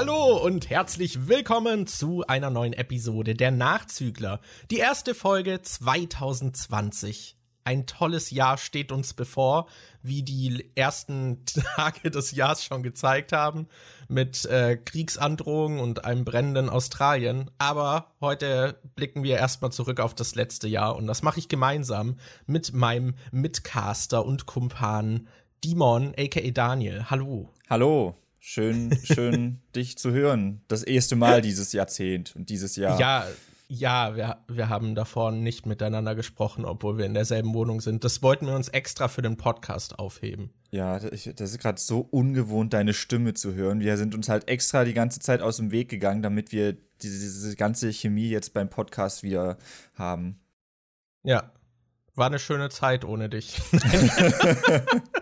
Hallo und herzlich willkommen zu einer neuen Episode der Nachzügler. Die erste Folge 2020. Ein tolles Jahr steht uns bevor, wie die ersten Tage des Jahres schon gezeigt haben, mit äh, Kriegsandrohungen und einem brennenden Australien. Aber heute blicken wir erstmal zurück auf das letzte Jahr und das mache ich gemeinsam mit meinem Mitcaster und Kumpan Dimon, aka Daniel. Hallo. Hallo. Schön, schön dich zu hören. Das erste Mal dieses Jahrzehnt und dieses Jahr. Ja, ja, wir, wir haben davor nicht miteinander gesprochen, obwohl wir in derselben Wohnung sind. Das wollten wir uns extra für den Podcast aufheben. Ja, das ist gerade so ungewohnt, deine Stimme zu hören. Wir sind uns halt extra die ganze Zeit aus dem Weg gegangen, damit wir diese, diese ganze Chemie jetzt beim Podcast wieder haben. Ja, war eine schöne Zeit ohne dich.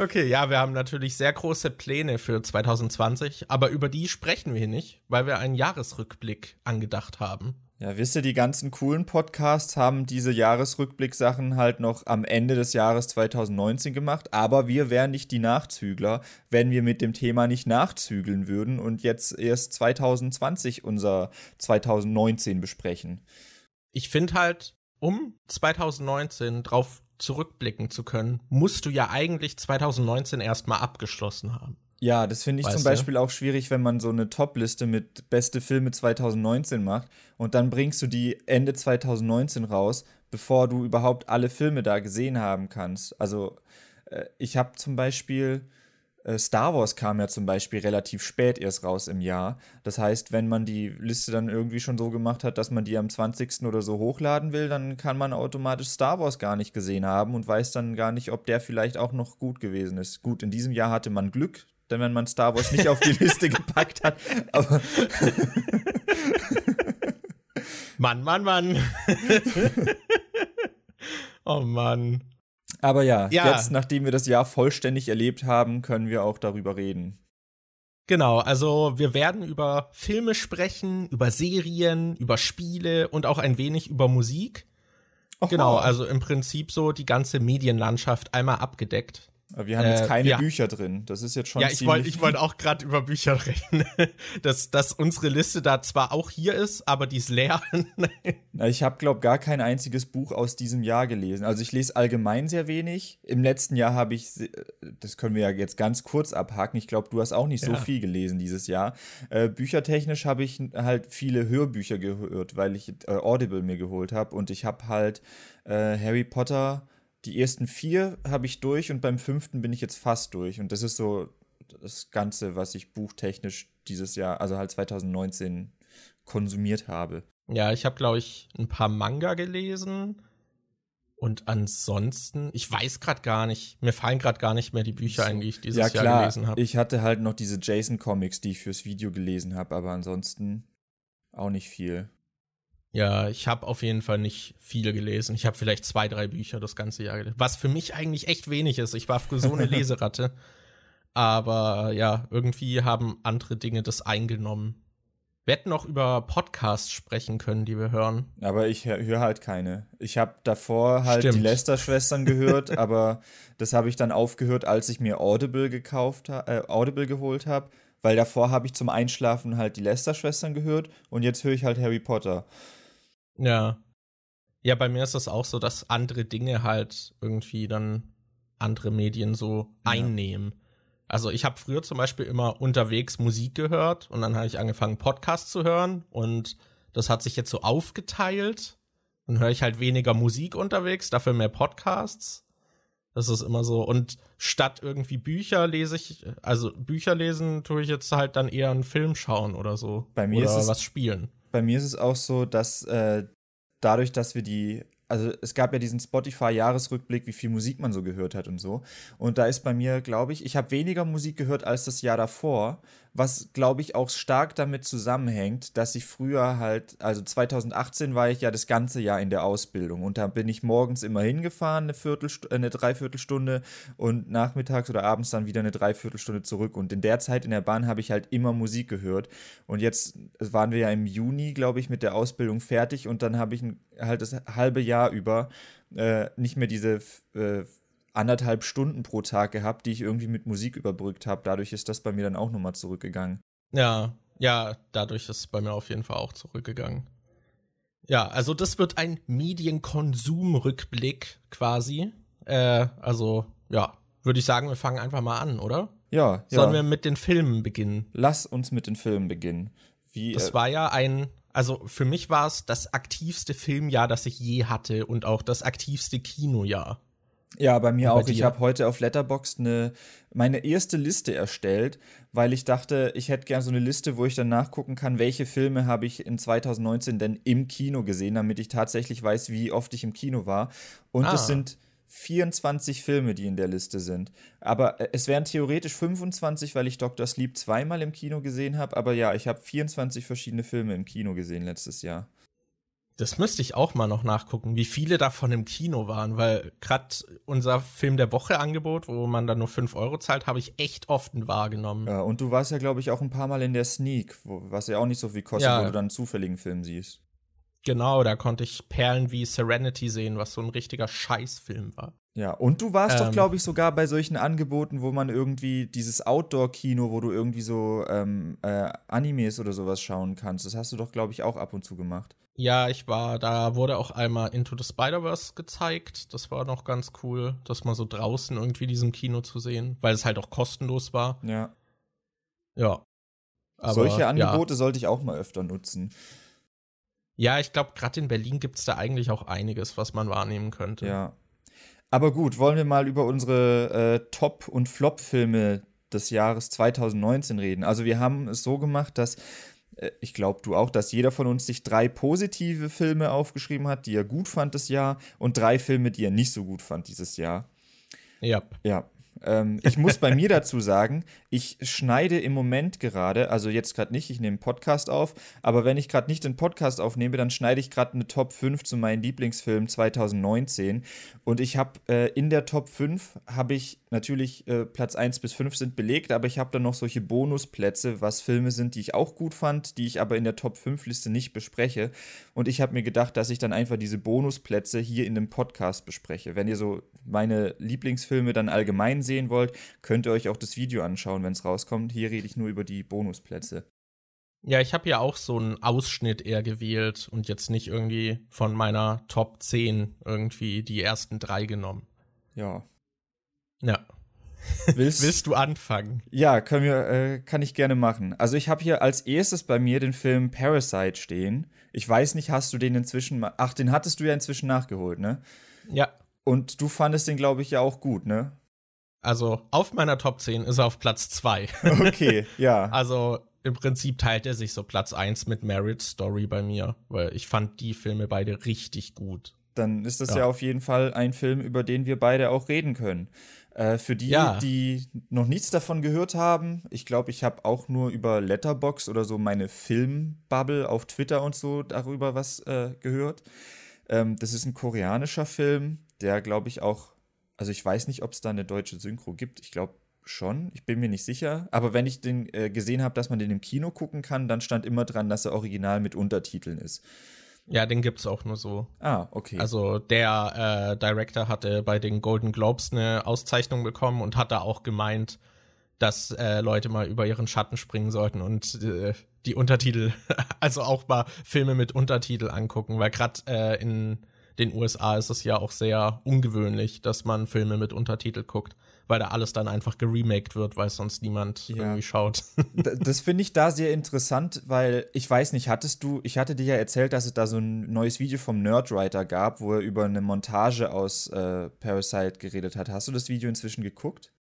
Okay, ja, wir haben natürlich sehr große Pläne für 2020, aber über die sprechen wir nicht, weil wir einen Jahresrückblick angedacht haben. Ja, wisst ihr, die ganzen coolen Podcasts haben diese Jahresrückblick-Sachen halt noch am Ende des Jahres 2019 gemacht, aber wir wären nicht die Nachzügler, wenn wir mit dem Thema nicht nachzügeln würden und jetzt erst 2020 unser 2019 besprechen. Ich finde halt, um 2019 drauf zurückblicken zu können, musst du ja eigentlich 2019 erstmal abgeschlossen haben. Ja, das finde ich weißt zum Beispiel du? auch schwierig, wenn man so eine Top-Liste mit beste Filme 2019 macht und dann bringst du die Ende 2019 raus, bevor du überhaupt alle Filme da gesehen haben kannst. Also äh, ich habe zum Beispiel Star Wars kam ja zum Beispiel relativ spät erst raus im Jahr. Das heißt, wenn man die Liste dann irgendwie schon so gemacht hat, dass man die am 20. oder so hochladen will, dann kann man automatisch Star Wars gar nicht gesehen haben und weiß dann gar nicht, ob der vielleicht auch noch gut gewesen ist. Gut, in diesem Jahr hatte man Glück, denn wenn man Star Wars nicht auf die Liste gepackt hat, aber. Mann, Mann, Mann. oh Mann. Aber ja, ja, jetzt, nachdem wir das Jahr vollständig erlebt haben, können wir auch darüber reden. Genau, also wir werden über Filme sprechen, über Serien, über Spiele und auch ein wenig über Musik. Oho. Genau, also im Prinzip so die ganze Medienlandschaft einmal abgedeckt. Wir haben jetzt äh, keine äh, Bücher drin. Das ist jetzt schon. Ja, ich wollte ich wollt auch gerade über Bücher reden. dass, dass unsere Liste da zwar auch hier ist, aber die ist leer. ich habe, glaube gar kein einziges Buch aus diesem Jahr gelesen. Also ich lese allgemein sehr wenig. Im letzten Jahr habe ich, das können wir ja jetzt ganz kurz abhaken. Ich glaube, du hast auch nicht ja. so viel gelesen dieses Jahr. Äh, büchertechnisch habe ich halt viele Hörbücher gehört, weil ich äh, Audible mir geholt habe. Und ich habe halt äh, Harry Potter die ersten vier habe ich durch und beim fünften bin ich jetzt fast durch. Und das ist so das Ganze, was ich buchtechnisch dieses Jahr, also halt 2019, konsumiert habe. Ja, ich habe, glaube ich, ein paar Manga gelesen. Und ansonsten, ich weiß gerade gar nicht, mir fallen gerade gar nicht mehr die Bücher ein, die ich dieses ja, klar, Jahr gelesen habe. Ich hatte halt noch diese Jason-Comics, die ich fürs Video gelesen habe, aber ansonsten auch nicht viel. Ja, ich habe auf jeden Fall nicht viele gelesen. Ich habe vielleicht zwei, drei Bücher das ganze Jahr gelesen. Was für mich eigentlich echt wenig ist. Ich war früher so eine Leseratte. Aber ja, irgendwie haben andere Dinge das eingenommen. Wir hätten noch über Podcasts sprechen können, die wir hören. Aber ich höre halt keine. Ich habe davor halt Stimmt. die Lester-Schwestern gehört, aber das habe ich dann aufgehört, als ich mir Audible gekauft äh, Audible geholt habe. Weil davor habe ich zum Einschlafen halt die Lester-Schwestern gehört und jetzt höre ich halt Harry Potter. Ja. Ja, bei mir ist das auch so, dass andere Dinge halt irgendwie dann andere Medien so ja. einnehmen. Also ich habe früher zum Beispiel immer unterwegs Musik gehört und dann habe ich angefangen, Podcasts zu hören und das hat sich jetzt so aufgeteilt. Dann höre ich halt weniger Musik unterwegs, dafür mehr Podcasts. Das ist immer so. Und statt irgendwie Bücher lese ich, also Bücher lesen tue ich jetzt halt dann eher einen Film schauen oder so. Bei mir oder ist es, was spielen bei mir ist es auch so, dass äh, dadurch, dass wir die also es gab ja diesen Spotify-Jahresrückblick, wie viel Musik man so gehört hat und so. Und da ist bei mir, glaube ich, ich habe weniger Musik gehört als das Jahr davor, was, glaube ich, auch stark damit zusammenhängt, dass ich früher halt, also 2018 war ich ja das ganze Jahr in der Ausbildung und da bin ich morgens immer hingefahren, eine, Viertelst eine Dreiviertelstunde und nachmittags oder abends dann wieder eine Dreiviertelstunde zurück. Und in der Zeit in der Bahn habe ich halt immer Musik gehört. Und jetzt waren wir ja im Juni, glaube ich, mit der Ausbildung fertig und dann habe ich halt das halbe Jahr über äh, nicht mehr diese äh, anderthalb Stunden pro Tag gehabt, die ich irgendwie mit Musik überbrückt habe. Dadurch ist das bei mir dann auch nochmal zurückgegangen. Ja, ja, dadurch ist es bei mir auf jeden Fall auch zurückgegangen. Ja, also das wird ein Medienkonsumrückblick quasi. Äh, also, ja, würde ich sagen, wir fangen einfach mal an, oder? Ja, Sollen wir mit den Filmen beginnen? Lass uns mit den Filmen beginnen. Wie, das äh, war ja ein, also für mich war es das aktivste Filmjahr, das ich je hatte und auch das aktivste Kinojahr. Ja, bei mir bei auch. Dir? Ich habe heute auf Letterboxd eine, meine erste Liste erstellt, weil ich dachte, ich hätte gern so eine Liste, wo ich dann nachgucken kann, welche Filme habe ich in 2019 denn im Kino gesehen, damit ich tatsächlich weiß, wie oft ich im Kino war. Und es ah. sind 24 Filme, die in der Liste sind. Aber äh, es wären theoretisch 25, weil ich Dr. Sleep zweimal im Kino gesehen habe. Aber ja, ich habe 24 verschiedene Filme im Kino gesehen letztes Jahr. Das müsste ich auch mal noch nachgucken, wie viele davon im Kino waren, weil gerade unser Film der Woche Angebot, wo man dann nur 5 Euro zahlt, habe ich echt oft wahrgenommen. Ja, und du warst ja, glaube ich, auch ein paar Mal in der Sneak, wo, was ja auch nicht so viel kostet, ja. wo du dann einen zufälligen Film siehst. Genau, da konnte ich Perlen wie Serenity sehen, was so ein richtiger Scheißfilm war. Ja, und du warst ähm, doch, glaube ich, sogar bei solchen Angeboten, wo man irgendwie dieses Outdoor-Kino, wo du irgendwie so ähm, äh, Animes oder sowas schauen kannst. Das hast du doch, glaube ich, auch ab und zu gemacht. Ja, ich war, da wurde auch einmal Into the Spider-Verse gezeigt. Das war noch ganz cool, das mal so draußen irgendwie diesem Kino zu sehen, weil es halt auch kostenlos war. Ja. Ja. Aber, Solche Angebote ja. sollte ich auch mal öfter nutzen. Ja, ich glaube, gerade in Berlin gibt es da eigentlich auch einiges, was man wahrnehmen könnte. Ja. Aber gut, wollen wir mal über unsere äh, Top- und Flop-Filme des Jahres 2019 reden. Also wir haben es so gemacht, dass ich glaube, du auch, dass jeder von uns sich drei positive Filme aufgeschrieben hat, die er gut fand das Jahr, und drei Filme, die er nicht so gut fand dieses Jahr. Ja. Ja. Ähm, ich muss bei mir dazu sagen, ich schneide im Moment gerade, also jetzt gerade nicht, ich nehme einen Podcast auf, aber wenn ich gerade nicht den Podcast aufnehme, dann schneide ich gerade eine Top 5 zu meinen Lieblingsfilmen 2019. Und ich habe äh, in der Top 5 habe ich natürlich äh, Platz 1 bis 5 sind belegt, aber ich habe dann noch solche Bonusplätze, was Filme sind, die ich auch gut fand, die ich aber in der Top 5 Liste nicht bespreche. Und ich habe mir gedacht, dass ich dann einfach diese Bonusplätze hier in dem Podcast bespreche. Wenn ihr so meine Lieblingsfilme dann allgemein sehen wollt, könnt ihr euch auch das Video anschauen, wenn es rauskommt. Hier rede ich nur über die Bonusplätze. Ja, ich habe ja auch so einen Ausschnitt eher gewählt und jetzt nicht irgendwie von meiner Top 10 irgendwie die ersten drei genommen. Ja. Ja. Willst, Willst du anfangen? Ja, können wir, äh, kann ich gerne machen. Also ich habe hier als erstes bei mir den Film Parasite stehen. Ich weiß nicht, hast du den inzwischen, ach, den hattest du ja inzwischen nachgeholt, ne? Ja. Und du fandest den, glaube ich, ja auch gut, ne? Also auf meiner Top 10 ist er auf Platz 2. Okay, ja. also im Prinzip teilt er sich so Platz 1 mit Marriage Story bei mir, weil ich fand die Filme beide richtig gut. Dann ist das ja. ja auf jeden Fall ein Film, über den wir beide auch reden können. Äh, für die, ja. die noch nichts davon gehört haben, ich glaube, ich habe auch nur über Letterbox oder so meine Filmbubble auf Twitter und so darüber was äh, gehört. Ähm, das ist ein koreanischer Film, der, glaube ich, auch, also ich weiß nicht, ob es da eine deutsche Synchro gibt. Ich glaube schon, ich bin mir nicht sicher. Aber wenn ich den äh, gesehen habe, dass man den im Kino gucken kann, dann stand immer dran, dass er original mit Untertiteln ist. Ja, den gibt's auch nur so. Ah, okay. Also der äh, Director hatte bei den Golden Globes eine Auszeichnung bekommen und hat da auch gemeint, dass äh, Leute mal über ihren Schatten springen sollten und äh, die Untertitel, also auch mal Filme mit Untertitel angucken, weil gerade äh, in den USA ist es ja auch sehr ungewöhnlich, dass man Filme mit Untertitel guckt, weil da alles dann einfach geremaked wird, weil sonst niemand ja. irgendwie schaut. das finde ich da sehr interessant, weil ich weiß nicht, hattest du, ich hatte dir ja erzählt, dass es da so ein neues Video vom Nerdwriter gab, wo er über eine Montage aus äh, Parasite geredet hat. Hast du das Video inzwischen geguckt?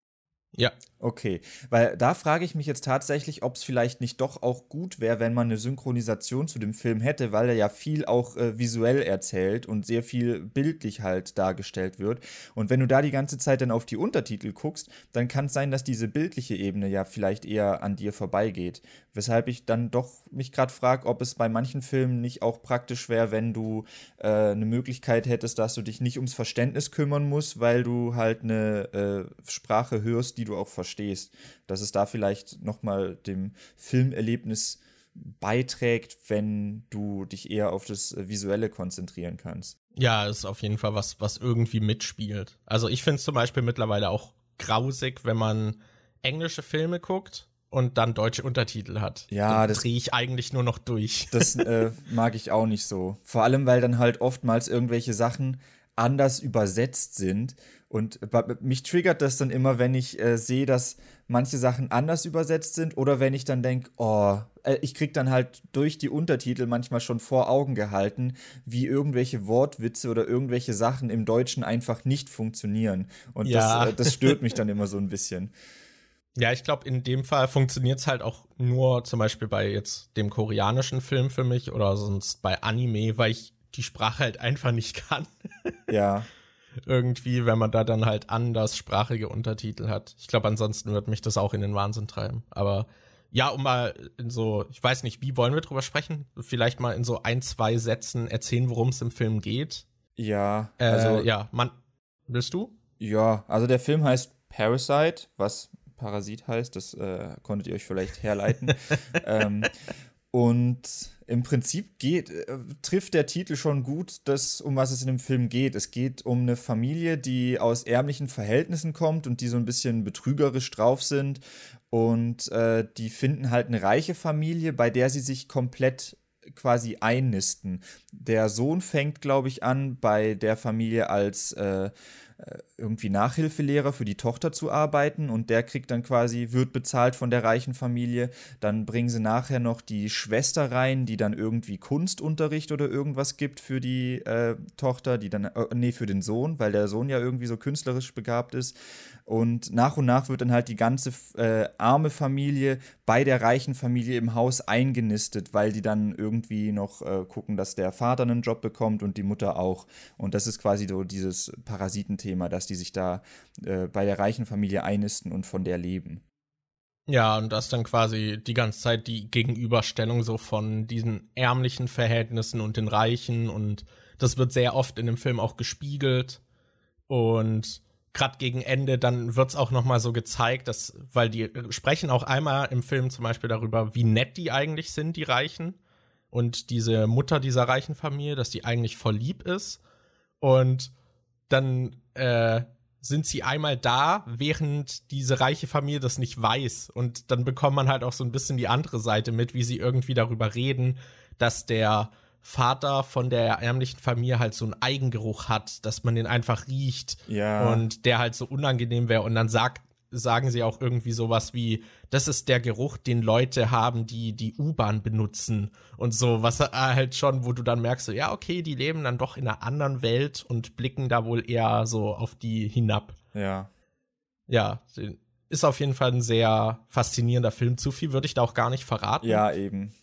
Ja. Okay, weil da frage ich mich jetzt tatsächlich, ob es vielleicht nicht doch auch gut wäre, wenn man eine Synchronisation zu dem Film hätte, weil er ja viel auch äh, visuell erzählt und sehr viel bildlich halt dargestellt wird. Und wenn du da die ganze Zeit dann auf die Untertitel guckst, dann kann es sein, dass diese bildliche Ebene ja vielleicht eher an dir vorbeigeht. Weshalb ich dann doch mich gerade frage, ob es bei manchen Filmen nicht auch praktisch wäre, wenn du äh, eine Möglichkeit hättest, dass du dich nicht ums Verständnis kümmern musst, weil du halt eine äh, Sprache hörst, die du auch verstehst. Dass es da vielleicht nochmal dem Filmerlebnis beiträgt, wenn du dich eher auf das Visuelle konzentrieren kannst. Ja, ist auf jeden Fall was, was irgendwie mitspielt. Also ich finde es zum Beispiel mittlerweile auch grausig, wenn man englische Filme guckt und dann deutsche Untertitel hat. Ja, dann das drehe ich eigentlich nur noch durch. Das äh, mag ich auch nicht so. Vor allem, weil dann halt oftmals irgendwelche Sachen anders übersetzt sind. Und mich triggert das dann immer, wenn ich äh, sehe, dass manche Sachen anders übersetzt sind oder wenn ich dann denke, oh, äh, ich krieg dann halt durch die Untertitel manchmal schon vor Augen gehalten, wie irgendwelche Wortwitze oder irgendwelche Sachen im Deutschen einfach nicht funktionieren. Und ja. das, äh, das stört mich dann immer so ein bisschen. Ja, ich glaube, in dem Fall funktioniert es halt auch nur zum Beispiel bei jetzt dem koreanischen Film für mich oder sonst bei Anime, weil ich die Sprache halt einfach nicht kann. Ja. Irgendwie, wenn man da dann halt anderssprachige Untertitel hat. Ich glaube, ansonsten wird mich das auch in den Wahnsinn treiben. Aber ja, um mal in so, ich weiß nicht, wie wollen wir drüber sprechen? Vielleicht mal in so ein, zwei Sätzen erzählen, worum es im Film geht. Ja, also. Äh, ja, man. Willst du? Ja, also der Film heißt Parasite, was Parasit heißt. Das äh, konntet ihr euch vielleicht herleiten. ähm, und im Prinzip geht, äh, trifft der Titel schon gut das, um was es in dem Film geht. Es geht um eine Familie, die aus ärmlichen Verhältnissen kommt und die so ein bisschen betrügerisch drauf sind. Und äh, die finden halt eine reiche Familie, bei der sie sich komplett quasi einnisten. Der Sohn fängt, glaube ich, an, bei der Familie als äh, irgendwie Nachhilfelehrer für die Tochter zu arbeiten und der kriegt dann quasi, wird bezahlt von der reichen Familie. Dann bringen sie nachher noch die Schwester rein, die dann irgendwie Kunstunterricht oder irgendwas gibt für die äh, Tochter, die dann, äh, nee, für den Sohn, weil der Sohn ja irgendwie so künstlerisch begabt ist. Und nach und nach wird dann halt die ganze äh, arme Familie bei der reichen Familie im Haus eingenistet, weil die dann irgendwie noch äh, gucken, dass der Vater einen Job bekommt und die Mutter auch. Und das ist quasi so dieses Parasitenthema, dass die sich da äh, bei der reichen Familie einnisten und von der leben. Ja, und das dann quasi die ganze Zeit die Gegenüberstellung so von diesen ärmlichen Verhältnissen und den Reichen und das wird sehr oft in dem Film auch gespiegelt und gerade gegen Ende, dann wird es auch noch mal so gezeigt, dass, weil die sprechen auch einmal im Film zum Beispiel darüber, wie nett die eigentlich sind, die Reichen. Und diese Mutter dieser reichen Familie, dass die eigentlich voll lieb ist. Und dann äh, sind sie einmal da, während diese reiche Familie das nicht weiß. Und dann bekommt man halt auch so ein bisschen die andere Seite mit, wie sie irgendwie darüber reden, dass der Vater von der ärmlichen Familie halt so einen Eigengeruch hat, dass man den einfach riecht ja. und der halt so unangenehm wäre und dann sagt sagen sie auch irgendwie sowas wie, das ist der Geruch, den Leute haben, die die U-Bahn benutzen und so, was halt schon, wo du dann merkst, so, ja, okay, die leben dann doch in einer anderen Welt und blicken da wohl eher so auf die hinab. Ja. Ja, ist auf jeden Fall ein sehr faszinierender Film. Zu viel würde ich da auch gar nicht verraten. Ja, eben.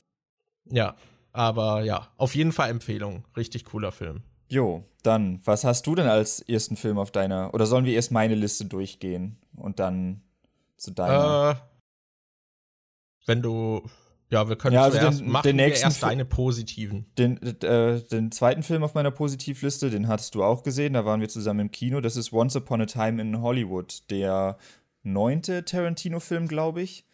Ja, aber ja, auf jeden Fall Empfehlung. Richtig cooler Film. Jo, dann, was hast du denn als ersten Film auf deiner, oder sollen wir erst meine Liste durchgehen und dann zu deiner? Äh, wenn du, ja, wir können ja, also zuerst, den, machen den nächsten wir erst deine positiven. Den, äh, den zweiten Film auf meiner Positivliste, den hattest du auch gesehen, da waren wir zusammen im Kino, das ist Once Upon a Time in Hollywood, der neunte Tarantino-Film, glaube ich.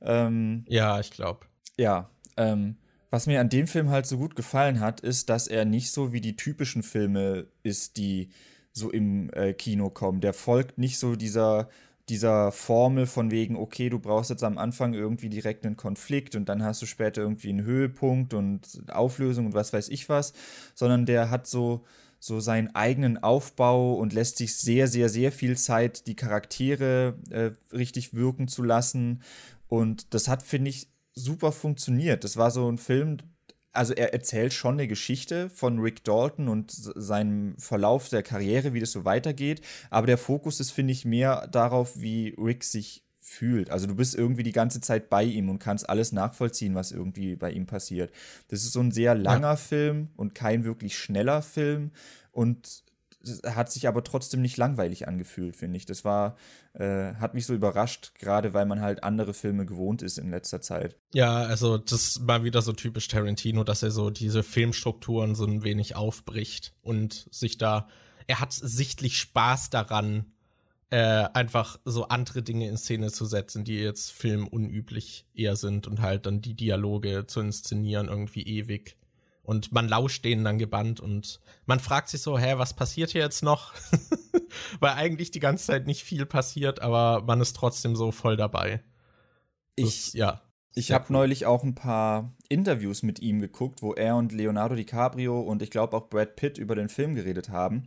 Ähm, ja, ich glaube. Ja, ähm, was mir an dem Film halt so gut gefallen hat, ist, dass er nicht so wie die typischen Filme ist, die so im äh, Kino kommen. Der folgt nicht so dieser, dieser Formel von wegen, okay, du brauchst jetzt am Anfang irgendwie direkt einen Konflikt und dann hast du später irgendwie einen Höhepunkt und Auflösung und was weiß ich was, sondern der hat so, so seinen eigenen Aufbau und lässt sich sehr, sehr, sehr viel Zeit, die Charaktere äh, richtig wirken zu lassen. Und das hat, finde ich, super funktioniert. Das war so ein Film, also er erzählt schon eine Geschichte von Rick Dalton und seinem Verlauf der Karriere, wie das so weitergeht. Aber der Fokus ist, finde ich, mehr darauf, wie Rick sich fühlt. Also du bist irgendwie die ganze Zeit bei ihm und kannst alles nachvollziehen, was irgendwie bei ihm passiert. Das ist so ein sehr langer ja. Film und kein wirklich schneller Film. Und hat sich aber trotzdem nicht langweilig angefühlt, finde ich. Das war, äh, hat mich so überrascht, gerade weil man halt andere Filme gewohnt ist in letzter Zeit. Ja, also das war wieder so typisch Tarantino, dass er so diese Filmstrukturen so ein wenig aufbricht und sich da, er hat sichtlich Spaß daran, äh, einfach so andere Dinge in Szene zu setzen, die jetzt filmunüblich eher sind und halt dann die Dialoge zu inszenieren irgendwie ewig und man lauscht denen dann gebannt und man fragt sich so, hä, was passiert hier jetzt noch? Weil eigentlich die ganze Zeit nicht viel passiert, aber man ist trotzdem so voll dabei. Ich, das, ja. Ich habe cool. neulich auch ein paar Interviews mit ihm geguckt, wo er und Leonardo DiCaprio und ich glaube auch Brad Pitt über den Film geredet haben.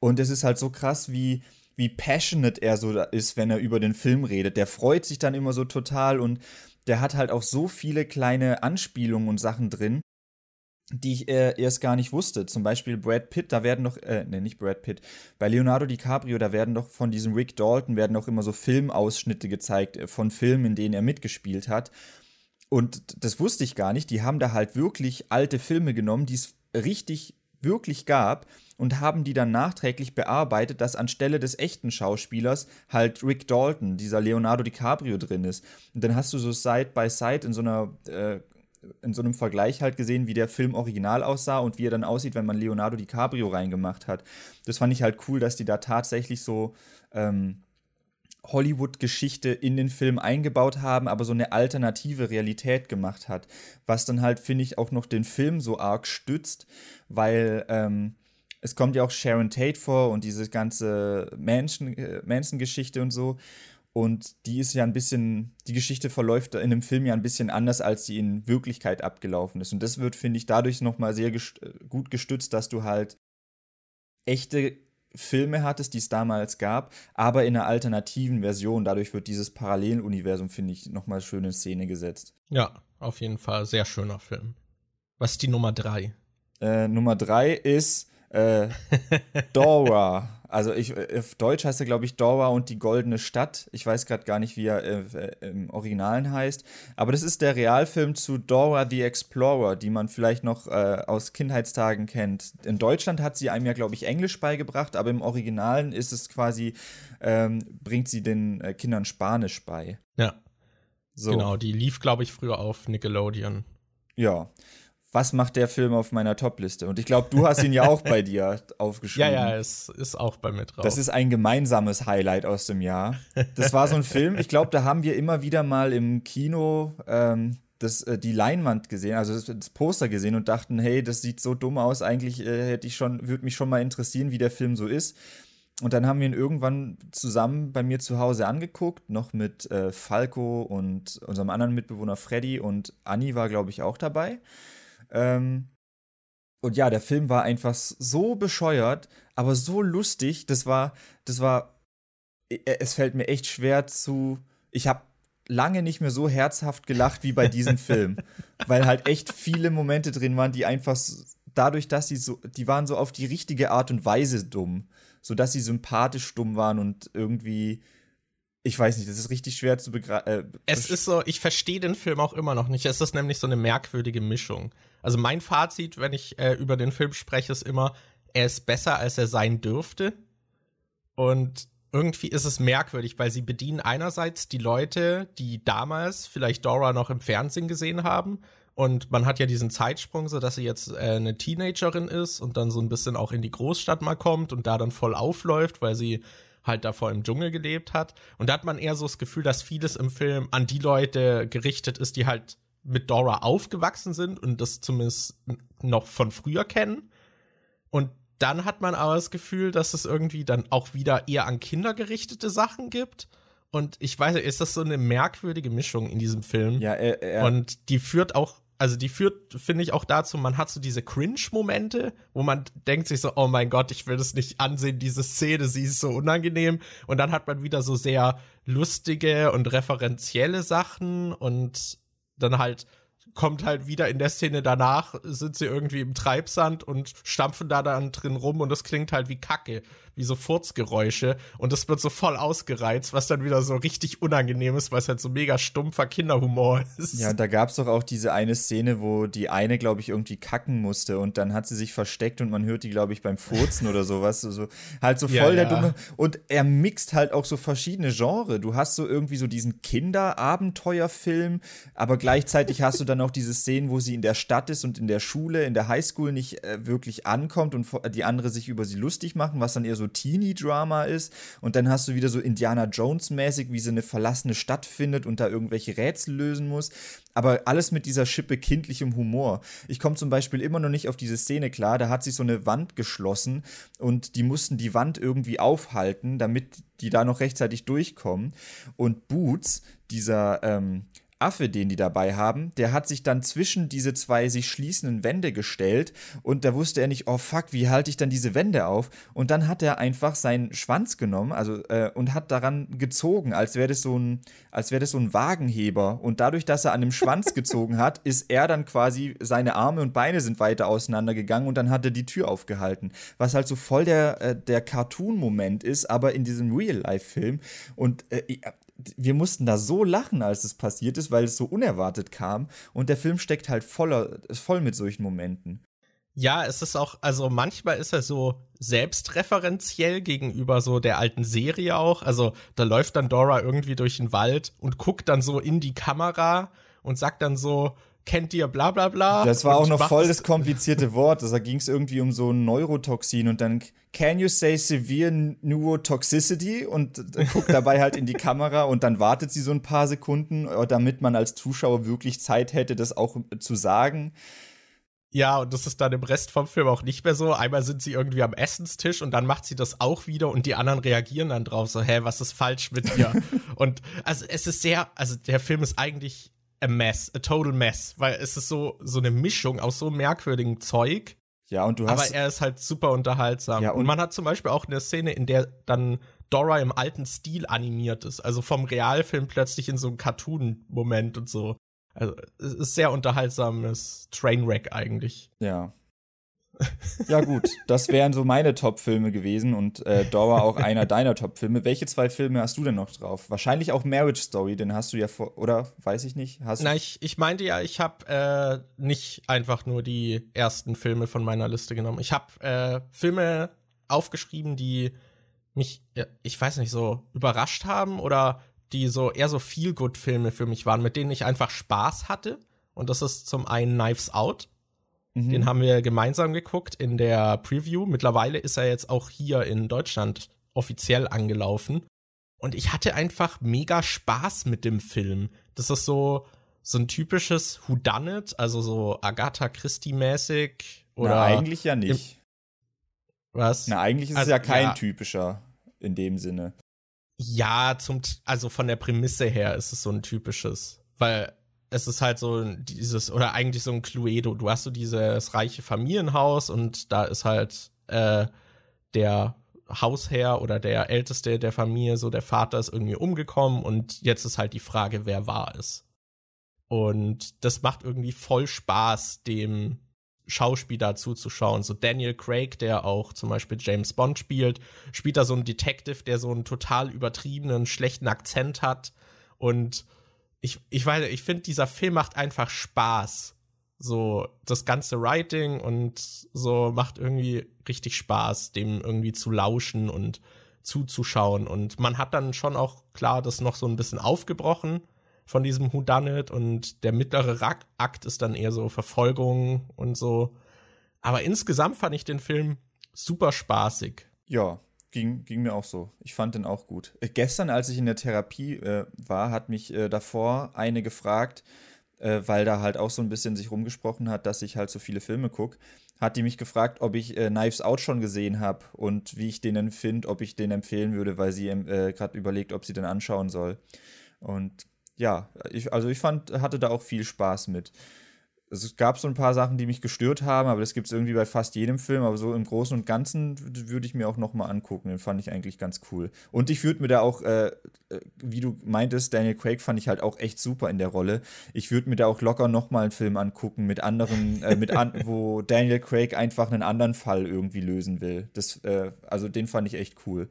Und es ist halt so krass, wie, wie passionate er so ist, wenn er über den Film redet. Der freut sich dann immer so total und der hat halt auch so viele kleine Anspielungen und Sachen drin, die ich äh, erst gar nicht wusste. Zum Beispiel Brad Pitt, da werden noch, äh, ne, nicht Brad Pitt, bei Leonardo DiCaprio, da werden doch von diesem Rick Dalton, werden auch immer so Filmausschnitte gezeigt äh, von Filmen, in denen er mitgespielt hat. Und das wusste ich gar nicht. Die haben da halt wirklich alte Filme genommen, die es richtig, wirklich gab und haben die dann nachträglich bearbeitet, dass anstelle des echten Schauspielers halt Rick Dalton, dieser Leonardo DiCaprio drin ist. Und dann hast du so Side by Side in so einer äh, in so einem Vergleich halt gesehen, wie der Film original aussah und wie er dann aussieht, wenn man Leonardo DiCaprio reingemacht hat. Das fand ich halt cool, dass die da tatsächlich so ähm, Hollywood-Geschichte in den Film eingebaut haben, aber so eine alternative Realität gemacht hat. Was dann halt, finde ich, auch noch den Film so arg stützt, weil ähm, es kommt ja auch Sharon Tate vor und diese ganze äh, Manson-Geschichte und so. Und die ist ja ein bisschen, die Geschichte verläuft in dem Film ja ein bisschen anders, als sie in Wirklichkeit abgelaufen ist. Und das wird, finde ich, dadurch nochmal sehr gest gut gestützt, dass du halt echte Filme hattest, die es damals gab, aber in einer alternativen Version. Dadurch wird dieses Paralleluniversum, finde ich, nochmal schön in Szene gesetzt. Ja, auf jeden Fall. Sehr schöner Film. Was ist die Nummer drei? Äh, Nummer drei ist äh, Dora. Also ich, auf Deutsch heißt er, glaube ich, Dora und die Goldene Stadt. Ich weiß gerade gar nicht, wie er äh, im Originalen heißt. Aber das ist der Realfilm zu Dora the Explorer, die man vielleicht noch äh, aus Kindheitstagen kennt. In Deutschland hat sie einem ja, glaube ich, Englisch beigebracht, aber im Originalen ist es quasi, ähm, bringt sie den äh, Kindern Spanisch bei. Ja. So. Genau, die lief, glaube ich, früher auf Nickelodeon. Ja was macht der Film auf meiner Top-Liste? Und ich glaube, du hast ihn ja auch bei dir aufgeschrieben. Ja, ja, es ist auch bei mir drauf. Das ist ein gemeinsames Highlight aus dem Jahr. Das war so ein Film, ich glaube, da haben wir immer wieder mal im Kino ähm, das, äh, die Leinwand gesehen, also das, das, Poster gesehen und dachten, hey, das sieht so dumm aus, eigentlich äh, hätte ich schon, würde mich schon mal interessieren, wie der Film so ist. Und dann haben wir ihn irgendwann zusammen bei mir zu Hause angeguckt, noch mit äh, Falco und unserem anderen Mitbewohner Freddy und Anni war, glaube ich, auch dabei. Ähm, und ja, der Film war einfach so bescheuert, aber so lustig. Das war, das war, es fällt mir echt schwer zu. Ich habe lange nicht mehr so herzhaft gelacht wie bei diesem Film, weil halt echt viele Momente drin waren, die einfach dadurch, dass sie so, die waren so auf die richtige Art und Weise dumm, so dass sie sympathisch dumm waren und irgendwie ich weiß nicht, das ist richtig schwer zu begreifen. Äh, es ist so, ich verstehe den Film auch immer noch nicht. Es ist nämlich so eine merkwürdige Mischung. Also mein Fazit, wenn ich äh, über den Film spreche, ist immer, er ist besser, als er sein dürfte. Und irgendwie ist es merkwürdig, weil sie bedienen einerseits die Leute, die damals vielleicht Dora noch im Fernsehen gesehen haben. Und man hat ja diesen Zeitsprung, so dass sie jetzt äh, eine Teenagerin ist und dann so ein bisschen auch in die Großstadt mal kommt und da dann voll aufläuft, weil sie halt davor im Dschungel gelebt hat. Und da hat man eher so das Gefühl, dass vieles im Film an die Leute gerichtet ist, die halt mit Dora aufgewachsen sind und das zumindest noch von früher kennen. Und dann hat man aber das Gefühl, dass es irgendwie dann auch wieder eher an Kinder gerichtete Sachen gibt. Und ich weiß, ist das so eine merkwürdige Mischung in diesem Film. Ja, er, er Und die führt auch also die führt, finde ich, auch dazu, man hat so diese Cringe-Momente, wo man denkt sich so, oh mein Gott, ich will das nicht ansehen, diese Szene, sie ist so unangenehm. Und dann hat man wieder so sehr lustige und referenzielle Sachen und dann halt kommt halt wieder in der Szene danach, sind sie irgendwie im Treibsand und stampfen da dann drin rum und das klingt halt wie Kacke wie so Furzgeräusche und das wird so voll ausgereizt, was dann wieder so richtig unangenehm ist, weil es halt so mega stumpfer Kinderhumor ist. Ja, da gab es doch auch diese eine Szene, wo die eine, glaube ich, irgendwie kacken musste und dann hat sie sich versteckt und man hört die, glaube ich, beim Furzen oder sowas. So, halt so voll ja, der ja. dumme. Und er mixt halt auch so verschiedene Genres. Du hast so irgendwie so diesen Kinder-Abenteuerfilm, aber gleichzeitig hast du dann auch diese Szenen, wo sie in der Stadt ist und in der Schule, in der Highschool nicht äh, wirklich ankommt und die andere sich über sie lustig machen, was dann eher so Teenie-Drama ist. Und dann hast du wieder so Indiana Jones-mäßig, wie sie eine verlassene Stadt findet und da irgendwelche Rätsel lösen muss. Aber alles mit dieser Schippe kindlichem Humor. Ich komme zum Beispiel immer noch nicht auf diese Szene klar. Da hat sich so eine Wand geschlossen und die mussten die Wand irgendwie aufhalten, damit die da noch rechtzeitig durchkommen. Und Boots, dieser ähm, Affe, den die dabei haben, der hat sich dann zwischen diese zwei sich schließenden Wände gestellt und da wusste er nicht, oh fuck, wie halte ich dann diese Wände auf? Und dann hat er einfach seinen Schwanz genommen, also äh, und hat daran gezogen, als wäre das so ein, das so ein Wagenheber. Und dadurch, dass er an dem Schwanz gezogen hat, ist er dann quasi, seine Arme und Beine sind weiter auseinandergegangen und dann hat er die Tür aufgehalten. Was halt so voll der, äh, der Cartoon-Moment ist, aber in diesem Real-Life-Film. Und äh, wir mussten da so lachen, als es passiert ist, weil es so unerwartet kam. Und der Film steckt halt voller, voll mit solchen Momenten. Ja, es ist auch, also manchmal ist er so selbstreferenziell gegenüber so der alten Serie auch. Also da läuft dann Dora irgendwie durch den Wald und guckt dann so in die Kamera und sagt dann so, kennt ihr bla bla bla. Das war auch noch voll das komplizierte Wort. Also, da ging es irgendwie um so ein Neurotoxin und dann can you say severe neurotoxicity und guckt dabei halt in die Kamera und dann wartet sie so ein paar Sekunden, äh, damit man als Zuschauer wirklich Zeit hätte, das auch zu sagen. Ja, und das ist dann im Rest vom Film auch nicht mehr so. Einmal sind sie irgendwie am Essenstisch und dann macht sie das auch wieder und die anderen reagieren dann drauf, so, hä, was ist falsch mit ihr? und also es ist sehr, also der Film ist eigentlich a mess, a total mess, weil es ist so, so eine Mischung aus so merkwürdigem Zeug. Ja, und du hast. Aber er ist halt super unterhaltsam. Ja, und, und man hat zum Beispiel auch eine Szene, in der dann Dora im alten Stil animiert ist. Also vom Realfilm plötzlich in so einem Cartoon-Moment und so. Also es ist sehr unterhaltsames Trainwreck eigentlich. Ja. Ja, gut, das wären so meine Top-Filme gewesen und äh, Dora auch einer deiner Top-Filme. Welche zwei Filme hast du denn noch drauf? Wahrscheinlich auch Marriage Story, den hast du ja vor, oder weiß ich nicht? Hast Na, ich, ich meinte ja, ich habe äh, nicht einfach nur die ersten Filme von meiner Liste genommen. Ich habe äh, Filme aufgeschrieben, die mich, ich weiß nicht, so überrascht haben oder die so eher so Feel-Good-Filme für mich waren, mit denen ich einfach Spaß hatte. Und das ist zum einen Knives Out Mhm. Den haben wir gemeinsam geguckt in der Preview. Mittlerweile ist er jetzt auch hier in Deutschland offiziell angelaufen. Und ich hatte einfach mega Spaß mit dem Film. Das ist so, so ein typisches Whodunit, also so Agatha Christie-mäßig. Oder Na, eigentlich ja nicht. Was? Na, eigentlich ist also, es ja kein ja, typischer in dem Sinne. Ja, zum, also von der Prämisse her ist es so ein typisches. Weil es ist halt so dieses, oder eigentlich so ein Cluedo. Du hast so dieses reiche Familienhaus und da ist halt äh, der Hausherr oder der Älteste der Familie, so der Vater ist irgendwie umgekommen und jetzt ist halt die Frage, wer war es. Und das macht irgendwie voll Spaß, dem Schauspieler zuzuschauen. So Daniel Craig, der auch zum Beispiel James Bond spielt, spielt da so einen Detective, der so einen total übertriebenen, schlechten Akzent hat und ich, ich weiß, ich finde, dieser Film macht einfach Spaß. So, das ganze Writing und so macht irgendwie richtig Spaß, dem irgendwie zu lauschen und zuzuschauen. Und man hat dann schon auch klar das noch so ein bisschen aufgebrochen von diesem Whodunit und der mittlere Akt ist dann eher so Verfolgung und so. Aber insgesamt fand ich den Film super spaßig. Ja, Ging, ging mir auch so. Ich fand den auch gut. Äh, gestern, als ich in der Therapie äh, war, hat mich äh, davor eine gefragt, äh, weil da halt auch so ein bisschen sich rumgesprochen hat, dass ich halt so viele Filme gucke, hat die mich gefragt, ob ich äh, Knives Out schon gesehen habe und wie ich den denn finde, ob ich den empfehlen würde, weil sie äh, gerade überlegt, ob sie den anschauen soll. Und ja, ich, also ich fand, hatte da auch viel Spaß mit es gab so ein paar Sachen, die mich gestört haben, aber das gibt es irgendwie bei fast jedem Film. Aber so im Großen und Ganzen würde ich mir auch noch mal angucken. Den fand ich eigentlich ganz cool. Und ich würde mir da auch, äh, äh, wie du meintest, Daniel Craig fand ich halt auch echt super in der Rolle. Ich würde mir da auch locker noch mal einen Film angucken mit anderen, äh, mit an, wo Daniel Craig einfach einen anderen Fall irgendwie lösen will. Das, äh, also den fand ich echt cool.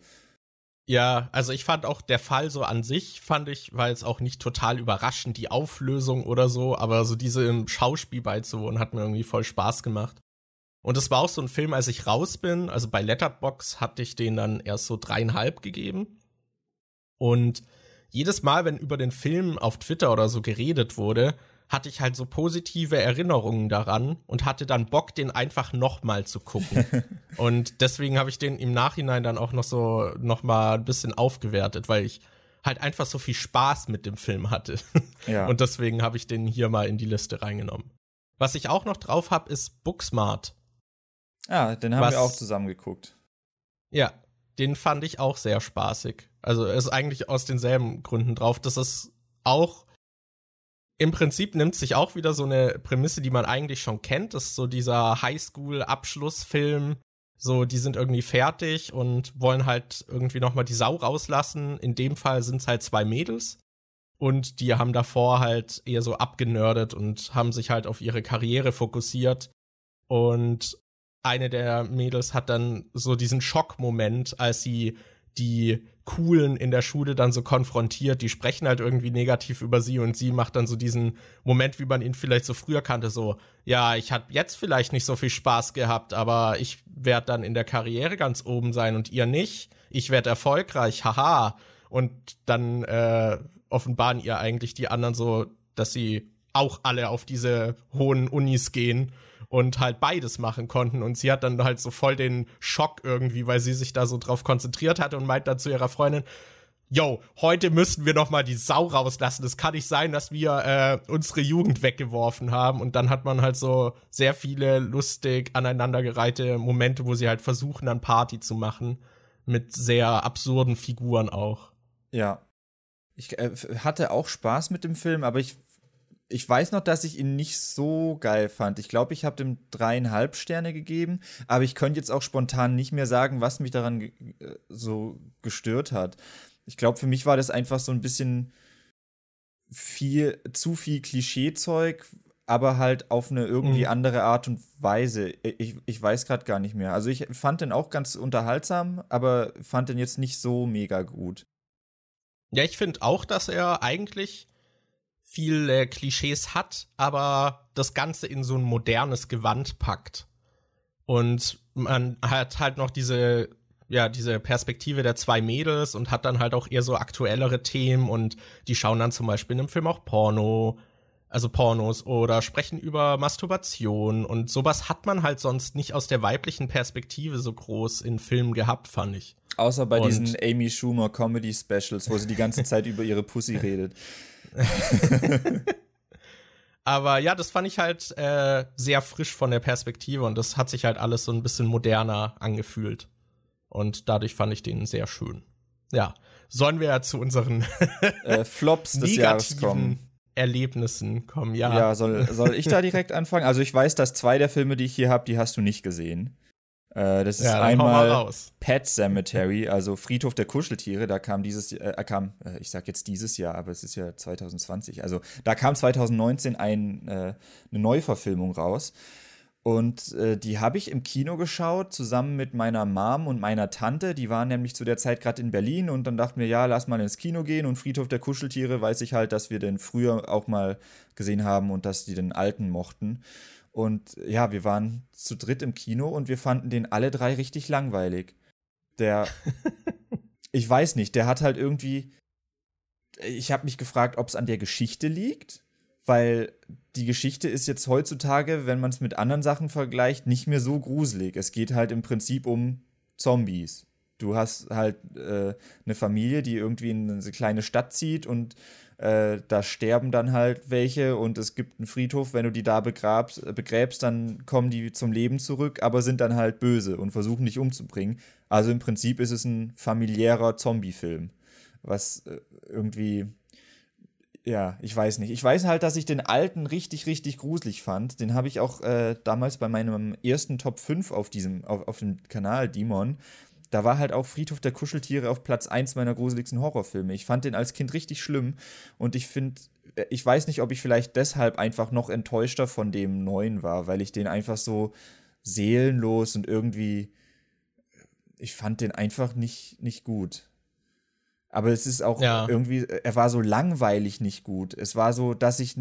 Ja, also ich fand auch der Fall so an sich, fand ich, war jetzt auch nicht total überraschend, die Auflösung oder so, aber so diese im Schauspiel beizuwohnen, hat mir irgendwie voll Spaß gemacht. Und es war auch so ein Film, als ich raus bin, also bei Letterbox hatte ich den dann erst so dreieinhalb gegeben. Und jedes Mal, wenn über den Film auf Twitter oder so geredet wurde, hatte ich halt so positive Erinnerungen daran und hatte dann Bock, den einfach nochmal zu gucken. und deswegen habe ich den im Nachhinein dann auch noch so nochmal ein bisschen aufgewertet, weil ich halt einfach so viel Spaß mit dem Film hatte. Ja. Und deswegen habe ich den hier mal in die Liste reingenommen. Was ich auch noch drauf habe, ist Booksmart. Ja, den haben was, wir auch zusammen geguckt. Ja, den fand ich auch sehr spaßig. Also ist eigentlich aus denselben Gründen drauf. Das ist auch im Prinzip nimmt sich auch wieder so eine Prämisse, die man eigentlich schon kennt. Das ist so dieser Highschool-Abschlussfilm. So, die sind irgendwie fertig und wollen halt irgendwie nochmal die Sau rauslassen. In dem Fall sind es halt zwei Mädels. Und die haben davor halt eher so abgenördet und haben sich halt auf ihre Karriere fokussiert. Und eine der Mädels hat dann so diesen Schockmoment, als sie die Coolen in der Schule dann so konfrontiert, die sprechen halt irgendwie negativ über sie und sie macht dann so diesen Moment, wie man ihn vielleicht so früher kannte, so, ja, ich habe jetzt vielleicht nicht so viel Spaß gehabt, aber ich werde dann in der Karriere ganz oben sein und ihr nicht. Ich werde erfolgreich, haha. Und dann äh, offenbaren ihr eigentlich die anderen so, dass sie auch alle auf diese hohen Unis gehen und halt beides machen konnten. Und sie hat dann halt so voll den Schock irgendwie, weil sie sich da so drauf konzentriert hatte und meint dann zu ihrer Freundin, yo, heute müssten wir noch mal die Sau rauslassen. Es kann nicht sein, dass wir äh, unsere Jugend weggeworfen haben. Und dann hat man halt so sehr viele lustig aneinandergereihte Momente, wo sie halt versuchen, dann Party zu machen. Mit sehr absurden Figuren auch. Ja. Ich äh, hatte auch Spaß mit dem Film, aber ich ich weiß noch, dass ich ihn nicht so geil fand. Ich glaube, ich habe dem dreieinhalb Sterne gegeben, aber ich könnte jetzt auch spontan nicht mehr sagen, was mich daran ge äh, so gestört hat. Ich glaube, für mich war das einfach so ein bisschen viel, zu viel Klischeezeug, aber halt auf eine irgendwie mhm. andere Art und Weise. Ich, ich weiß gerade gar nicht mehr. Also ich fand den auch ganz unterhaltsam, aber fand den jetzt nicht so mega gut. Ja, ich finde auch, dass er eigentlich viele Klischees hat, aber das Ganze in so ein modernes Gewand packt. Und man hat halt noch diese, ja, diese Perspektive der zwei Mädels und hat dann halt auch eher so aktuellere Themen und die schauen dann zum Beispiel in einem Film auch Porno, also Pornos oder sprechen über Masturbation und sowas hat man halt sonst nicht aus der weiblichen Perspektive so groß in Filmen gehabt, fand ich. Außer bei und diesen Amy Schumer Comedy Specials, wo sie die ganze Zeit über ihre Pussy redet. Aber ja, das fand ich halt äh, sehr frisch von der Perspektive und das hat sich halt alles so ein bisschen moderner angefühlt. Und dadurch fand ich den sehr schön. Ja, sollen wir ja zu unseren äh, Flops des Jahres kommen. Erlebnissen kommen, ja. Ja, soll, soll ich da direkt anfangen? Also ich weiß, dass zwei der Filme, die ich hier habe, die hast du nicht gesehen. Äh, das ist ja, einmal Pet Cemetery, also Friedhof der Kuscheltiere. Da kam dieses, äh, kam, äh, ich sag jetzt dieses Jahr, aber es ist ja 2020. Also da kam 2019 ein, äh, eine Neuverfilmung raus. Und äh, die habe ich im Kino geschaut, zusammen mit meiner Mom und meiner Tante. Die waren nämlich zu der Zeit gerade in Berlin und dann dachten wir, ja, lass mal ins Kino gehen. Und Friedhof der Kuscheltiere weiß ich halt, dass wir den früher auch mal gesehen haben und dass die den alten mochten. Und ja, wir waren zu dritt im Kino und wir fanden den alle drei richtig langweilig. Der, ich weiß nicht, der hat halt irgendwie, ich habe mich gefragt, ob es an der Geschichte liegt, weil die Geschichte ist jetzt heutzutage, wenn man es mit anderen Sachen vergleicht, nicht mehr so gruselig. Es geht halt im Prinzip um Zombies. Du hast halt äh, eine Familie, die irgendwie in eine kleine Stadt zieht und äh, da sterben dann halt welche und es gibt einen Friedhof, wenn du die da begrabst, äh, begräbst, dann kommen die zum Leben zurück, aber sind dann halt böse und versuchen dich umzubringen. Also im Prinzip ist es ein familiärer Zombie-Film, was äh, irgendwie ja, ich weiß nicht. Ich weiß halt, dass ich den alten richtig, richtig gruselig fand. Den habe ich auch äh, damals bei meinem ersten Top 5 auf diesem, auf, auf dem Kanal Demon, da war halt auch Friedhof der Kuscheltiere auf Platz 1 meiner gruseligsten Horrorfilme. Ich fand den als Kind richtig schlimm und ich finde, äh, ich weiß nicht, ob ich vielleicht deshalb einfach noch enttäuschter von dem neuen war, weil ich den einfach so seelenlos und irgendwie, ich fand den einfach nicht, nicht gut. Aber es ist auch ja. irgendwie, er war so langweilig nicht gut. Es war so, dass ich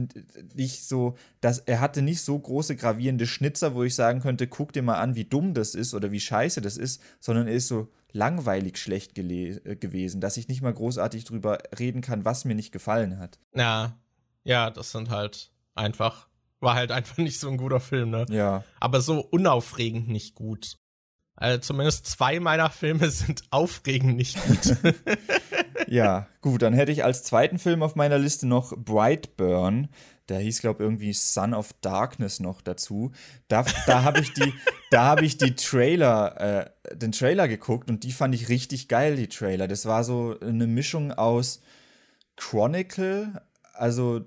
nicht so, dass er hatte nicht so große gravierende Schnitzer, wo ich sagen könnte, guck dir mal an, wie dumm das ist oder wie scheiße das ist, sondern er ist so langweilig schlecht äh, gewesen, dass ich nicht mal großartig drüber reden kann, was mir nicht gefallen hat. Ja, ja, das sind halt einfach, war halt einfach nicht so ein guter Film, ne? Ja. Aber so unaufregend nicht gut. Also zumindest zwei meiner Filme sind aufregend nicht gut. ja, gut, dann hätte ich als zweiten Film auf meiner Liste noch Brightburn. Der hieß, glaube ich, irgendwie Son of Darkness noch dazu. Da, da habe ich die, da habe ich die Trailer, äh, den Trailer geguckt und die fand ich richtig geil, die Trailer. Das war so eine Mischung aus Chronicle, also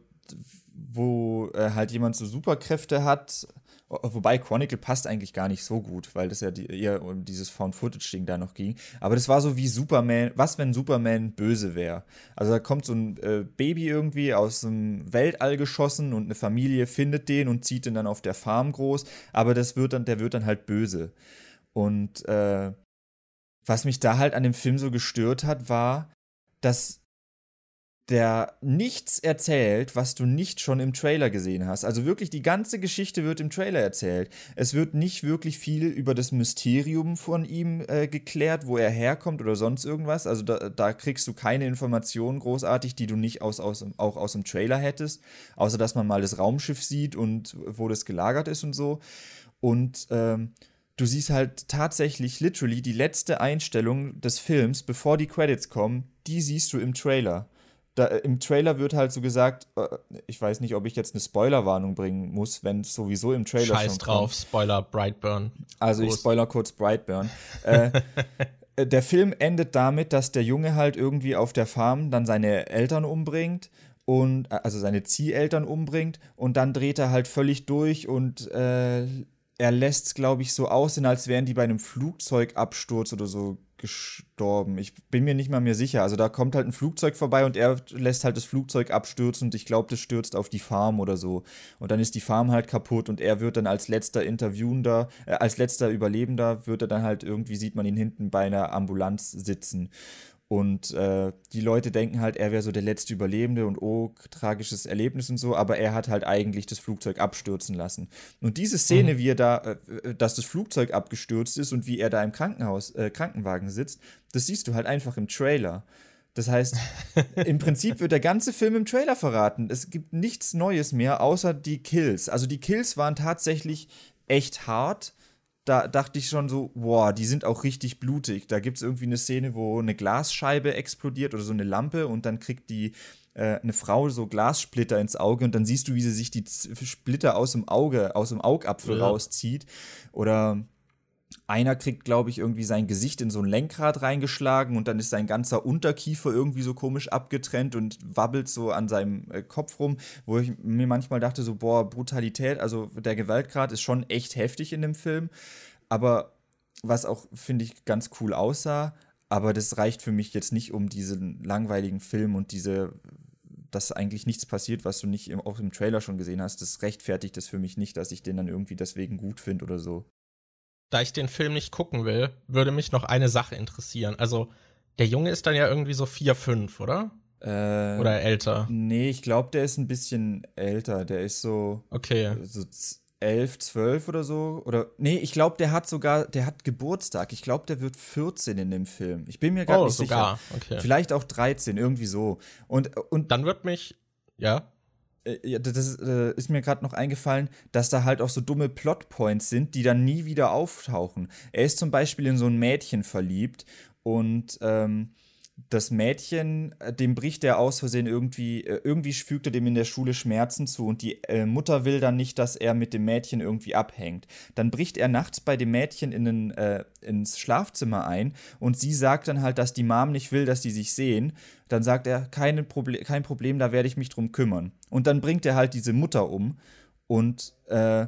wo äh, halt jemand so Superkräfte hat. Wobei Chronicle passt eigentlich gar nicht so gut, weil das ja die, eher um dieses Found-Footage-Ding da noch ging. Aber das war so wie Superman, was wenn Superman böse wäre? Also da kommt so ein äh, Baby irgendwie aus dem Weltall geschossen und eine Familie findet den und zieht ihn dann auf der Farm groß, aber das wird dann, der wird dann halt böse. Und äh, was mich da halt an dem Film so gestört hat, war, dass der nichts erzählt, was du nicht schon im Trailer gesehen hast. Also wirklich die ganze Geschichte wird im Trailer erzählt. Es wird nicht wirklich viel über das Mysterium von ihm äh, geklärt, wo er herkommt oder sonst irgendwas. Also da, da, kriegst du keine Informationen großartig, die du nicht aus, aus, auch aus dem Trailer hättest. Außer dass man mal das Raumschiff sieht und wo das gelagert ist und so. Und ähm, du siehst halt tatsächlich literally die letzte Einstellung des Films, bevor die Credits kommen, die siehst du im Trailer da, äh, im Trailer wird halt so gesagt, äh, ich weiß nicht, ob ich jetzt eine Spoilerwarnung bringen muss, wenn es sowieso im Trailer Scheiß schon drauf, kommt. Spoiler Brightburn. Also Groß. ich spoiler kurz Brightburn. äh, äh, der Film endet damit, dass der Junge halt irgendwie auf der Farm dann seine Eltern umbringt und also seine Zieheltern umbringt und dann dreht er halt völlig durch und äh, er lässt es, glaube ich, so aussehen, als wären die bei einem Flugzeugabsturz oder so gestorben. Ich bin mir nicht mal mehr sicher. Also da kommt halt ein Flugzeug vorbei und er lässt halt das Flugzeug abstürzen und ich glaube, das stürzt auf die Farm oder so. Und dann ist die Farm halt kaputt und er wird dann als letzter Interviewender, äh, als letzter Überlebender, wird er dann halt irgendwie, sieht man ihn hinten bei einer Ambulanz sitzen. Und äh, die Leute denken halt, er wäre so der letzte Überlebende und oh, tragisches Erlebnis und so, aber er hat halt eigentlich das Flugzeug abstürzen lassen. Und diese Szene, mhm. wie er da, äh, dass das Flugzeug abgestürzt ist und wie er da im Krankenhaus, äh, Krankenwagen sitzt, das siehst du halt einfach im Trailer. Das heißt, im Prinzip wird der ganze Film im Trailer verraten. Es gibt nichts Neues mehr, außer die Kills. Also die Kills waren tatsächlich echt hart da dachte ich schon so, boah, die sind auch richtig blutig. Da gibt es irgendwie eine Szene, wo eine Glasscheibe explodiert oder so eine Lampe und dann kriegt die äh, eine Frau so Glassplitter ins Auge und dann siehst du, wie sie sich die Splitter aus dem Auge, aus dem Augapfel ja. rauszieht. Oder einer kriegt, glaube ich, irgendwie sein Gesicht in so ein Lenkrad reingeschlagen und dann ist sein ganzer Unterkiefer irgendwie so komisch abgetrennt und wabbelt so an seinem äh, Kopf rum, wo ich mir manchmal dachte, so, boah, Brutalität, also der Gewaltgrad ist schon echt heftig in dem Film. Aber was auch, finde ich, ganz cool aussah, aber das reicht für mich jetzt nicht, um diesen langweiligen Film und diese dass eigentlich nichts passiert, was du nicht im, auch im Trailer schon gesehen hast, das rechtfertigt es für mich nicht, dass ich den dann irgendwie deswegen gut finde oder so da ich den Film nicht gucken will, würde mich noch eine Sache interessieren. Also, der Junge ist dann ja irgendwie so 4, 5, oder? Äh, oder älter? Nee, ich glaube, der ist ein bisschen älter. Der ist so. Okay. So 11, 12 oder so. Oder. Nee, ich glaube, der hat sogar. Der hat Geburtstag. Ich glaube, der wird 14 in dem Film. Ich bin mir gar oh, nicht sogar. sicher. Okay. Vielleicht auch 13, irgendwie so. Und, und. Dann wird mich. Ja äh, das äh, ist mir gerade noch eingefallen, dass da halt auch so dumme Plotpoints sind, die dann nie wieder auftauchen. Er ist zum Beispiel in so ein Mädchen verliebt und ähm, das Mädchen, äh, dem bricht er aus Versehen irgendwie, äh, irgendwie fügt er dem in der Schule Schmerzen zu und die äh, Mutter will dann nicht, dass er mit dem Mädchen irgendwie abhängt. Dann bricht er nachts bei dem Mädchen in den, äh, ins Schlafzimmer ein und sie sagt dann halt, dass die Mom nicht will, dass die sich sehen. Dann sagt er, keine Proble kein Problem, da werde ich mich drum kümmern. Und dann bringt er halt diese Mutter um und äh,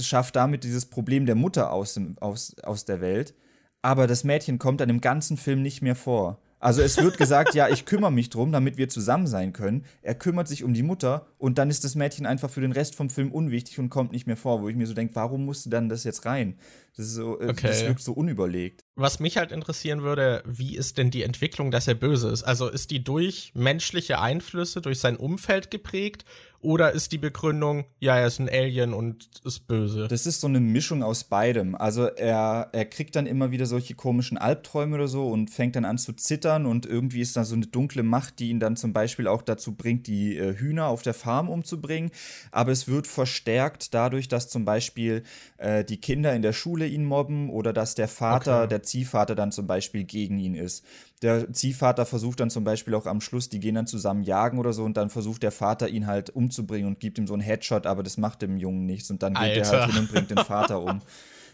schafft damit dieses Problem der Mutter aus, dem, aus, aus der Welt aber das Mädchen kommt dann im ganzen Film nicht mehr vor. Also es wird gesagt, ja, ich kümmere mich drum, damit wir zusammen sein können. Er kümmert sich um die Mutter und dann ist das Mädchen einfach für den Rest vom Film unwichtig und kommt nicht mehr vor, wo ich mir so denke, warum musste dann das jetzt rein? Das ist so, äh, okay. das wirkt so unüberlegt. Was mich halt interessieren würde, wie ist denn die Entwicklung, dass er böse ist? Also ist die durch menschliche Einflüsse, durch sein Umfeld geprägt oder ist die Begründung, ja, er ist ein Alien und ist böse? Das ist so eine Mischung aus beidem. Also er, er kriegt dann immer wieder solche komischen Albträume oder so und fängt dann an zu zittern und irgendwie ist da so eine dunkle Macht, die ihn dann zum Beispiel auch dazu bringt, die äh, Hühner auf der Farm umzubringen. Aber es wird verstärkt dadurch, dass zum Beispiel äh, die Kinder in der Schule ihn mobben oder dass der Vater, okay. der Ziehvater dann zum Beispiel gegen ihn ist der Ziehvater versucht dann zum Beispiel auch am Schluss, die gehen dann zusammen jagen oder so und dann versucht der Vater ihn halt umzubringen und gibt ihm so einen Headshot, aber das macht dem Jungen nichts und dann geht Alter. er halt hin und bringt den Vater um.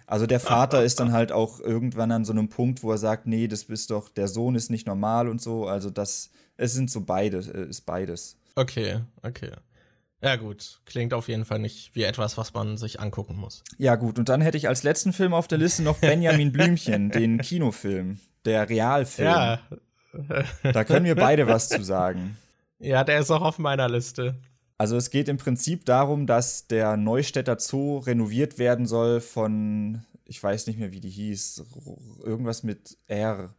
Also der Vater ist dann halt auch irgendwann an so einem Punkt, wo er sagt, nee, das bist doch, der Sohn ist nicht normal und so. Also das, es sind so beide, ist beides. Okay, okay. Ja, gut. Klingt auf jeden Fall nicht wie etwas, was man sich angucken muss. Ja, gut. Und dann hätte ich als letzten Film auf der Liste noch Benjamin Blümchen, den Kinofilm, der Realfilm. Ja. Da können wir beide was zu sagen. Ja, der ist auch auf meiner Liste. Also es geht im Prinzip darum, dass der Neustädter Zoo renoviert werden soll von, ich weiß nicht mehr, wie die hieß, irgendwas mit R.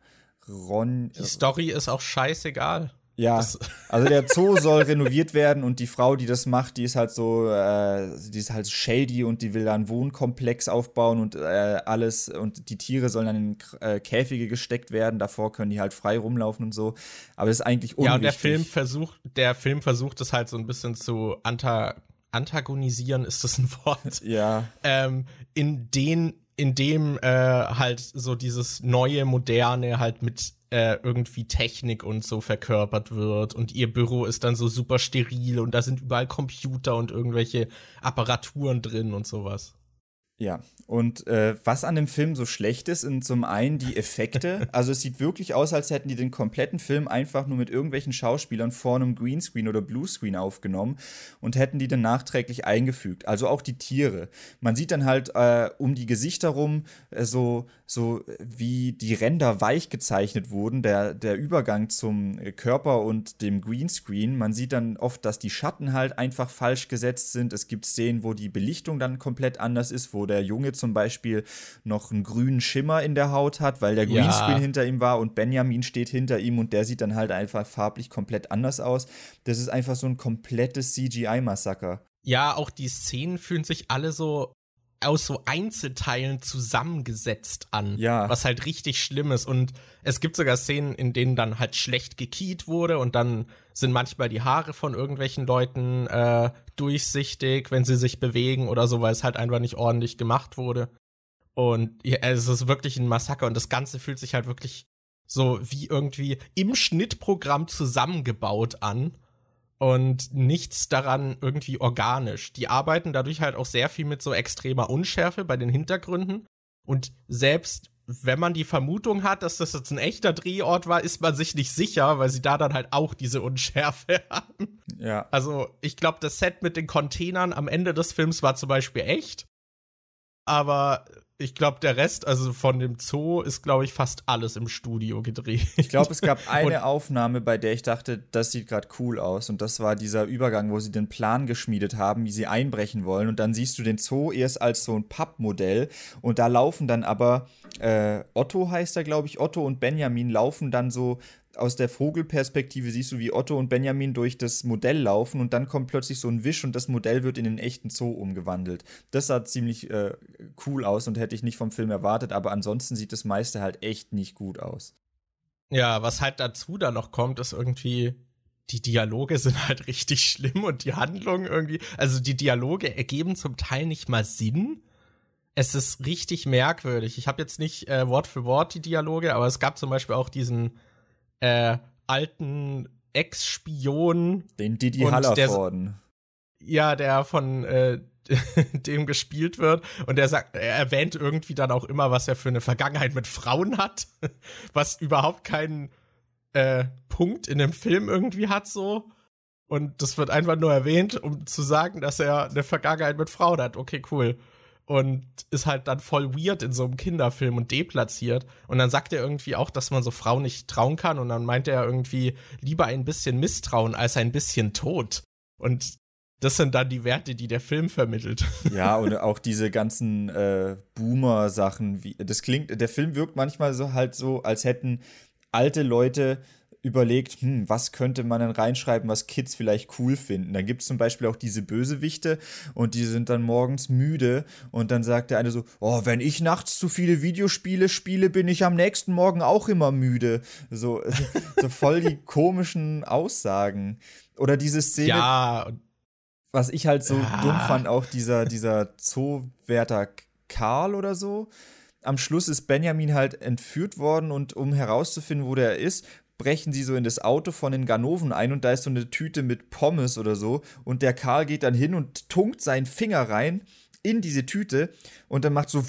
Ron. Die Story ist auch scheißegal. Ja, das also der Zoo soll renoviert werden und die Frau, die das macht, die ist halt so, äh, die ist halt shady und die will da einen Wohnkomplex aufbauen und äh, alles und die Tiere sollen dann in äh, Käfige gesteckt werden. Davor können die halt frei rumlaufen und so. Aber das ist eigentlich unwichtig. Ja, und der Film versucht, der Film versucht es halt so ein bisschen zu anta antagonisieren, ist das ein Wort? Ja. Ähm, in den in dem äh, halt so dieses neue, moderne halt mit äh, irgendwie Technik und so verkörpert wird und ihr Büro ist dann so super steril und da sind überall Computer und irgendwelche Apparaturen drin und sowas. Ja, und äh, was an dem Film so schlecht ist, sind zum einen die Effekte. Also es sieht wirklich aus, als hätten die den kompletten Film einfach nur mit irgendwelchen Schauspielern vor einem Greenscreen oder Bluescreen aufgenommen und hätten die dann nachträglich eingefügt. Also auch die Tiere. Man sieht dann halt äh, um die Gesichter rum äh, so, so wie die Ränder weich gezeichnet wurden, der, der Übergang zum Körper und dem Greenscreen. Man sieht dann oft, dass die Schatten halt einfach falsch gesetzt sind. Es gibt Szenen, wo die Belichtung dann komplett anders ist, wo der Junge zum Beispiel noch einen grünen Schimmer in der Haut hat, weil der Greenscreen ja. hinter ihm war und Benjamin steht hinter ihm und der sieht dann halt einfach farblich komplett anders aus. Das ist einfach so ein komplettes CGI-Massaker. Ja, auch die Szenen fühlen sich alle so aus so Einzelteilen zusammengesetzt an. Ja. Was halt richtig schlimm ist. Und es gibt sogar Szenen, in denen dann halt schlecht gekiet wurde und dann sind manchmal die Haare von irgendwelchen Leuten äh, durchsichtig, wenn sie sich bewegen oder so, weil es halt einfach nicht ordentlich gemacht wurde. Und ja, es ist wirklich ein Massaker und das Ganze fühlt sich halt wirklich so wie irgendwie im Schnittprogramm zusammengebaut an und nichts daran irgendwie organisch. Die arbeiten dadurch halt auch sehr viel mit so extremer Unschärfe bei den Hintergründen. Und selbst wenn man die Vermutung hat, dass das jetzt ein echter Drehort war, ist man sich nicht sicher, weil sie da dann halt auch diese Unschärfe haben. Ja. Also, ich glaube, das Set mit den Containern am Ende des Films war zum Beispiel echt. Aber ich glaube, der Rest, also von dem Zoo, ist, glaube ich, fast alles im Studio gedreht. Ich glaube, es gab eine Aufnahme, bei der ich dachte, das sieht gerade cool aus. Und das war dieser Übergang, wo sie den Plan geschmiedet haben, wie sie einbrechen wollen. Und dann siehst du den Zoo erst als so ein Pappmodell. Und da laufen dann aber, äh, Otto heißt er, glaube ich, Otto und Benjamin laufen dann so aus der Vogelperspektive siehst du, wie Otto und Benjamin durch das Modell laufen und dann kommt plötzlich so ein Wisch und das Modell wird in den echten Zoo umgewandelt. Das sah ziemlich äh, cool aus und hätte ich nicht vom Film erwartet, aber ansonsten sieht das meiste halt echt nicht gut aus. Ja, was halt dazu da noch kommt, ist irgendwie, die Dialoge sind halt richtig schlimm und die Handlung irgendwie, also die Dialoge ergeben zum Teil nicht mal Sinn. Es ist richtig merkwürdig. Ich habe jetzt nicht äh, Wort für Wort die Dialoge, aber es gab zum Beispiel auch diesen äh, alten Ex-Spion. Den Didi Hallervorden. Ja, der von äh, dem gespielt wird. Und er sagt, er erwähnt irgendwie dann auch immer, was er für eine Vergangenheit mit Frauen hat, was überhaupt keinen äh, Punkt in dem Film irgendwie hat, so. Und das wird einfach nur erwähnt, um zu sagen, dass er eine Vergangenheit mit Frauen hat. Okay, cool und ist halt dann voll weird in so einem Kinderfilm und deplatziert. Und dann sagt er irgendwie auch, dass man so Frauen nicht trauen kann. Und dann meint er irgendwie lieber ein bisschen Misstrauen als ein bisschen Tod. Und das sind dann die Werte, die der Film vermittelt. Ja, und auch diese ganzen äh, Boomer-Sachen. Das klingt, der Film wirkt manchmal so halt so, als hätten alte Leute überlegt, hm, was könnte man denn reinschreiben, was Kids vielleicht cool finden. Dann gibt es zum Beispiel auch diese Bösewichte und die sind dann morgens müde und dann sagt der eine so, oh, wenn ich nachts zu viele Videospiele spiele, bin ich am nächsten Morgen auch immer müde. So, so voll die komischen Aussagen. Oder diese Szene. Ja. Was ich halt so ja. dumm fand, auch dieser, dieser Zoowärter Karl oder so am Schluss ist Benjamin halt entführt worden und um herauszufinden, wo der ist, brechen sie so in das Auto von den Ganoven ein und da ist so eine Tüte mit Pommes oder so. Und der Karl geht dann hin und tunkt seinen Finger rein in diese Tüte und dann macht so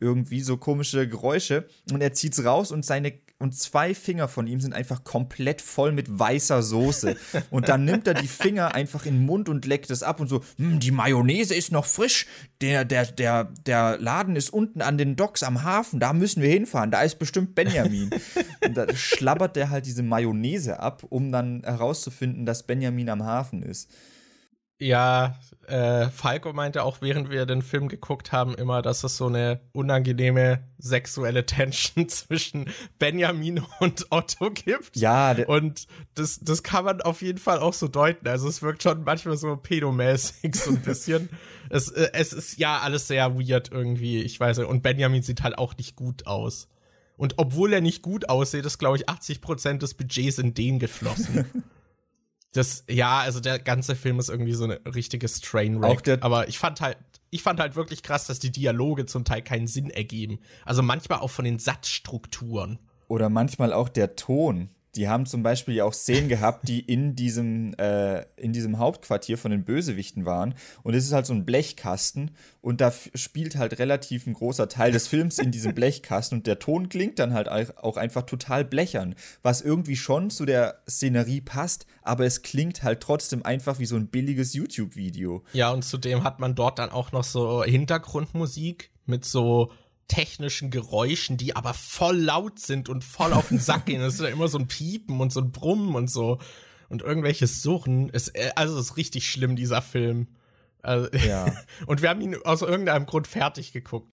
irgendwie so komische Geräusche und er zieht's raus und seine und zwei Finger von ihm sind einfach komplett voll mit weißer Soße. und dann nimmt er die Finger einfach in den Mund und leckt es ab und so, hm, die Mayonnaise ist noch frisch. Der, der, der, der Laden ist unten an den Docks am Hafen, da müssen wir hinfahren, da ist bestimmt Benjamin. und da schlabbert der halt diese Mayonnaise ab, um dann herauszufinden, dass Benjamin am Hafen ist. Ja, äh, Falco meinte auch, während wir den Film geguckt haben, immer, dass es so eine unangenehme sexuelle Tension zwischen Benjamin und Otto gibt. Ja, und das, das kann man auf jeden Fall auch so deuten. Also es wirkt schon manchmal so pedomäßig, so ein bisschen. es, äh, es ist ja alles sehr weird irgendwie, ich weiß nicht. Und Benjamin sieht halt auch nicht gut aus. Und obwohl er nicht gut aussieht, ist, glaube ich, 80% des Budgets in den geflossen. Das, ja, also der ganze Film ist irgendwie so eine richtige Strainwreck. Aber ich fand halt, ich fand halt wirklich krass, dass die Dialoge zum Teil keinen Sinn ergeben. Also manchmal auch von den Satzstrukturen. Oder manchmal auch der Ton die haben zum Beispiel ja auch Szenen gehabt, die in diesem, äh, in diesem Hauptquartier von den Bösewichten waren. Und es ist halt so ein Blechkasten und da spielt halt relativ ein großer Teil des Films in diesem Blechkasten und der Ton klingt dann halt auch einfach total blechern, was irgendwie schon zu der Szenerie passt, aber es klingt halt trotzdem einfach wie so ein billiges YouTube-Video. Ja, und zudem hat man dort dann auch noch so Hintergrundmusik mit so technischen Geräuschen, die aber voll laut sind und voll auf den Sack gehen. Das ist ja immer so ein Piepen und so ein Brummen und so. Und irgendwelche Suchen. Es, äh, also es ist richtig schlimm, dieser Film. Also, ja. und wir haben ihn aus irgendeinem Grund fertig geguckt.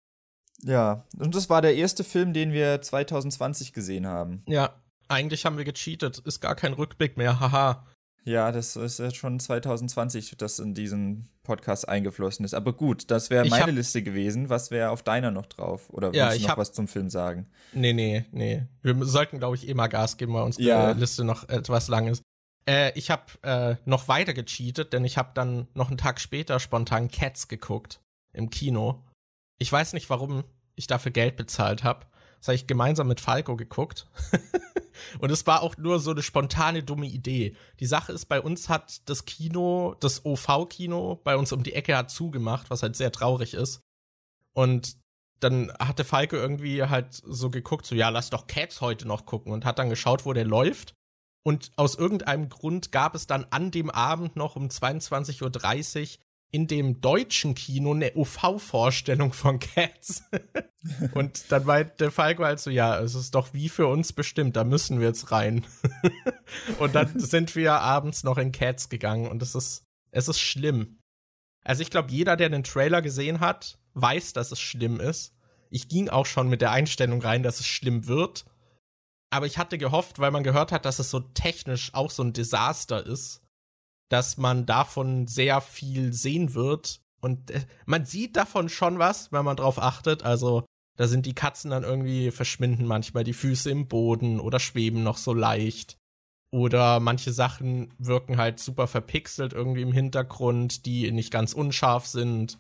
Ja, und das war der erste Film, den wir 2020 gesehen haben. Ja, eigentlich haben wir gecheatet. Ist gar kein Rückblick mehr, haha. Ja, das ist ja schon 2020, das in diesen Podcast eingeflossen ist. Aber gut, das wäre meine hab, Liste gewesen. Was wäre auf deiner noch drauf? Oder ja, willst du noch hab, was zum Film sagen? Nee, nee, nee. Wir sollten, glaube ich, eh mal Gas geben, weil unsere ja. Liste noch etwas lang ist. Äh, ich habe äh, noch weiter gecheatet, denn ich habe dann noch einen Tag später spontan Cats geguckt im Kino. Ich weiß nicht, warum ich dafür Geld bezahlt habe. Das habe ich gemeinsam mit Falco geguckt. Und es war auch nur so eine spontane, dumme Idee. Die Sache ist, bei uns hat das Kino, das OV-Kino, bei uns um die Ecke hat zugemacht, was halt sehr traurig ist. Und dann hatte Falke irgendwie halt so geguckt, so, ja, lass doch Cats heute noch gucken und hat dann geschaut, wo der läuft. Und aus irgendeinem Grund gab es dann an dem Abend noch um 22.30 Uhr in dem deutschen Kino eine UV-Vorstellung von Cats. und dann meinte Falco halt so, ja, es ist doch wie für uns bestimmt, da müssen wir jetzt rein. und dann sind wir abends noch in Cats gegangen und es ist, es ist schlimm. Also ich glaube, jeder, der den Trailer gesehen hat, weiß, dass es schlimm ist. Ich ging auch schon mit der Einstellung rein, dass es schlimm wird. Aber ich hatte gehofft, weil man gehört hat, dass es so technisch auch so ein Desaster ist, dass man davon sehr viel sehen wird. Und äh, man sieht davon schon was, wenn man drauf achtet. Also da sind die Katzen dann irgendwie verschwinden manchmal die Füße im Boden oder schweben noch so leicht. Oder manche Sachen wirken halt super verpixelt irgendwie im Hintergrund, die nicht ganz unscharf sind.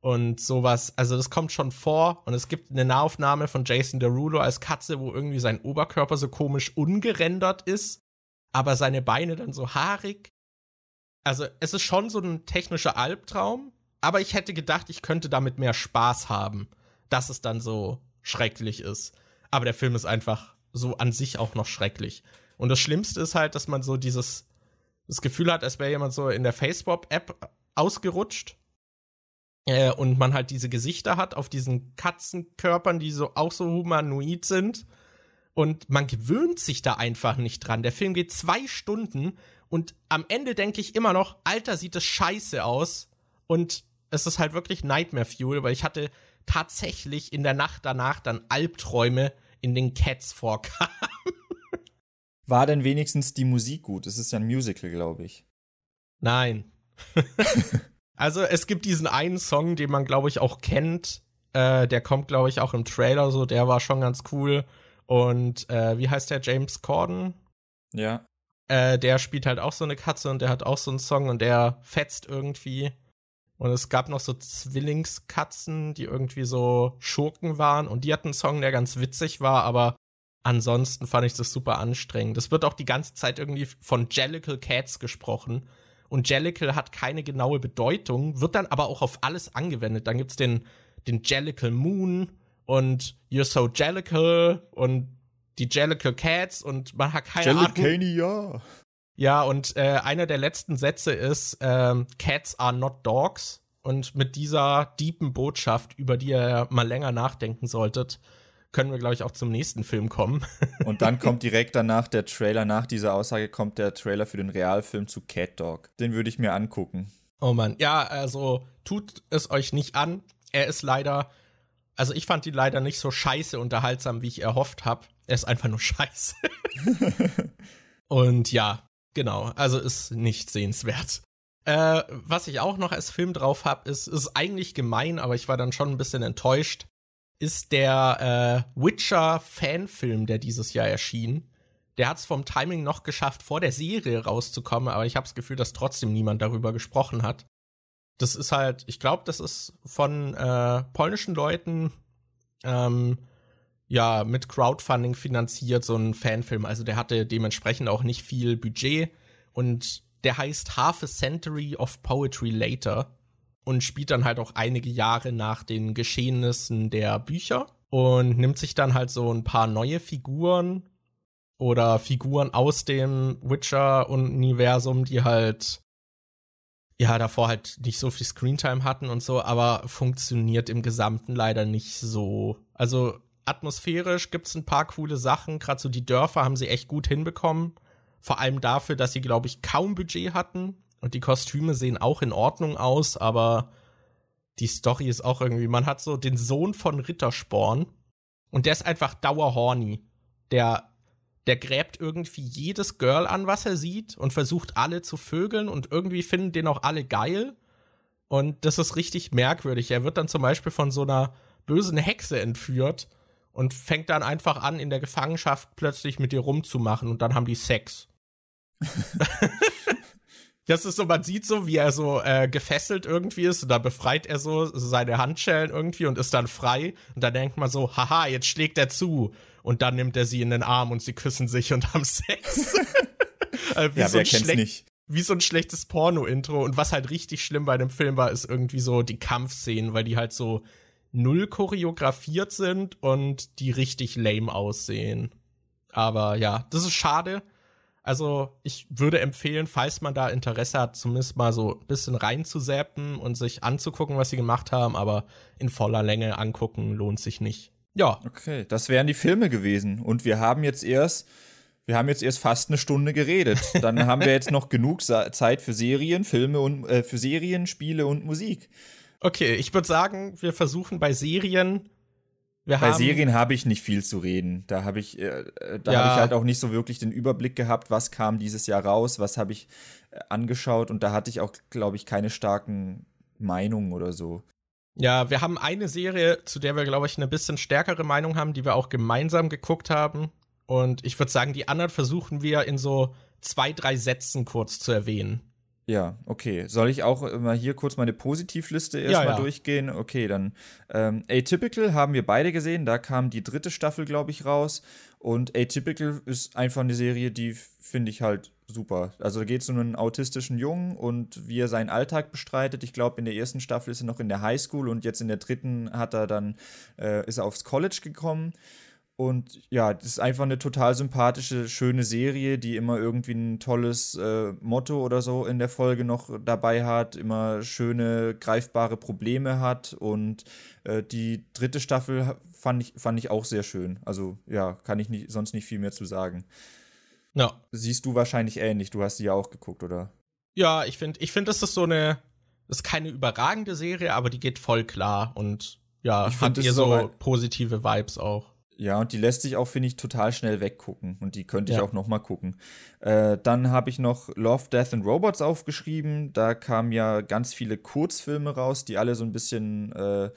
Und sowas, also das kommt schon vor. Und es gibt eine Nahaufnahme von Jason Derulo als Katze, wo irgendwie sein Oberkörper so komisch ungerendert ist, aber seine Beine dann so haarig also es ist schon so ein technischer Albtraum, aber ich hätte gedacht, ich könnte damit mehr Spaß haben, dass es dann so schrecklich ist. Aber der Film ist einfach so an sich auch noch schrecklich. Und das Schlimmste ist halt, dass man so dieses das Gefühl hat, als wäre jemand so in der Facebook-App ausgerutscht. Äh, und man halt diese Gesichter hat auf diesen Katzenkörpern, die so auch so humanoid sind. Und man gewöhnt sich da einfach nicht dran. Der Film geht zwei Stunden und am Ende denke ich immer noch, Alter, sieht das scheiße aus. Und es ist halt wirklich Nightmare Fuel, weil ich hatte tatsächlich in der Nacht danach dann Albträume, in den Cats vorkamen. War denn wenigstens die Musik gut? Es ist ja ein Musical, glaube ich. Nein. also es gibt diesen einen Song, den man, glaube ich, auch kennt. Äh, der kommt, glaube ich, auch im Trailer so. Der war schon ganz cool. Und äh, wie heißt der? James Corden? Ja. Äh, der spielt halt auch so eine Katze und der hat auch so einen Song und der fetzt irgendwie. Und es gab noch so Zwillingskatzen, die irgendwie so Schurken waren und die hatten einen Song, der ganz witzig war, aber ansonsten fand ich das super anstrengend. Es wird auch die ganze Zeit irgendwie von Jellicle Cats gesprochen. Und Jellicle hat keine genaue Bedeutung, wird dann aber auch auf alles angewendet. Dann gibt's den, den Jellicle Moon und You're so Jellicle und die Jellicle Cats und man hat keine Jellicania. Ahnung. Ja, und äh, einer der letzten Sätze ist, ähm, Cats are not dogs. Und mit dieser deepen Botschaft, über die ihr mal länger nachdenken solltet, können wir, glaube ich, auch zum nächsten Film kommen. Und dann kommt direkt danach der Trailer, nach dieser Aussage kommt der Trailer für den Realfilm zu Cat Dog. Den würde ich mir angucken. Oh Mann, ja, also tut es euch nicht an. Er ist leider, also ich fand ihn leider nicht so scheiße unterhaltsam, wie ich erhofft habe. Er ist einfach nur scheiße. Und ja, genau, also ist nicht sehenswert. Äh, was ich auch noch als Film drauf habe, ist, ist eigentlich gemein, aber ich war dann schon ein bisschen enttäuscht, ist der äh, Witcher-Fanfilm, der dieses Jahr erschien. Der hat es vom Timing noch geschafft, vor der Serie rauszukommen, aber ich habe das Gefühl, dass trotzdem niemand darüber gesprochen hat. Das ist halt, ich glaube, das ist von äh, polnischen Leuten ähm, ja mit Crowdfunding finanziert, so ein Fanfilm. Also der hatte dementsprechend auch nicht viel Budget und der heißt Half a Century of Poetry Later und spielt dann halt auch einige Jahre nach den Geschehnissen der Bücher und nimmt sich dann halt so ein paar neue Figuren oder Figuren aus dem Witcher-Universum, die halt ja davor halt nicht so viel Screentime hatten und so, aber funktioniert im Gesamten leider nicht so. Also atmosphärisch gibt's ein paar coole Sachen, gerade so die Dörfer haben sie echt gut hinbekommen. Vor allem dafür, dass sie, glaube ich, kaum Budget hatten und die Kostüme sehen auch in Ordnung aus, aber die Story ist auch irgendwie, man hat so den Sohn von Rittersporn und der ist einfach dauerhorny. Der, der gräbt irgendwie jedes Girl an, was er sieht und versucht alle zu vögeln und irgendwie finden den auch alle geil. Und das ist richtig merkwürdig. Er wird dann zum Beispiel von so einer bösen Hexe entführt und fängt dann einfach an, in der Gefangenschaft plötzlich mit ihr rumzumachen und dann haben die Sex. Das ist so, man sieht so, wie er so äh, gefesselt irgendwie ist und da befreit er so seine Handschellen irgendwie und ist dann frei und dann denkt man so, haha, jetzt schlägt er zu und dann nimmt er sie in den Arm und sie küssen sich und haben Sex. äh, ja, so wer kennt's nicht? Wie so ein schlechtes Porno-Intro und was halt richtig schlimm bei dem Film war, ist irgendwie so die Kampfszenen, weil die halt so null choreografiert sind und die richtig lame aussehen. Aber ja, das ist schade also ich würde empfehlen, falls man da Interesse hat, zumindest mal so ein bisschen reinzusäppen und sich anzugucken, was sie gemacht haben, aber in voller Länge angucken lohnt sich nicht. Ja. Okay, das wären die Filme gewesen. Und wir haben jetzt erst, wir haben jetzt erst fast eine Stunde geredet. Dann haben wir jetzt noch genug Zeit für Serien, Filme und äh, für Serien, Spiele und Musik. Okay, ich würde sagen, wir versuchen bei Serien wir Bei Serien habe ich nicht viel zu reden. Da habe ich, äh, äh da ja. habe ich halt auch nicht so wirklich den Überblick gehabt, was kam dieses Jahr raus, was habe ich äh, angeschaut und da hatte ich auch, glaube ich, keine starken Meinungen oder so. Ja, wir haben eine Serie, zu der wir, glaube ich, eine bisschen stärkere Meinung haben, die wir auch gemeinsam geguckt haben. Und ich würde sagen, die anderen versuchen wir in so zwei, drei Sätzen kurz zu erwähnen. Ja, okay. Soll ich auch mal hier kurz meine Positivliste erstmal ja, ja. durchgehen? Okay, dann ähm, Atypical haben wir beide gesehen. Da kam die dritte Staffel, glaube ich, raus. Und Atypical ist einfach eine Serie, die finde ich halt super. Also da geht es um einen autistischen Jungen und wie er seinen Alltag bestreitet. Ich glaube, in der ersten Staffel ist er noch in der Highschool und jetzt in der dritten hat er dann, äh, ist er aufs College gekommen. Und ja, das ist einfach eine total sympathische, schöne Serie, die immer irgendwie ein tolles äh, Motto oder so in der Folge noch dabei hat, immer schöne, greifbare Probleme hat. Und äh, die dritte Staffel fand ich, fand ich auch sehr schön. Also ja, kann ich nicht, sonst nicht viel mehr zu sagen. Ja. Siehst du wahrscheinlich ähnlich, du hast sie ja auch geguckt, oder? Ja, ich finde, ich finde, das ist so eine, das ist keine überragende Serie, aber die geht voll klar und ja, ich hat ihr so positive Vibes auch. Ja, und die lässt sich auch, finde ich, total schnell weggucken. Und die könnte ich ja. auch noch mal gucken. Äh, dann habe ich noch Love, Death and Robots aufgeschrieben. Da kamen ja ganz viele Kurzfilme raus, die alle so ein bisschen äh,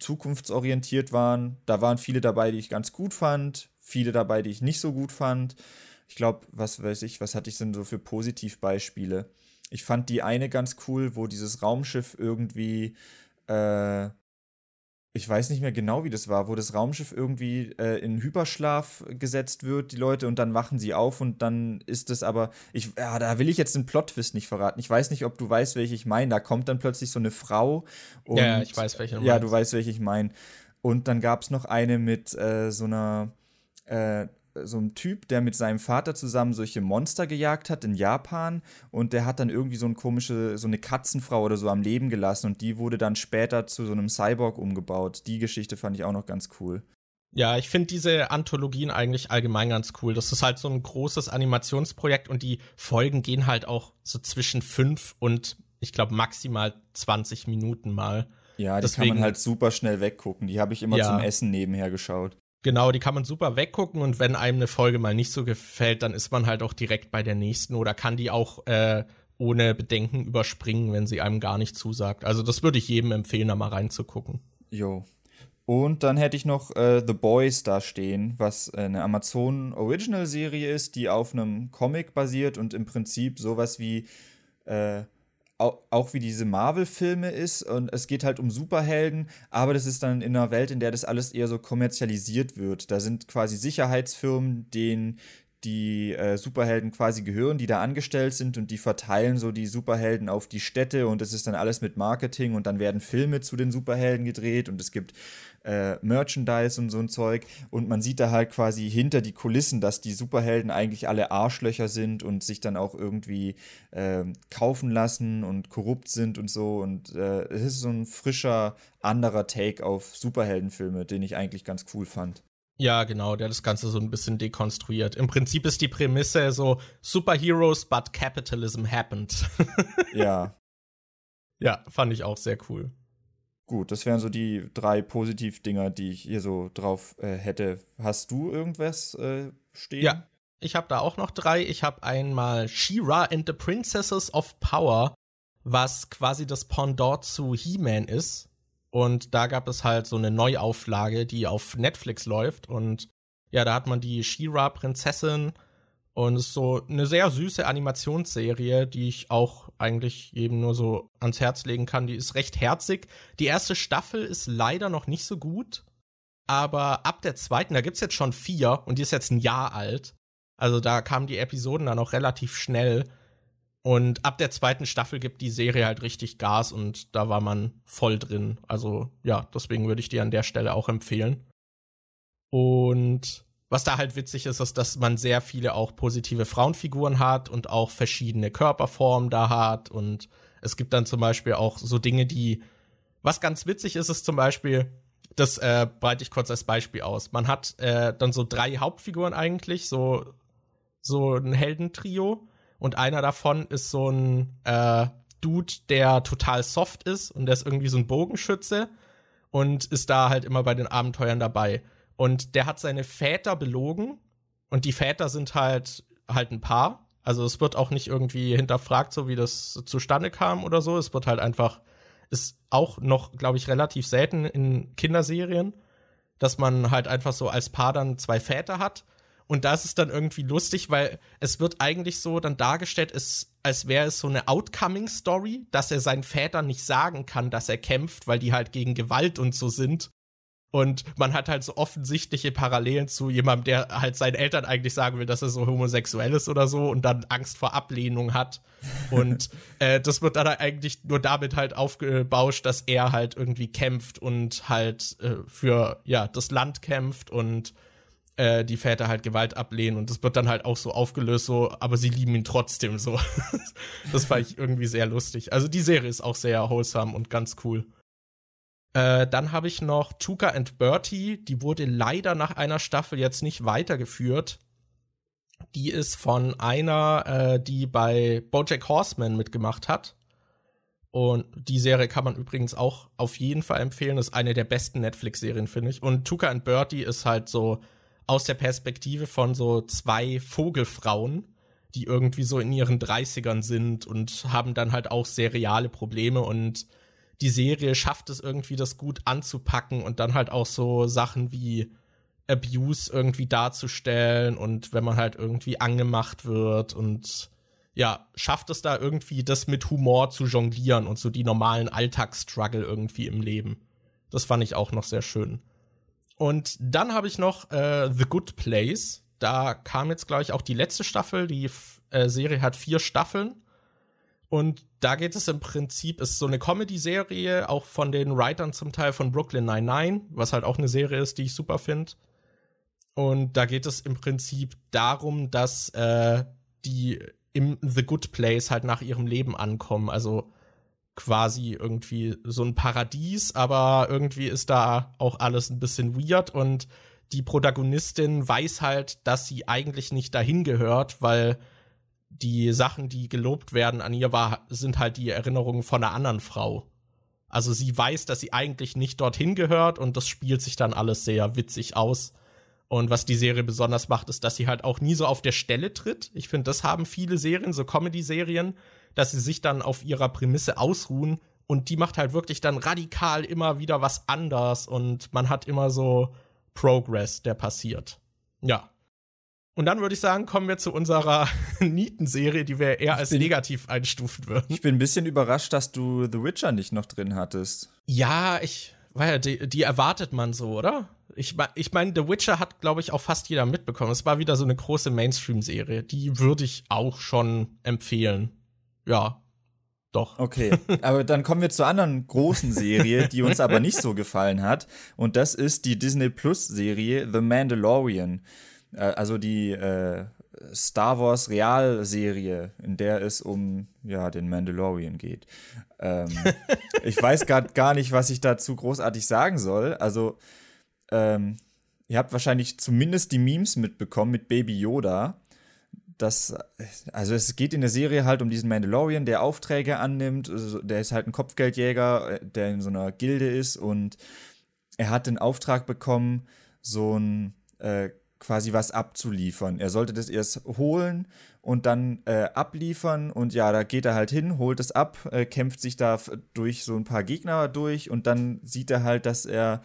zukunftsorientiert waren. Da waren viele dabei, die ich ganz gut fand. Viele dabei, die ich nicht so gut fand. Ich glaube, was weiß ich, was hatte ich denn so für Positivbeispiele? Ich fand die eine ganz cool, wo dieses Raumschiff irgendwie äh, ich weiß nicht mehr genau, wie das war, wo das Raumschiff irgendwie äh, in Hyperschlaf gesetzt wird, die Leute, und dann wachen sie auf und dann ist es aber, ich, ja, da will ich jetzt den Plot-Twist nicht verraten. Ich weiß nicht, ob du weißt, welche ich meine. Da kommt dann plötzlich so eine Frau. Und, ja, ich weiß, welche du Ja, du weißt, welche ich meine. Und dann gab es noch eine mit äh, so einer äh, so ein Typ, der mit seinem Vater zusammen solche Monster gejagt hat in Japan und der hat dann irgendwie so eine komische, so eine Katzenfrau oder so am Leben gelassen und die wurde dann später zu so einem Cyborg umgebaut. Die Geschichte fand ich auch noch ganz cool. Ja, ich finde diese Anthologien eigentlich allgemein ganz cool. Das ist halt so ein großes Animationsprojekt und die Folgen gehen halt auch so zwischen fünf und ich glaube maximal 20 Minuten mal. Ja, die Deswegen, kann man halt super schnell weggucken. Die habe ich immer ja. zum Essen nebenher geschaut. Genau, die kann man super weggucken und wenn einem eine Folge mal nicht so gefällt, dann ist man halt auch direkt bei der nächsten oder kann die auch äh, ohne Bedenken überspringen, wenn sie einem gar nicht zusagt. Also das würde ich jedem empfehlen, da mal reinzugucken. Jo. Und dann hätte ich noch äh, The Boys da stehen, was eine Amazon Original Serie ist, die auf einem Comic basiert und im Prinzip sowas wie äh, auch wie diese Marvel-Filme ist und es geht halt um Superhelden, aber das ist dann in einer Welt, in der das alles eher so kommerzialisiert wird. Da sind quasi Sicherheitsfirmen, denen die äh, Superhelden quasi gehören, die da angestellt sind und die verteilen so die Superhelden auf die Städte und es ist dann alles mit Marketing und dann werden Filme zu den Superhelden gedreht und es gibt äh, Merchandise und so ein Zeug. Und man sieht da halt quasi hinter die Kulissen, dass die Superhelden eigentlich alle Arschlöcher sind und sich dann auch irgendwie äh, kaufen lassen und korrupt sind und so. Und äh, es ist so ein frischer, anderer Take auf Superheldenfilme, den ich eigentlich ganz cool fand. Ja, genau, der das Ganze so ein bisschen dekonstruiert. Im Prinzip ist die Prämisse so Superheroes, but capitalism happened. ja. Ja, fand ich auch sehr cool. Gut, das wären so die drei Positivdinger, die ich hier so drauf äh, hätte. Hast du irgendwas äh, stehen? Ja, ich habe da auch noch drei. Ich habe einmal She-Ra and the Princesses of Power, was quasi das Pendant zu He-Man ist. Und da gab es halt so eine Neuauflage, die auf Netflix läuft. Und ja, da hat man die She-Ra-Prinzessin und es ist so eine sehr süße Animationsserie, die ich auch eigentlich eben nur so ans Herz legen kann. Die ist recht herzig. Die erste Staffel ist leider noch nicht so gut. Aber ab der zweiten, da gibt es jetzt schon vier und die ist jetzt ein Jahr alt. Also da kamen die Episoden dann auch relativ schnell. Und ab der zweiten Staffel gibt die Serie halt richtig Gas und da war man voll drin. Also ja, deswegen würde ich die an der Stelle auch empfehlen. Und was da halt witzig ist, ist, dass man sehr viele auch positive Frauenfiguren hat und auch verschiedene Körperformen da hat. Und es gibt dann zum Beispiel auch so Dinge, die. Was ganz witzig ist, ist zum Beispiel, das äh, breite ich kurz als Beispiel aus. Man hat äh, dann so drei Hauptfiguren eigentlich, so, so ein Heldentrio. Und einer davon ist so ein äh, Dude, der total soft ist und der ist irgendwie so ein Bogenschütze und ist da halt immer bei den Abenteuern dabei. Und der hat seine Väter belogen. Und die Väter sind halt halt ein Paar. Also es wird auch nicht irgendwie hinterfragt, so wie das zustande kam oder so. Es wird halt einfach, ist auch noch, glaube ich, relativ selten in Kinderserien, dass man halt einfach so als Paar dann zwei Väter hat. Und das ist dann irgendwie lustig, weil es wird eigentlich so dann dargestellt, ist, als wäre es so eine Outcoming-Story, dass er seinen Vätern nicht sagen kann, dass er kämpft, weil die halt gegen Gewalt und so sind. Und man hat halt so offensichtliche Parallelen zu jemandem, der halt seinen Eltern eigentlich sagen will, dass er so homosexuell ist oder so und dann Angst vor Ablehnung hat. Und äh, das wird dann eigentlich nur damit halt aufgebauscht, dass er halt irgendwie kämpft und halt äh, für ja das Land kämpft und äh, die Väter halt Gewalt ablehnen und das wird dann halt auch so aufgelöst, so, aber sie lieben ihn trotzdem so. das fand ich irgendwie sehr lustig. Also die Serie ist auch sehr wholesome und ganz cool. Äh, dann habe ich noch Tuka and Bertie. Die wurde leider nach einer Staffel jetzt nicht weitergeführt. Die ist von einer, äh, die bei Bojack Horseman mitgemacht hat. Und die Serie kann man übrigens auch auf jeden Fall empfehlen. Das ist eine der besten Netflix-Serien, finde ich. Und Tuka and Bertie ist halt so aus der Perspektive von so zwei Vogelfrauen, die irgendwie so in ihren 30ern sind und haben dann halt auch sehr reale Probleme und die Serie schafft es irgendwie, das gut anzupacken und dann halt auch so Sachen wie Abuse irgendwie darzustellen und wenn man halt irgendwie angemacht wird und ja, schafft es da irgendwie, das mit Humor zu jonglieren und so die normalen Alltagsstruggle irgendwie im Leben. Das fand ich auch noch sehr schön. Und dann habe ich noch äh, The Good Place. Da kam jetzt, glaube ich, auch die letzte Staffel. Die äh, Serie hat vier Staffeln. Und da geht es im Prinzip, ist so eine Comedy-Serie, auch von den Writern zum Teil von Brooklyn Nine-Nine, was halt auch eine Serie ist, die ich super finde. Und da geht es im Prinzip darum, dass äh, die im The Good Place halt nach ihrem Leben ankommen. Also quasi irgendwie so ein Paradies, aber irgendwie ist da auch alles ein bisschen weird und die Protagonistin weiß halt, dass sie eigentlich nicht dahin gehört, weil die Sachen, die gelobt werden an ihr, war, sind halt die Erinnerungen von einer anderen Frau. Also sie weiß, dass sie eigentlich nicht dorthin gehört und das spielt sich dann alles sehr witzig aus. Und was die Serie besonders macht, ist, dass sie halt auch nie so auf der Stelle tritt. Ich finde, das haben viele Serien, so Comedy-Serien, dass sie sich dann auf ihrer Prämisse ausruhen und die macht halt wirklich dann radikal immer wieder was anders und man hat immer so Progress, der passiert. Ja. Und dann würde ich sagen, kommen wir zu unserer Nietenserie, die wir eher als bin, negativ einstufen würden. Ich bin ein bisschen überrascht, dass du The Witcher nicht noch drin hattest. Ja, ich, weil die, die erwartet man so, oder? Ich, ich meine, The Witcher hat, glaube ich, auch fast jeder mitbekommen. Es war wieder so eine große Mainstream-Serie. Die würde ich auch schon empfehlen. Ja, doch. Okay, aber dann kommen wir zur anderen großen Serie, die uns aber nicht so gefallen hat. Und das ist die Disney Plus-Serie The Mandalorian. Äh, also die äh, Star Wars Realserie, in der es um ja, den Mandalorian geht. Ähm, ich weiß gerade gar nicht, was ich dazu großartig sagen soll. Also ähm, ihr habt wahrscheinlich zumindest die Memes mitbekommen mit Baby Yoda. Das, also es geht in der Serie halt um diesen Mandalorian, der Aufträge annimmt. Also der ist halt ein Kopfgeldjäger, äh, der in so einer Gilde ist und er hat den Auftrag bekommen, so ein äh, quasi was abzuliefern. Er sollte das erst holen und dann äh, abliefern und ja, da geht er halt hin, holt es ab, äh, kämpft sich da durch so ein paar Gegner durch und dann sieht er halt, dass er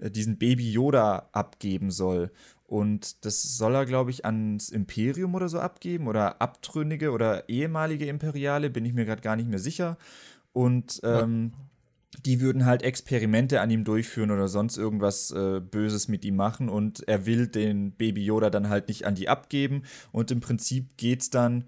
äh, diesen Baby Yoda abgeben soll. Und das soll er, glaube ich, ans Imperium oder so abgeben oder Abtrünnige oder ehemalige Imperiale, bin ich mir gerade gar nicht mehr sicher. Und ähm, ja. die würden halt Experimente an ihm durchführen oder sonst irgendwas äh, Böses mit ihm machen. Und er will den Baby Yoda dann halt nicht an die abgeben. Und im Prinzip geht es dann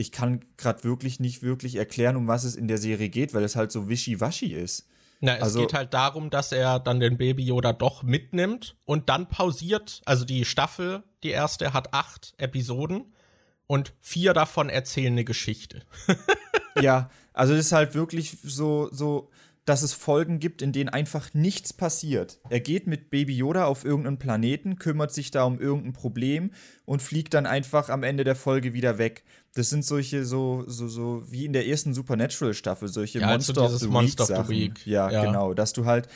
ich kann gerade wirklich nicht wirklich erklären, um was es in der Serie geht, weil es halt so wischiwaschi ist. Na, es also, geht halt darum, dass er dann den Baby Yoda doch mitnimmt und dann pausiert. Also die Staffel, die erste, hat acht Episoden und vier davon erzählen eine Geschichte. ja, also es ist halt wirklich so, so dass es Folgen gibt, in denen einfach nichts passiert. Er geht mit Baby Yoda auf irgendeinen Planeten, kümmert sich da um irgendein Problem und fliegt dann einfach am Ende der Folge wieder weg. Das sind solche, so, so, so wie in der ersten Supernatural-Staffel, solche ja, Monster, also of the Monster Week of the Week. Ja, ja, genau. Dass du halt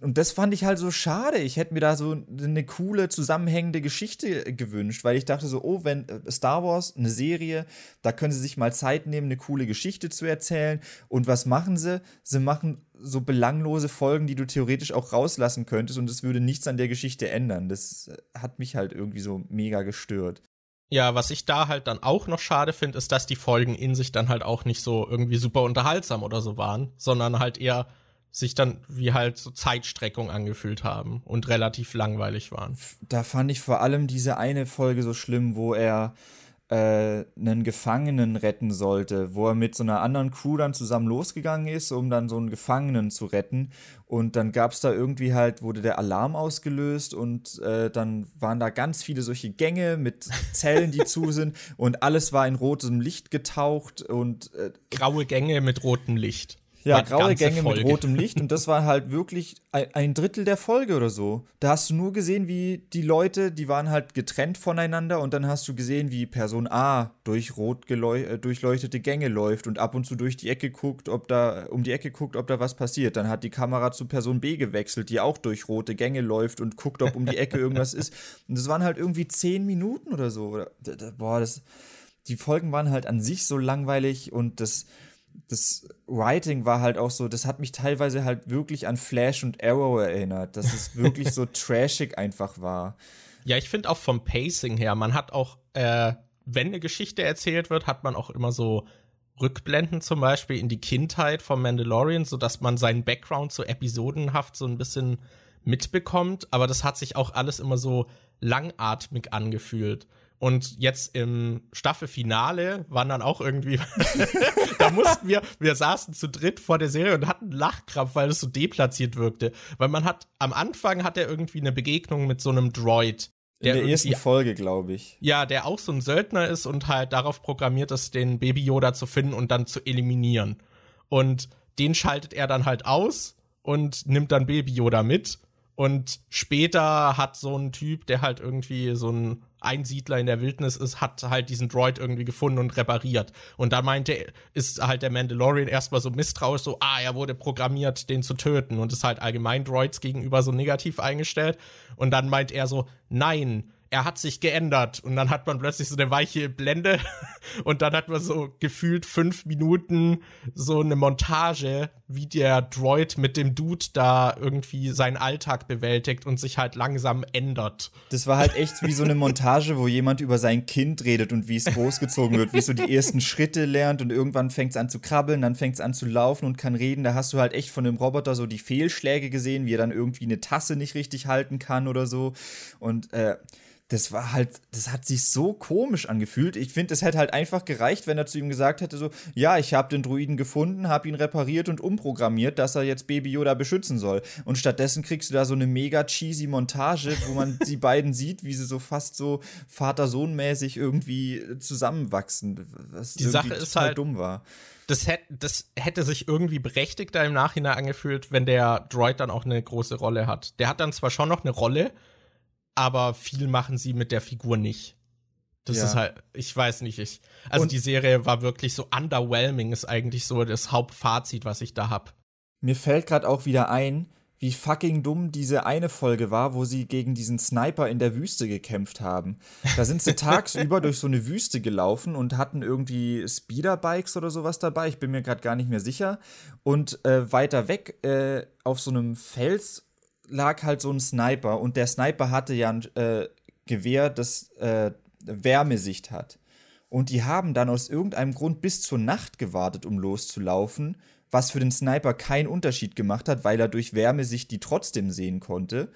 und das fand ich halt so schade. Ich hätte mir da so eine coole, zusammenhängende Geschichte gewünscht, weil ich dachte so, oh, wenn äh, Star Wars, eine Serie, da können sie sich mal Zeit nehmen, eine coole Geschichte zu erzählen. Und was machen sie? Sie machen so belanglose Folgen, die du theoretisch auch rauslassen könntest und es würde nichts an der Geschichte ändern. Das äh, hat mich halt irgendwie so mega gestört. Ja, was ich da halt dann auch noch schade finde, ist, dass die Folgen in sich dann halt auch nicht so irgendwie super unterhaltsam oder so waren, sondern halt eher sich dann wie halt so Zeitstreckung angefühlt haben und relativ langweilig waren. Da fand ich vor allem diese eine Folge so schlimm, wo er äh, einen Gefangenen retten sollte, wo er mit so einer anderen Crew dann zusammen losgegangen ist, um dann so einen Gefangenen zu retten. Und dann gab es da irgendwie halt, wurde der Alarm ausgelöst und äh, dann waren da ganz viele solche Gänge mit Zellen, die zu sind und alles war in rotem Licht getaucht und äh, graue Gänge mit rotem Licht. Ja, graue Gänge Folge. mit rotem Licht und das war halt wirklich ein Drittel der Folge oder so. Da hast du nur gesehen, wie die Leute, die waren halt getrennt voneinander und dann hast du gesehen, wie Person A durch rot äh, durchleuchtete Gänge läuft und ab und zu durch die Ecke guckt, ob da um die Ecke guckt, ob da was passiert. Dann hat die Kamera zu Person B gewechselt, die auch durch rote Gänge läuft und guckt, ob um die Ecke irgendwas ist. Und das waren halt irgendwie zehn Minuten oder so. Boah, das die Folgen waren halt an sich so langweilig und das das Writing war halt auch so, das hat mich teilweise halt wirklich an Flash und Arrow erinnert, dass es wirklich so trashig einfach war. Ja, ich finde auch vom Pacing her, man hat auch, äh, wenn eine Geschichte erzählt wird, hat man auch immer so Rückblenden zum Beispiel in die Kindheit vom Mandalorian, sodass man seinen Background so episodenhaft so ein bisschen mitbekommt, aber das hat sich auch alles immer so langatmig angefühlt. Und jetzt im Staffelfinale waren dann auch irgendwie, da mussten wir, wir saßen zu dritt vor der Serie und hatten Lachkrampf, weil es so deplatziert wirkte. Weil man hat, am Anfang hat er irgendwie eine Begegnung mit so einem Droid. Der In der ersten Folge, glaube ich. Ja, der auch so ein Söldner ist und halt darauf programmiert ist, den Baby Yoda zu finden und dann zu eliminieren. Und den schaltet er dann halt aus und nimmt dann Baby Yoda mit. Und später hat so ein Typ, der halt irgendwie so ein Einsiedler in der Wildnis ist, hat halt diesen Droid irgendwie gefunden und repariert. Und da meinte, ist halt der Mandalorian erstmal so misstrauisch, so, ah, er wurde programmiert, den zu töten und ist halt allgemein Droids gegenüber so negativ eingestellt. Und dann meint er so, nein, er hat sich geändert und dann hat man plötzlich so eine weiche Blende und dann hat man so gefühlt fünf Minuten so eine Montage, wie der Droid mit dem Dude da irgendwie seinen Alltag bewältigt und sich halt langsam ändert. Das war halt echt wie so eine Montage, wo jemand über sein Kind redet und wie es großgezogen wird, wie es so die ersten Schritte lernt und irgendwann fängt es an zu krabbeln, dann fängt es an zu laufen und kann reden. Da hast du halt echt von dem Roboter so die Fehlschläge gesehen, wie er dann irgendwie eine Tasse nicht richtig halten kann oder so und äh, das war halt, das hat sich so komisch angefühlt. Ich finde, es hätte halt einfach gereicht, wenn er zu ihm gesagt hätte, so, ja, ich habe den Druiden gefunden, habe ihn repariert und umprogrammiert, dass er jetzt Baby Yoda beschützen soll. Und stattdessen kriegst du da so eine mega cheesy Montage, wo man die beiden sieht, wie sie so fast so Vater-Sohn-mäßig irgendwie zusammenwachsen. Was die Sache ist halt dumm war. Das hätte, das hätte sich irgendwie berechtigter im Nachhinein angefühlt, wenn der Droid dann auch eine große Rolle hat. Der hat dann zwar schon noch eine Rolle, aber viel machen sie mit der Figur nicht. Das ja. ist halt, ich weiß nicht, ich. Also Und die Serie war wirklich so underwhelming, ist eigentlich so das Hauptfazit, was ich da hab. Mir fällt gerade auch wieder ein, wie fucking dumm diese eine Folge war, wo sie gegen diesen Sniper in der Wüste gekämpft haben. Da sind sie tagsüber durch so eine Wüste gelaufen und hatten irgendwie Speederbikes oder sowas dabei. Ich bin mir gerade gar nicht mehr sicher. Und äh, weiter weg äh, auf so einem Fels lag halt so ein Sniper und der Sniper hatte ja ein äh, Gewehr, das äh, Wärmesicht hat. Und die haben dann aus irgendeinem Grund bis zur Nacht gewartet, um loszulaufen, was für den Sniper keinen Unterschied gemacht hat, weil er durch Wärmesicht die trotzdem sehen konnte.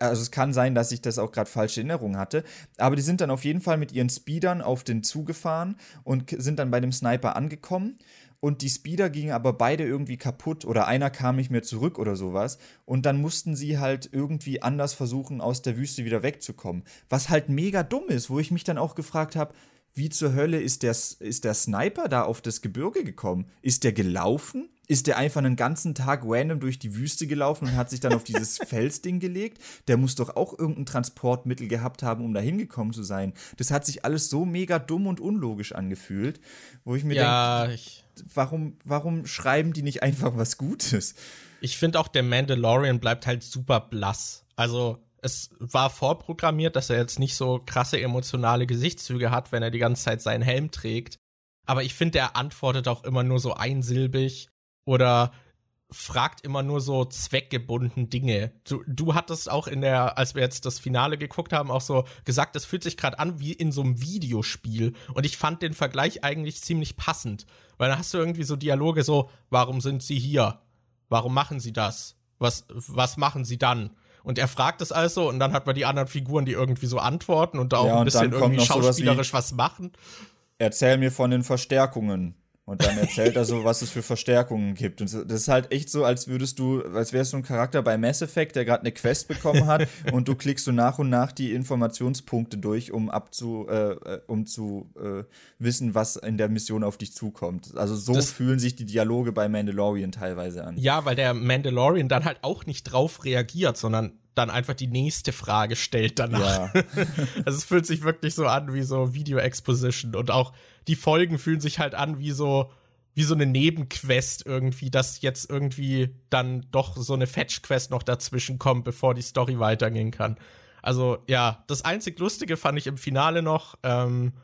Also es kann sein, dass ich das auch gerade falsche Erinnerungen hatte. Aber die sind dann auf jeden Fall mit ihren Speedern auf den zugefahren und sind dann bei dem Sniper angekommen und die Speeder gingen aber beide irgendwie kaputt oder einer kam nicht mehr zurück oder sowas und dann mussten sie halt irgendwie anders versuchen, aus der Wüste wieder wegzukommen. Was halt mega dumm ist, wo ich mich dann auch gefragt habe, wie zur Hölle ist der, ist der Sniper da auf das Gebirge gekommen? Ist der gelaufen? Ist der einfach einen ganzen Tag random durch die Wüste gelaufen und hat sich dann auf dieses Felsding gelegt? Der muss doch auch irgendein Transportmittel gehabt haben, um da hingekommen zu sein. Das hat sich alles so mega dumm und unlogisch angefühlt, wo ich mir ja, denke, warum, warum schreiben die nicht einfach was Gutes? Ich finde auch, der Mandalorian bleibt halt super blass. Also, es war vorprogrammiert, dass er jetzt nicht so krasse emotionale Gesichtszüge hat, wenn er die ganze Zeit seinen Helm trägt. Aber ich finde, er antwortet auch immer nur so einsilbig oder fragt immer nur so zweckgebunden Dinge. Du, du hattest auch in der, als wir jetzt das Finale geguckt haben, auch so gesagt, es fühlt sich gerade an wie in so einem Videospiel. Und ich fand den Vergleich eigentlich ziemlich passend. Weil dann hast du irgendwie so Dialoge so, warum sind sie hier? Warum machen sie das? Was, was machen sie dann? Und er fragt es also und dann hat man die anderen Figuren, die irgendwie so antworten und da auch ja, ein bisschen irgendwie schauspielerisch was machen. Erzähl mir von den Verstärkungen. Und dann erzählt er so, was es für Verstärkungen gibt. Und das ist halt echt so, als würdest du, als wärst du ein Charakter bei Mass Effect, der gerade eine Quest bekommen hat und du klickst so nach und nach die Informationspunkte durch, um abzu, äh, äh, um zu äh, wissen, was in der Mission auf dich zukommt. Also so das fühlen sich die Dialoge bei Mandalorian teilweise an. Ja, weil der Mandalorian dann halt auch nicht drauf reagiert, sondern dann einfach die nächste Frage stellt danach. Ja. also es fühlt sich wirklich so an wie so Video Exposition und auch die Folgen fühlen sich halt an wie so wie so eine Nebenquest irgendwie, dass jetzt irgendwie dann doch so eine Fetch-Quest noch dazwischen kommt, bevor die Story weitergehen kann. Also ja, das einzig Lustige fand ich im Finale noch, ähm,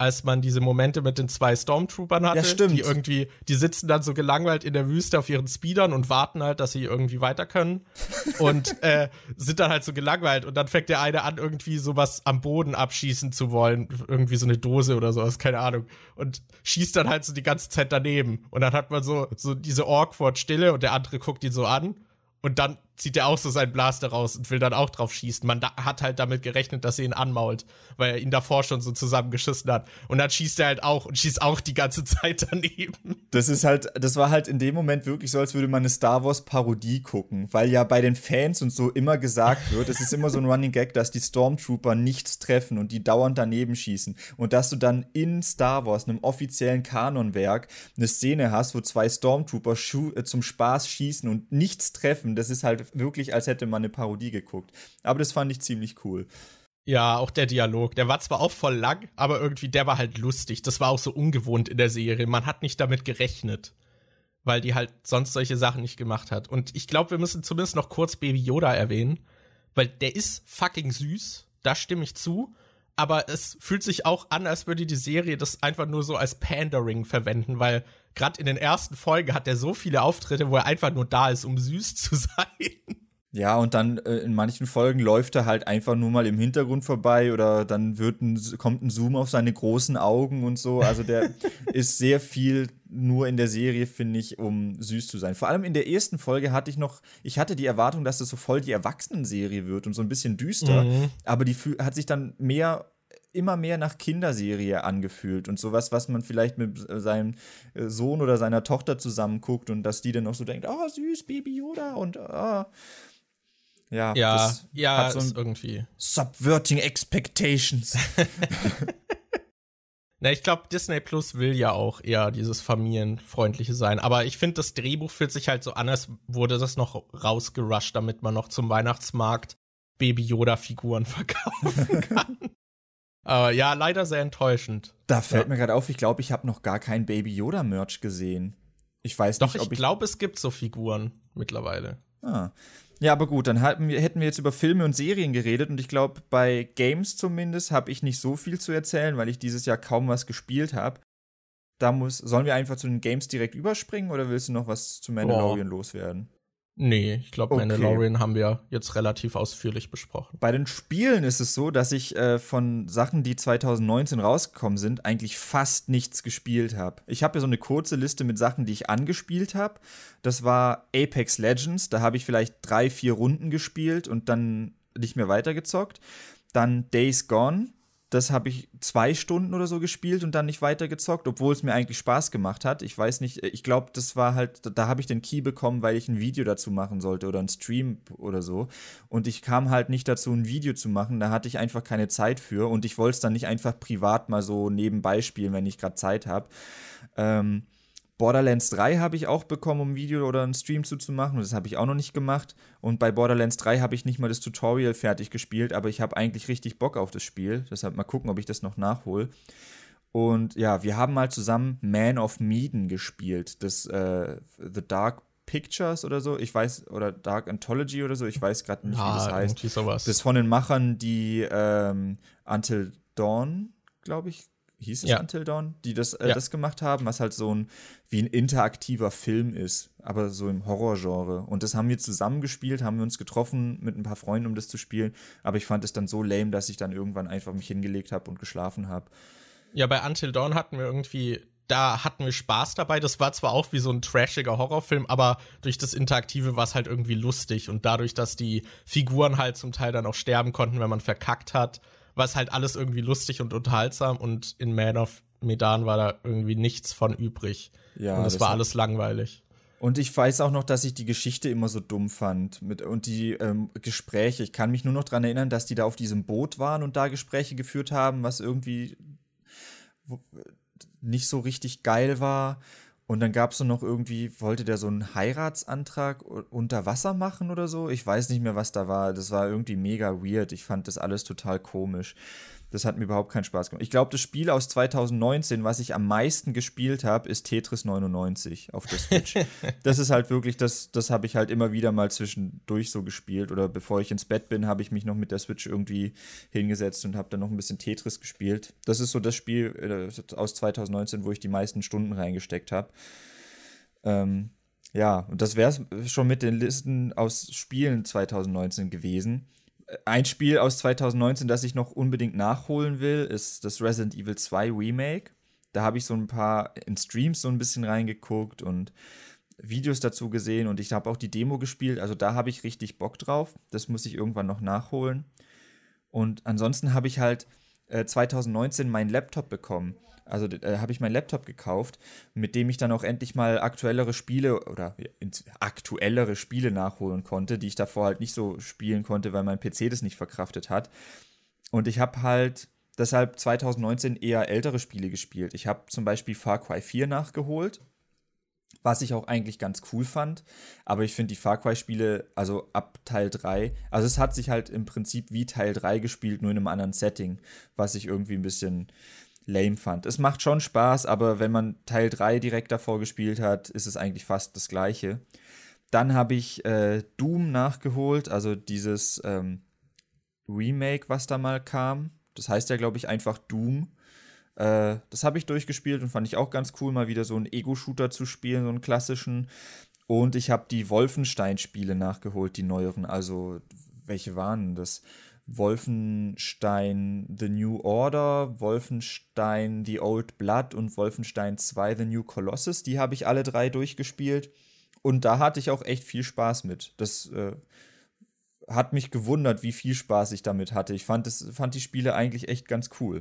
als man diese Momente mit den zwei Stormtroopern hatte. Ja, stimmt. Die irgendwie, die sitzen dann so gelangweilt in der Wüste auf ihren Speedern und warten halt, dass sie irgendwie weiter können. und äh, sind dann halt so gelangweilt. Und dann fängt der eine an, irgendwie sowas am Boden abschießen zu wollen. Irgendwie so eine Dose oder sowas, keine Ahnung. Und schießt dann halt so die ganze Zeit daneben. Und dann hat man so, so diese awkward Stille und der andere guckt ihn so an. Und dann zieht er auch so seinen Blaster raus und will dann auch drauf schießen. Man hat halt damit gerechnet, dass er ihn anmault, weil er ihn davor schon so zusammengeschissen hat. Und dann schießt er halt auch und schießt auch die ganze Zeit daneben. Das ist halt, das war halt in dem Moment wirklich so, als würde man eine Star Wars Parodie gucken, weil ja bei den Fans und so immer gesagt wird, es ist immer so ein Running Gag, dass die Stormtrooper nichts treffen und die dauernd daneben schießen. Und dass du dann in Star Wars, einem offiziellen Kanonwerk, eine Szene hast, wo zwei Stormtrooper äh, zum Spaß schießen und nichts treffen, das ist halt wirklich, als hätte man eine Parodie geguckt. Aber das fand ich ziemlich cool. Ja, auch der Dialog. Der war zwar auch voll lang, aber irgendwie, der war halt lustig. Das war auch so ungewohnt in der Serie. Man hat nicht damit gerechnet. Weil die halt sonst solche Sachen nicht gemacht hat. Und ich glaube, wir müssen zumindest noch kurz Baby Yoda erwähnen. Weil der ist fucking süß. Da stimme ich zu. Aber es fühlt sich auch an, als würde die Serie das einfach nur so als Pandering verwenden, weil gerade in den ersten Folgen hat er so viele Auftritte, wo er einfach nur da ist, um süß zu sein. Ja, und dann äh, in manchen Folgen läuft er halt einfach nur mal im Hintergrund vorbei oder dann wird ein, kommt ein Zoom auf seine großen Augen und so. Also der ist sehr viel nur in der Serie, finde ich, um süß zu sein. Vor allem in der ersten Folge hatte ich noch, ich hatte die Erwartung, dass das so voll die Erwachsenenserie wird und so ein bisschen düster, mhm. aber die hat sich dann mehr immer mehr nach Kinderserie angefühlt und sowas, was man vielleicht mit seinem äh, Sohn oder seiner Tochter zusammen guckt und dass die dann auch so denkt, oh süß, Baby Yoda und oh. Ja, ja, ja, hat so irgendwie Subverting Expectations. Na, ich glaube, Disney Plus will ja auch eher dieses familienfreundliche sein. Aber ich finde, das Drehbuch fühlt sich halt so an, als wurde das noch rausgerusht, damit man noch zum Weihnachtsmarkt Baby Yoda-Figuren verkaufen kann. Aber ja, leider sehr enttäuschend. Da fällt ja. mir gerade auf, ich glaube, ich habe noch gar kein Baby Yoda Merch gesehen. Ich weiß Doch, nicht, ob ich. Ich glaube, es gibt so Figuren mittlerweile. Ah. Ja, aber gut, dann hätten wir, hätten wir jetzt über Filme und Serien geredet und ich glaube, bei Games zumindest habe ich nicht so viel zu erzählen, weil ich dieses Jahr kaum was gespielt habe. Da muss, sollen wir einfach zu den Games direkt überspringen oder willst du noch was zu Mandalorian oh. loswerden? Nee, ich glaube, okay. Mandalorian haben wir jetzt relativ ausführlich besprochen. Bei den Spielen ist es so, dass ich äh, von Sachen, die 2019 rausgekommen sind, eigentlich fast nichts gespielt habe. Ich habe ja so eine kurze Liste mit Sachen, die ich angespielt habe. Das war Apex Legends, da habe ich vielleicht drei, vier Runden gespielt und dann nicht mehr weitergezockt. Dann Days Gone, das habe ich zwei Stunden oder so gespielt und dann nicht weitergezockt, obwohl es mir eigentlich Spaß gemacht hat. Ich weiß nicht, ich glaube, das war halt, da habe ich den Key bekommen, weil ich ein Video dazu machen sollte oder ein Stream oder so. Und ich kam halt nicht dazu, ein Video zu machen. Da hatte ich einfach keine Zeit für und ich wollte es dann nicht einfach privat mal so nebenbei spielen, wenn ich gerade Zeit habe. Ähm, Borderlands 3 habe ich auch bekommen, um ein Video oder einen Stream zuzumachen. Das habe ich auch noch nicht gemacht. Und bei Borderlands 3 habe ich nicht mal das Tutorial fertig gespielt, aber ich habe eigentlich richtig Bock auf das Spiel. Deshalb mal gucken, ob ich das noch nachhole. Und ja, wir haben mal zusammen Man of Medan gespielt. Das äh, The Dark Pictures oder so, ich weiß, oder Dark Anthology oder so, ich weiß gerade nicht, ah, wie das heißt. Sowas. Das ist von den Machern, die ähm, Until Dawn, glaube ich, hieß es ja. Until Dawn, die das, äh, ja. das gemacht haben, was halt so ein wie ein interaktiver Film ist, aber so im Horrorgenre. Und das haben wir zusammen gespielt, haben wir uns getroffen mit ein paar Freunden, um das zu spielen. Aber ich fand es dann so lame, dass ich dann irgendwann einfach mich hingelegt habe und geschlafen habe. Ja, bei Until Dawn hatten wir irgendwie da hatten wir Spaß dabei. Das war zwar auch wie so ein trashiger Horrorfilm, aber durch das Interaktive war es halt irgendwie lustig. Und dadurch, dass die Figuren halt zum Teil dann auch sterben konnten, wenn man verkackt hat, war es halt alles irgendwie lustig und unterhaltsam und in Man of Medan war da irgendwie nichts von übrig. Ja, und es war alles langweilig. Und ich weiß auch noch, dass ich die Geschichte immer so dumm fand. Mit, und die ähm, Gespräche. Ich kann mich nur noch daran erinnern, dass die da auf diesem Boot waren und da Gespräche geführt haben, was irgendwie nicht so richtig geil war. Und dann gab es noch irgendwie, wollte der so einen Heiratsantrag unter Wasser machen oder so? Ich weiß nicht mehr, was da war. Das war irgendwie mega weird. Ich fand das alles total komisch. Das hat mir überhaupt keinen Spaß gemacht. Ich glaube, das Spiel aus 2019, was ich am meisten gespielt habe, ist Tetris 99 auf der Switch. das ist halt wirklich, das, das habe ich halt immer wieder mal zwischendurch so gespielt. Oder bevor ich ins Bett bin, habe ich mich noch mit der Switch irgendwie hingesetzt und habe dann noch ein bisschen Tetris gespielt. Das ist so das Spiel äh, aus 2019, wo ich die meisten Stunden reingesteckt habe. Ähm, ja, und das wäre es schon mit den Listen aus Spielen 2019 gewesen ein Spiel aus 2019, das ich noch unbedingt nachholen will, ist das Resident Evil 2 Remake. Da habe ich so ein paar in Streams so ein bisschen reingeguckt und Videos dazu gesehen und ich habe auch die Demo gespielt. Also da habe ich richtig Bock drauf. Das muss ich irgendwann noch nachholen. Und ansonsten habe ich halt äh, 2019 meinen Laptop bekommen. Also äh, habe ich meinen Laptop gekauft, mit dem ich dann auch endlich mal aktuellere Spiele oder aktuellere Spiele nachholen konnte, die ich davor halt nicht so spielen konnte, weil mein PC das nicht verkraftet hat. Und ich habe halt deshalb 2019 eher ältere Spiele gespielt. Ich habe zum Beispiel Far Cry 4 nachgeholt was ich auch eigentlich ganz cool fand. Aber ich finde die Far Cry-Spiele, also ab Teil 3, also es hat sich halt im Prinzip wie Teil 3 gespielt, nur in einem anderen Setting, was ich irgendwie ein bisschen lame fand. Es macht schon Spaß, aber wenn man Teil 3 direkt davor gespielt hat, ist es eigentlich fast das gleiche. Dann habe ich äh, Doom nachgeholt, also dieses ähm, Remake, was da mal kam. Das heißt ja, glaube ich, einfach Doom. Äh, das habe ich durchgespielt und fand ich auch ganz cool, mal wieder so einen Ego-Shooter zu spielen, so einen klassischen. Und ich habe die Wolfenstein-Spiele nachgeholt, die neueren. Also, welche waren das? Wolfenstein The New Order, Wolfenstein The Old Blood und Wolfenstein 2 The New Colossus. Die habe ich alle drei durchgespielt. Und da hatte ich auch echt viel Spaß mit. Das äh, hat mich gewundert, wie viel Spaß ich damit hatte. Ich fand, das, fand die Spiele eigentlich echt ganz cool.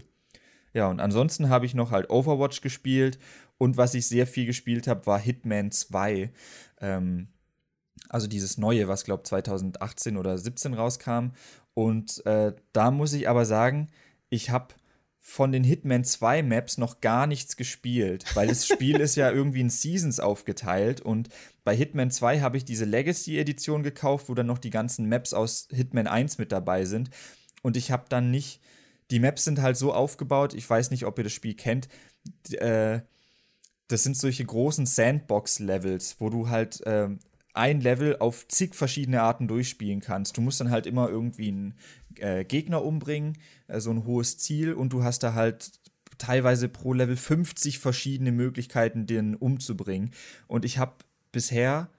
Ja, und ansonsten habe ich noch halt Overwatch gespielt und was ich sehr viel gespielt habe, war Hitman 2. Ähm, also dieses neue, was glaube 2018 oder 17 rauskam. Und äh, da muss ich aber sagen, ich habe von den Hitman 2 Maps noch gar nichts gespielt, weil das Spiel ist ja irgendwie in Seasons aufgeteilt und bei Hitman 2 habe ich diese Legacy Edition gekauft, wo dann noch die ganzen Maps aus Hitman 1 mit dabei sind und ich habe dann nicht die Maps sind halt so aufgebaut, ich weiß nicht, ob ihr das Spiel kennt. Äh, das sind solche großen Sandbox-Levels, wo du halt äh, ein Level auf zig verschiedene Arten durchspielen kannst. Du musst dann halt immer irgendwie einen äh, Gegner umbringen, äh, so ein hohes Ziel, und du hast da halt teilweise pro Level 50 verschiedene Möglichkeiten, den umzubringen. Und ich habe bisher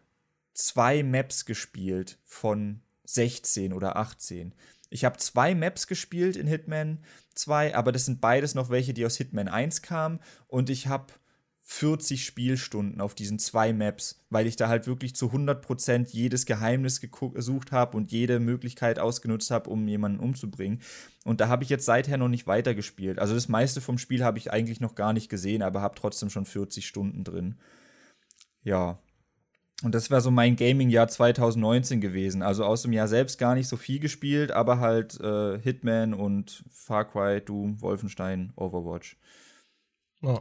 zwei Maps gespielt von 16 oder 18. Ich habe zwei Maps gespielt in Hitman 2, aber das sind beides noch welche, die aus Hitman 1 kamen. Und ich habe 40 Spielstunden auf diesen zwei Maps, weil ich da halt wirklich zu 100% jedes Geheimnis gesucht habe und jede Möglichkeit ausgenutzt habe, um jemanden umzubringen. Und da habe ich jetzt seither noch nicht weitergespielt. Also das meiste vom Spiel habe ich eigentlich noch gar nicht gesehen, aber habe trotzdem schon 40 Stunden drin. Ja, und das wäre so mein Gaming-Jahr 2019 gewesen. Also aus dem Jahr selbst gar nicht so viel gespielt, aber halt äh, Hitman und Far Cry, Doom, Wolfenstein, Overwatch. Oh.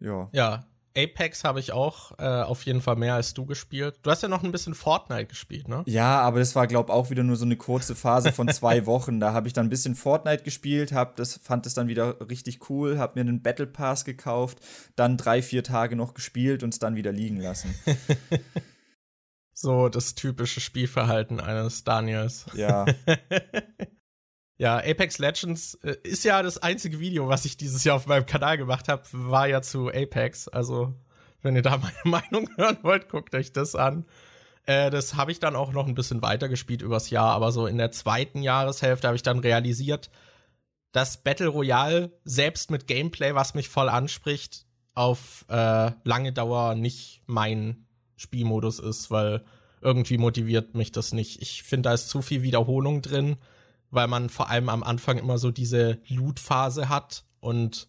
Ja. Ja, Apex habe ich auch äh, auf jeden Fall mehr als du gespielt. Du hast ja noch ein bisschen Fortnite gespielt, ne? Ja, aber das war, glaube ich, auch wieder nur so eine kurze Phase von zwei Wochen. Da habe ich dann ein bisschen Fortnite gespielt, hab das, fand das dann wieder richtig cool, habe mir einen Battle Pass gekauft, dann drei, vier Tage noch gespielt und es dann wieder liegen lassen. So das typische Spielverhalten eines Daniels. Ja. ja, Apex Legends äh, ist ja das einzige Video, was ich dieses Jahr auf meinem Kanal gemacht habe, war ja zu Apex. Also, wenn ihr da meine Meinung hören wollt, guckt euch das an. Äh, das habe ich dann auch noch ein bisschen weitergespielt übers Jahr, aber so in der zweiten Jahreshälfte habe ich dann realisiert, dass Battle Royale selbst mit Gameplay, was mich voll anspricht, auf äh, lange Dauer nicht mein Spielmodus ist, weil irgendwie motiviert mich das nicht. Ich finde, da ist zu viel Wiederholung drin, weil man vor allem am Anfang immer so diese Loot-Phase hat und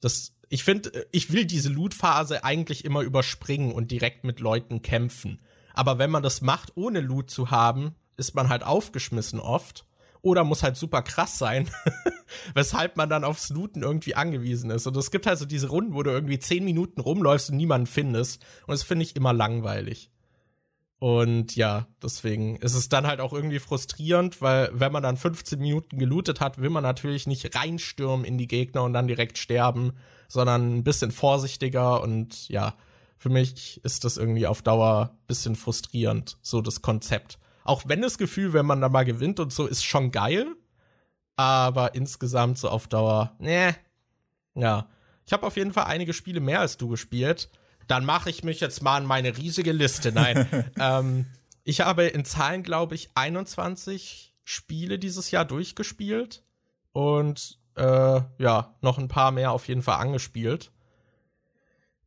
das, ich finde, ich will diese Loot-Phase eigentlich immer überspringen und direkt mit Leuten kämpfen. Aber wenn man das macht, ohne Loot zu haben, ist man halt aufgeschmissen oft oder muss halt super krass sein, weshalb man dann aufs Looten irgendwie angewiesen ist. Und es gibt halt so diese Runden, wo du irgendwie zehn Minuten rumläufst und niemanden findest. Und das finde ich immer langweilig. Und ja, deswegen ist es dann halt auch irgendwie frustrierend, weil wenn man dann 15 Minuten gelootet hat, will man natürlich nicht reinstürmen in die Gegner und dann direkt sterben, sondern ein bisschen vorsichtiger und ja, für mich ist das irgendwie auf Dauer bisschen frustrierend, so das Konzept. Auch wenn das Gefühl, wenn man da mal gewinnt und so, ist schon geil. Aber insgesamt so auf Dauer, ne. Ja. Ich habe auf jeden Fall einige Spiele mehr als du gespielt. Dann mache ich mich jetzt mal an meine riesige Liste. Nein. ähm, ich habe in Zahlen, glaube ich, 21 Spiele dieses Jahr durchgespielt. Und äh, ja, noch ein paar mehr auf jeden Fall angespielt.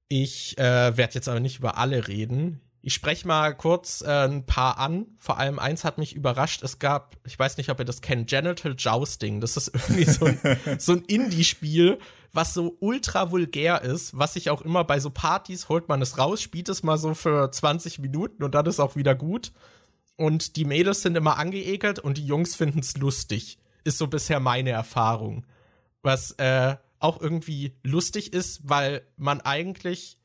Ich äh, werde jetzt aber nicht über alle reden. Ich spreche mal kurz äh, ein paar an. Vor allem eins hat mich überrascht. Es gab, ich weiß nicht, ob ihr das kennt, Genital Jousting. Das ist irgendwie so ein, so ein Indie-Spiel, was so ultra vulgär ist, was sich auch immer bei so Partys holt man es raus, spielt es mal so für 20 Minuten und dann ist auch wieder gut. Und die Mädels sind immer angeekelt und die Jungs finden es lustig. Ist so bisher meine Erfahrung. Was äh, auch irgendwie lustig ist, weil man eigentlich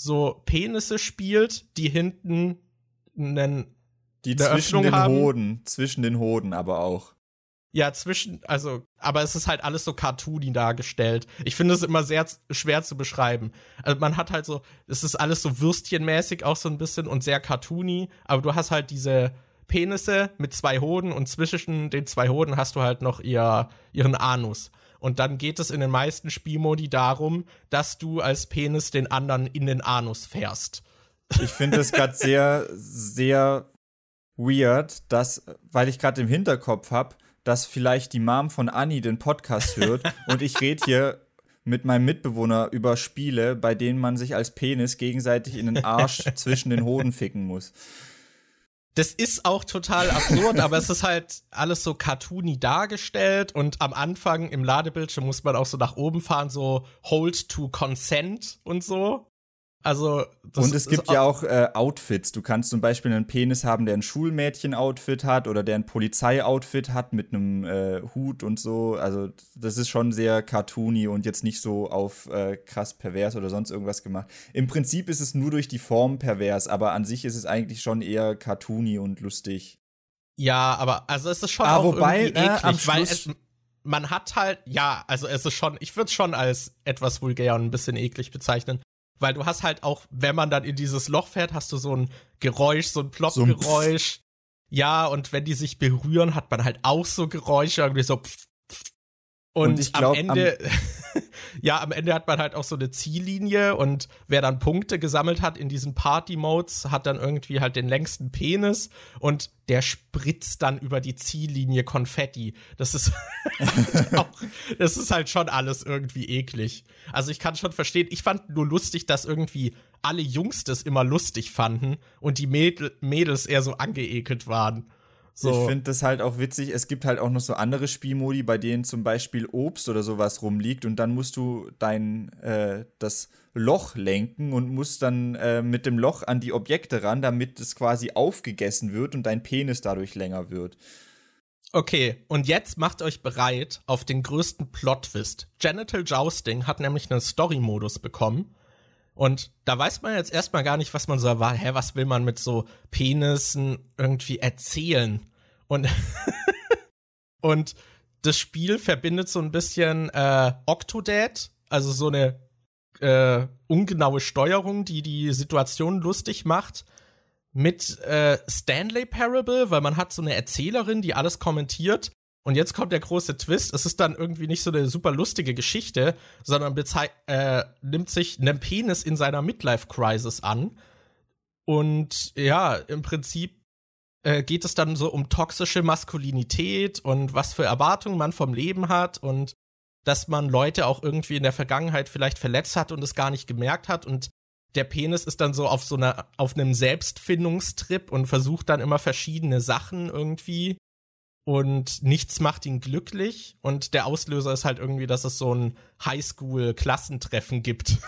so Penisse spielt, die hinten einen die zwischen Öffnung den haben. Hoden, zwischen den Hoden aber auch. Ja, zwischen, also, aber es ist halt alles so cartoony dargestellt. Ich finde es immer sehr schwer zu beschreiben. Also man hat halt so, es ist alles so würstchenmäßig auch so ein bisschen und sehr cartoony, aber du hast halt diese Penisse mit zwei Hoden und zwischen den zwei Hoden hast du halt noch ihr, ihren Anus. Und dann geht es in den meisten Spielmodi darum, dass du als Penis den anderen in den Anus fährst. Ich finde das gerade sehr, sehr weird, dass, weil ich gerade im Hinterkopf habe, dass vielleicht die Mom von Annie den Podcast hört und ich rede hier mit meinem Mitbewohner über Spiele, bei denen man sich als Penis gegenseitig in den Arsch zwischen den Hoden ficken muss. Das ist auch total absurd, aber es ist halt alles so cartoony dargestellt und am Anfang im Ladebildschirm muss man auch so nach oben fahren, so Hold to Consent und so. Also und es gibt ja auch äh, Outfits. Du kannst zum Beispiel einen Penis haben, der ein Schulmädchen-Outfit hat oder der ein Polizei-Outfit hat mit einem äh, Hut und so. Also das ist schon sehr cartoony und jetzt nicht so auf äh, krass pervers oder sonst irgendwas gemacht. Im Prinzip ist es nur durch die Form pervers, aber an sich ist es eigentlich schon eher cartoony und lustig. Ja, aber also es ist schon ah, auch wobei, irgendwie äh, eklig, weil es, man hat halt, ja, also es ist schon, ich würde es schon als etwas vulgär und ein bisschen eklig bezeichnen weil du hast halt auch, wenn man dann in dieses Loch fährt, hast du so ein Geräusch, so ein Plopp-Geräusch. So ja, und wenn die sich berühren, hat man halt auch so Geräusche, irgendwie so pf, Und, und glaub, am Ende, am ja, am Ende hat man halt auch so eine Ziellinie und wer dann Punkte gesammelt hat in diesen Party-Modes, hat dann irgendwie halt den längsten Penis und der spritzt dann über die Ziellinie Konfetti. Das ist auch, das ist halt schon alles irgendwie eklig. Also ich kann schon verstehen, ich fand nur lustig, dass irgendwie alle Jungs das immer lustig fanden und die Mädel Mädels eher so angeekelt waren. So. Ich finde das halt auch witzig. Es gibt halt auch noch so andere Spielmodi, bei denen zum Beispiel Obst oder sowas rumliegt und dann musst du dein äh, das Loch lenken und musst dann äh, mit dem Loch an die Objekte ran, damit es quasi aufgegessen wird und dein Penis dadurch länger wird. Okay, und jetzt macht euch bereit auf den größten Plot-Twist. Genital Jousting hat nämlich einen Story-Modus bekommen. Und da weiß man jetzt erstmal gar nicht, was man so war. Hä, was will man mit so Penissen irgendwie erzählen? Und, und das Spiel verbindet so ein bisschen äh, Octodad, also so eine äh, ungenaue Steuerung, die die Situation lustig macht, mit äh, Stanley Parable, weil man hat so eine Erzählerin, die alles kommentiert. Und jetzt kommt der große Twist. Es ist dann irgendwie nicht so eine super lustige Geschichte, sondern äh, nimmt sich einen Penis in seiner Midlife-Crisis an. Und ja, im Prinzip äh, geht es dann so um toxische Maskulinität und was für Erwartungen man vom Leben hat und dass man Leute auch irgendwie in der Vergangenheit vielleicht verletzt hat und es gar nicht gemerkt hat. Und der Penis ist dann so auf so einer auf einem Selbstfindungstrip und versucht dann immer verschiedene Sachen irgendwie. Und nichts macht ihn glücklich. Und der Auslöser ist halt irgendwie, dass es so ein Highschool Klassentreffen gibt.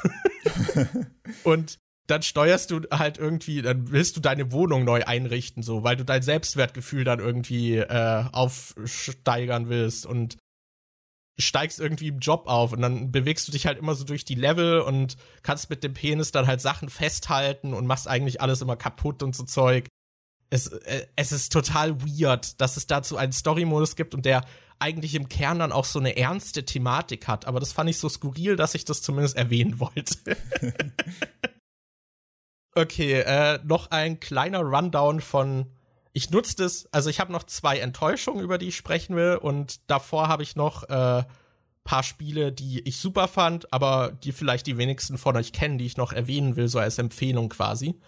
und dann steuerst du halt irgendwie, dann willst du deine Wohnung neu einrichten, so, weil du dein Selbstwertgefühl dann irgendwie äh, aufsteigern willst und steigst irgendwie im Job auf und dann bewegst du dich halt immer so durch die Level und kannst mit dem Penis dann halt Sachen festhalten und machst eigentlich alles immer kaputt und so Zeug. Es, äh, es ist total weird, dass es dazu einen Story-Modus gibt und der eigentlich im Kern dann auch so eine ernste Thematik hat. Aber das fand ich so skurril, dass ich das zumindest erwähnen wollte. Okay, äh, noch ein kleiner Rundown von. Ich nutze das, also ich habe noch zwei Enttäuschungen, über die ich sprechen will, und davor habe ich noch äh, paar Spiele, die ich super fand, aber die vielleicht die wenigsten von euch kennen, die ich noch erwähnen will, so als Empfehlung quasi.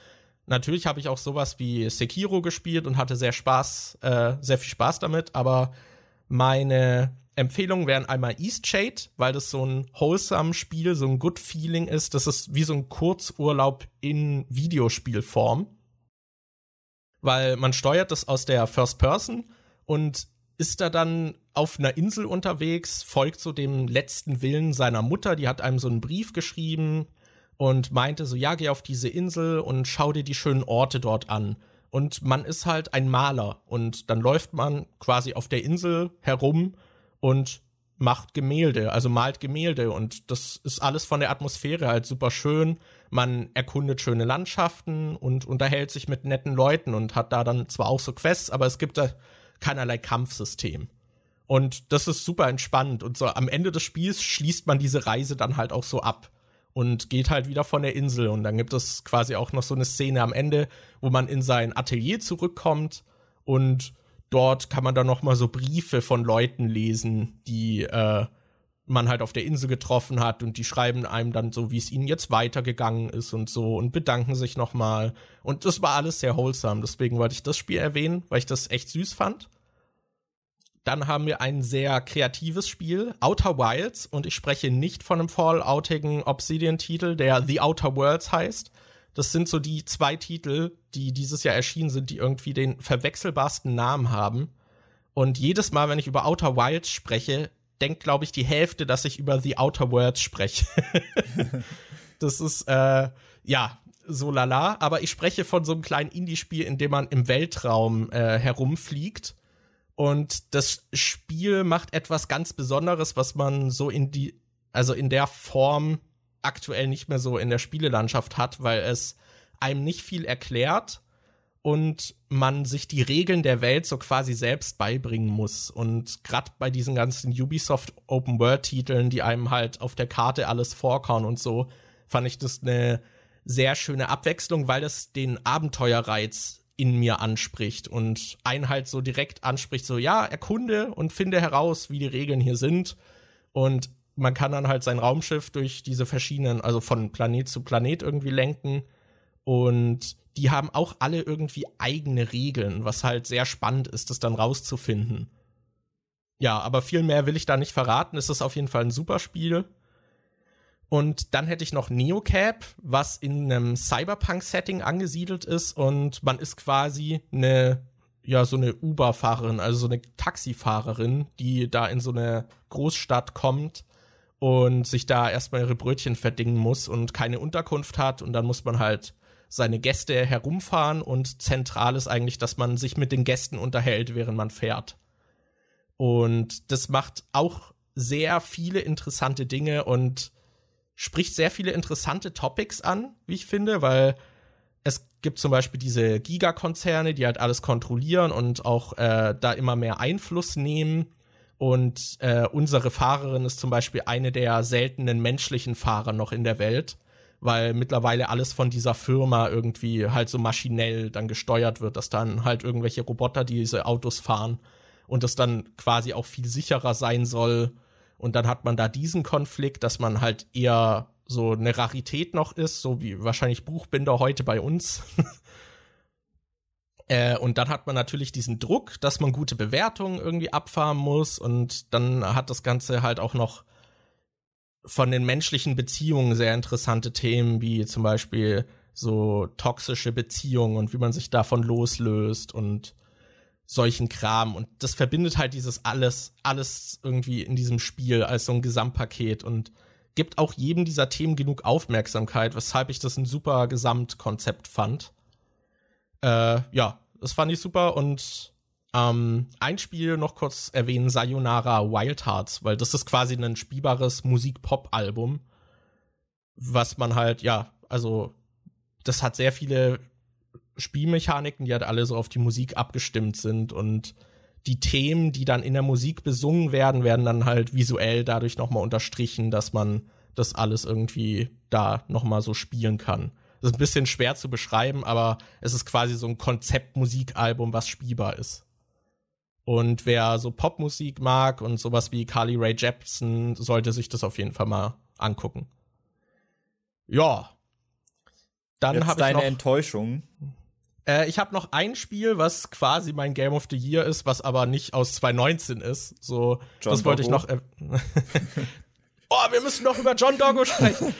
Natürlich habe ich auch sowas wie Sekiro gespielt und hatte sehr Spaß, äh, sehr viel Spaß damit, aber meine Empfehlungen wären einmal Eastshade, weil das so ein wholesome Spiel, so ein Good Feeling ist. Das ist wie so ein Kurzurlaub in Videospielform. weil man steuert das aus der First Person und ist da dann auf einer Insel unterwegs, folgt so dem letzten Willen seiner Mutter, die hat einem so einen Brief geschrieben und meinte so, ja, geh auf diese Insel und schau dir die schönen Orte dort an. Und man ist halt ein Maler und dann läuft man quasi auf der Insel herum und macht Gemälde, also malt Gemälde und das ist alles von der Atmosphäre halt super schön. Man erkundet schöne Landschaften und unterhält sich mit netten Leuten und hat da dann zwar auch so Quests, aber es gibt da keinerlei Kampfsystem. Und das ist super entspannt. Und so am Ende des Spiels schließt man diese Reise dann halt auch so ab und geht halt wieder von der Insel. Und dann gibt es quasi auch noch so eine Szene am Ende, wo man in sein Atelier zurückkommt und dort kann man dann noch mal so Briefe von Leuten lesen, die äh, man halt auf der Insel getroffen hat und die schreiben einem dann so, wie es ihnen jetzt weitergegangen ist und so und bedanken sich noch mal. Und das war alles sehr wholesome. Deswegen wollte ich das Spiel erwähnen, weil ich das echt süß fand. Dann haben wir ein sehr kreatives Spiel, Outer Wilds, und ich spreche nicht von einem falloutigen Obsidian-Titel, der The Outer Worlds heißt. Das sind so die zwei Titel, die dieses Jahr erschienen sind, die irgendwie den verwechselbarsten Namen haben. Und jedes Mal, wenn ich über Outer Wilds spreche, denkt, glaube ich, die Hälfte, dass ich über The Outer Worlds spreche. das ist, äh, ja, so lala. Aber ich spreche von so einem kleinen Indie-Spiel, in dem man im Weltraum äh, herumfliegt. Und das Spiel macht etwas ganz Besonderes, was man so in die, also in der Form aktuell nicht mehr so in der Spielelandschaft hat, weil es einem nicht viel erklärt und man sich die Regeln der Welt so quasi selbst beibringen muss. Und gerade bei diesen ganzen Ubisoft Open World Titeln, die einem halt auf der Karte alles vorkauen und so, fand ich das eine sehr schöne Abwechslung, weil es den Abenteuerreiz in mir anspricht und einen halt so direkt anspricht, so ja, erkunde und finde heraus, wie die Regeln hier sind. Und man kann dann halt sein Raumschiff durch diese verschiedenen, also von Planet zu Planet irgendwie lenken. Und die haben auch alle irgendwie eigene Regeln, was halt sehr spannend ist, das dann rauszufinden. Ja, aber viel mehr will ich da nicht verraten. Es ist auf jeden Fall ein super Spiel. Und dann hätte ich noch Neocab, was in einem Cyberpunk-Setting angesiedelt ist und man ist quasi eine, ja, so eine Uber-Fahrerin, also so eine Taxifahrerin, die da in so eine Großstadt kommt und sich da erstmal ihre Brötchen verdingen muss und keine Unterkunft hat und dann muss man halt seine Gäste herumfahren und zentral ist eigentlich, dass man sich mit den Gästen unterhält, während man fährt. Und das macht auch sehr viele interessante Dinge und spricht sehr viele interessante Topics an, wie ich finde, weil es gibt zum Beispiel diese Gigakonzerne, die halt alles kontrollieren und auch äh, da immer mehr Einfluss nehmen. Und äh, unsere Fahrerin ist zum Beispiel eine der seltenen menschlichen Fahrer noch in der Welt weil mittlerweile alles von dieser Firma irgendwie halt so maschinell dann gesteuert wird, dass dann halt irgendwelche Roboter diese Autos fahren und das dann quasi auch viel sicherer sein soll. Und dann hat man da diesen Konflikt, dass man halt eher so eine Rarität noch ist, so wie wahrscheinlich Buchbinder heute bei uns. äh, und dann hat man natürlich diesen Druck, dass man gute Bewertungen irgendwie abfahren muss. Und dann hat das Ganze halt auch noch von den menschlichen Beziehungen sehr interessante Themen, wie zum Beispiel so toxische Beziehungen und wie man sich davon loslöst und solchen Kram. Und das verbindet halt dieses alles, alles irgendwie in diesem Spiel als so ein Gesamtpaket und gibt auch jedem dieser Themen genug Aufmerksamkeit, weshalb ich das ein super Gesamtkonzept fand. Äh, ja, das fand ich super und ähm, ein Spiel noch kurz erwähnen, Sayonara Wild Hearts, weil das ist quasi ein spielbares Musik-Pop-Album, was man halt, ja, also das hat sehr viele Spielmechaniken, die halt alle so auf die Musik abgestimmt sind und die Themen, die dann in der Musik besungen werden, werden dann halt visuell dadurch nochmal unterstrichen, dass man das alles irgendwie da nochmal so spielen kann. Das ist ein bisschen schwer zu beschreiben, aber es ist quasi so ein Konzeptmusikalbum, was spielbar ist. Und wer so Popmusik mag und sowas wie Carly Ray Jepsen, sollte sich das auf jeden Fall mal angucken. Ja. Dann habe ich deine noch, Enttäuschung. Äh, ich habe noch ein Spiel, was quasi mein Game of the Year ist, was aber nicht aus 2019 ist. So, John das wollte ich noch. oh, wir müssen noch über John Doggo sprechen.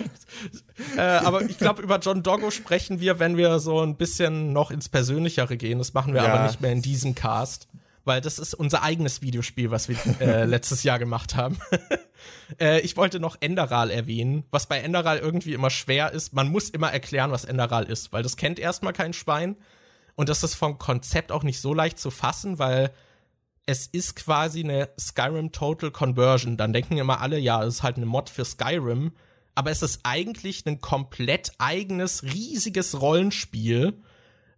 äh, aber ich glaube, über John Doggo sprechen wir, wenn wir so ein bisschen noch ins Persönlichere gehen. Das machen wir ja. aber nicht mehr in diesem Cast, weil das ist unser eigenes Videospiel, was wir äh, letztes Jahr gemacht haben. äh, ich wollte noch Enderal erwähnen, was bei Enderal irgendwie immer schwer ist. Man muss immer erklären, was Enderal ist, weil das kennt erstmal kein Schwein. Und das ist vom Konzept auch nicht so leicht zu fassen, weil es ist quasi eine Skyrim Total Conversion. Dann denken immer alle, ja, es ist halt eine Mod für Skyrim. Aber es ist eigentlich ein komplett eigenes, riesiges Rollenspiel,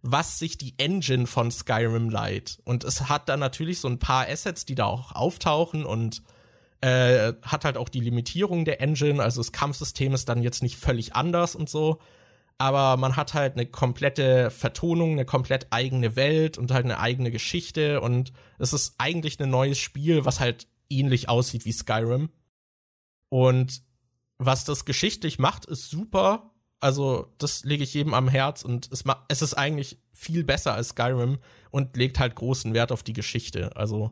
was sich die Engine von Skyrim leiht. Und es hat dann natürlich so ein paar Assets, die da auch auftauchen und äh, hat halt auch die Limitierung der Engine. Also das Kampfsystem ist dann jetzt nicht völlig anders und so aber man hat halt eine komplette Vertonung, eine komplett eigene Welt und halt eine eigene Geschichte und es ist eigentlich ein neues Spiel, was halt ähnlich aussieht wie Skyrim. Und was das geschichtlich macht, ist super. Also, das lege ich jedem am Herz und es, es ist eigentlich viel besser als Skyrim und legt halt großen Wert auf die Geschichte. Also,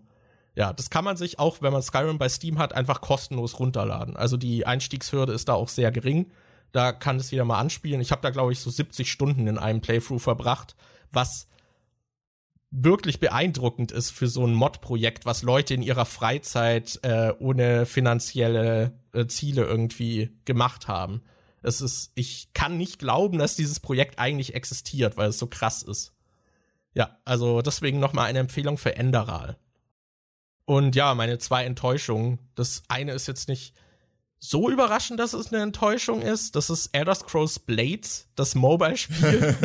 ja, das kann man sich auch, wenn man Skyrim bei Steam hat, einfach kostenlos runterladen. Also, die Einstiegshürde ist da auch sehr gering da kann es jeder mal anspielen. Ich habe da, glaube ich, so 70 Stunden in einem Playthrough verbracht, was wirklich beeindruckend ist für so ein Mod-Projekt, was Leute in ihrer Freizeit äh, ohne finanzielle äh, Ziele irgendwie gemacht haben. Es ist, ich kann nicht glauben, dass dieses Projekt eigentlich existiert, weil es so krass ist. Ja, also deswegen noch mal eine Empfehlung für Enderal. Und ja, meine zwei Enttäuschungen. Das eine ist jetzt nicht so überraschend, dass es eine Enttäuschung ist. Das ist Elder Scrolls Blades, das Mobile-Spiel.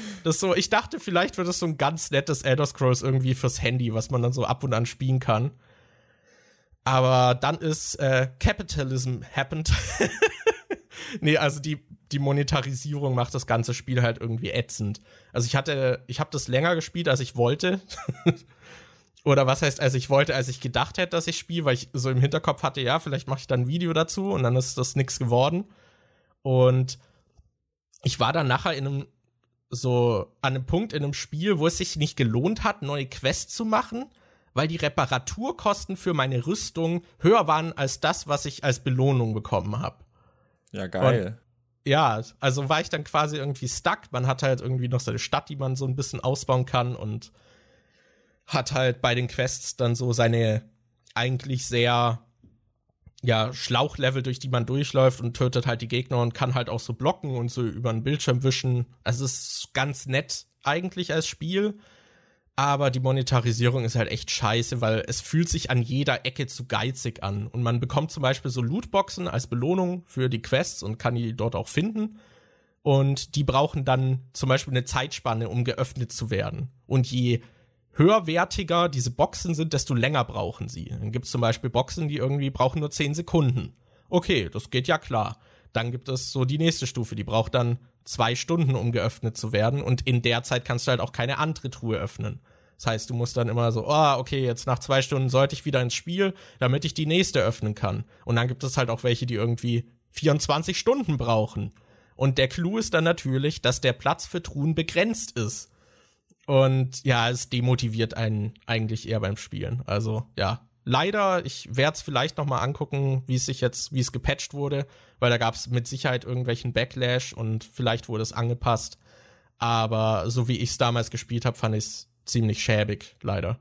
das so, ich dachte, vielleicht wird es so ein ganz nettes Elder Scrolls irgendwie fürs Handy, was man dann so ab und an spielen kann. Aber dann ist äh, Capitalism happened. nee, also die, die Monetarisierung macht das ganze Spiel halt irgendwie ätzend. Also ich hatte, ich habe das länger gespielt, als ich wollte. Oder was heißt, als ich wollte, als ich gedacht hätte, dass ich spiele, weil ich so im Hinterkopf hatte, ja, vielleicht mache ich dann ein Video dazu und dann ist das nichts geworden. Und ich war dann nachher in einem, so an einem Punkt in einem Spiel, wo es sich nicht gelohnt hat, neue Quests zu machen, weil die Reparaturkosten für meine Rüstung höher waren als das, was ich als Belohnung bekommen habe. Ja, geil. Und ja, also war ich dann quasi irgendwie stuck. Man hat halt irgendwie noch so eine Stadt, die man so ein bisschen ausbauen kann und hat halt bei den Quests dann so seine eigentlich sehr ja, Schlauchlevel, durch die man durchläuft und tötet halt die Gegner und kann halt auch so blocken und so über den Bildschirm wischen. Also es ist ganz nett eigentlich als Spiel, aber die Monetarisierung ist halt echt scheiße, weil es fühlt sich an jeder Ecke zu geizig an. Und man bekommt zum Beispiel so Lootboxen als Belohnung für die Quests und kann die dort auch finden. Und die brauchen dann zum Beispiel eine Zeitspanne, um geöffnet zu werden. Und je höherwertiger diese Boxen sind, desto länger brauchen sie. Dann gibt es zum Beispiel Boxen, die irgendwie brauchen nur 10 Sekunden. Okay, das geht ja klar. Dann gibt es so die nächste Stufe, die braucht dann zwei Stunden, um geöffnet zu werden. Und in der Zeit kannst du halt auch keine andere Truhe öffnen. Das heißt, du musst dann immer so, oh, okay, jetzt nach zwei Stunden sollte ich wieder ins Spiel, damit ich die nächste öffnen kann. Und dann gibt es halt auch welche, die irgendwie 24 Stunden brauchen. Und der Clou ist dann natürlich, dass der Platz für Truhen begrenzt ist. Und ja, es demotiviert einen eigentlich eher beim Spielen. Also ja, leider, ich werde es vielleicht noch mal angucken, wie es sich jetzt, wie es gepatcht wurde, weil da gab es mit Sicherheit irgendwelchen Backlash und vielleicht wurde es angepasst. Aber so wie ich es damals gespielt habe, fand ich es ziemlich schäbig, leider.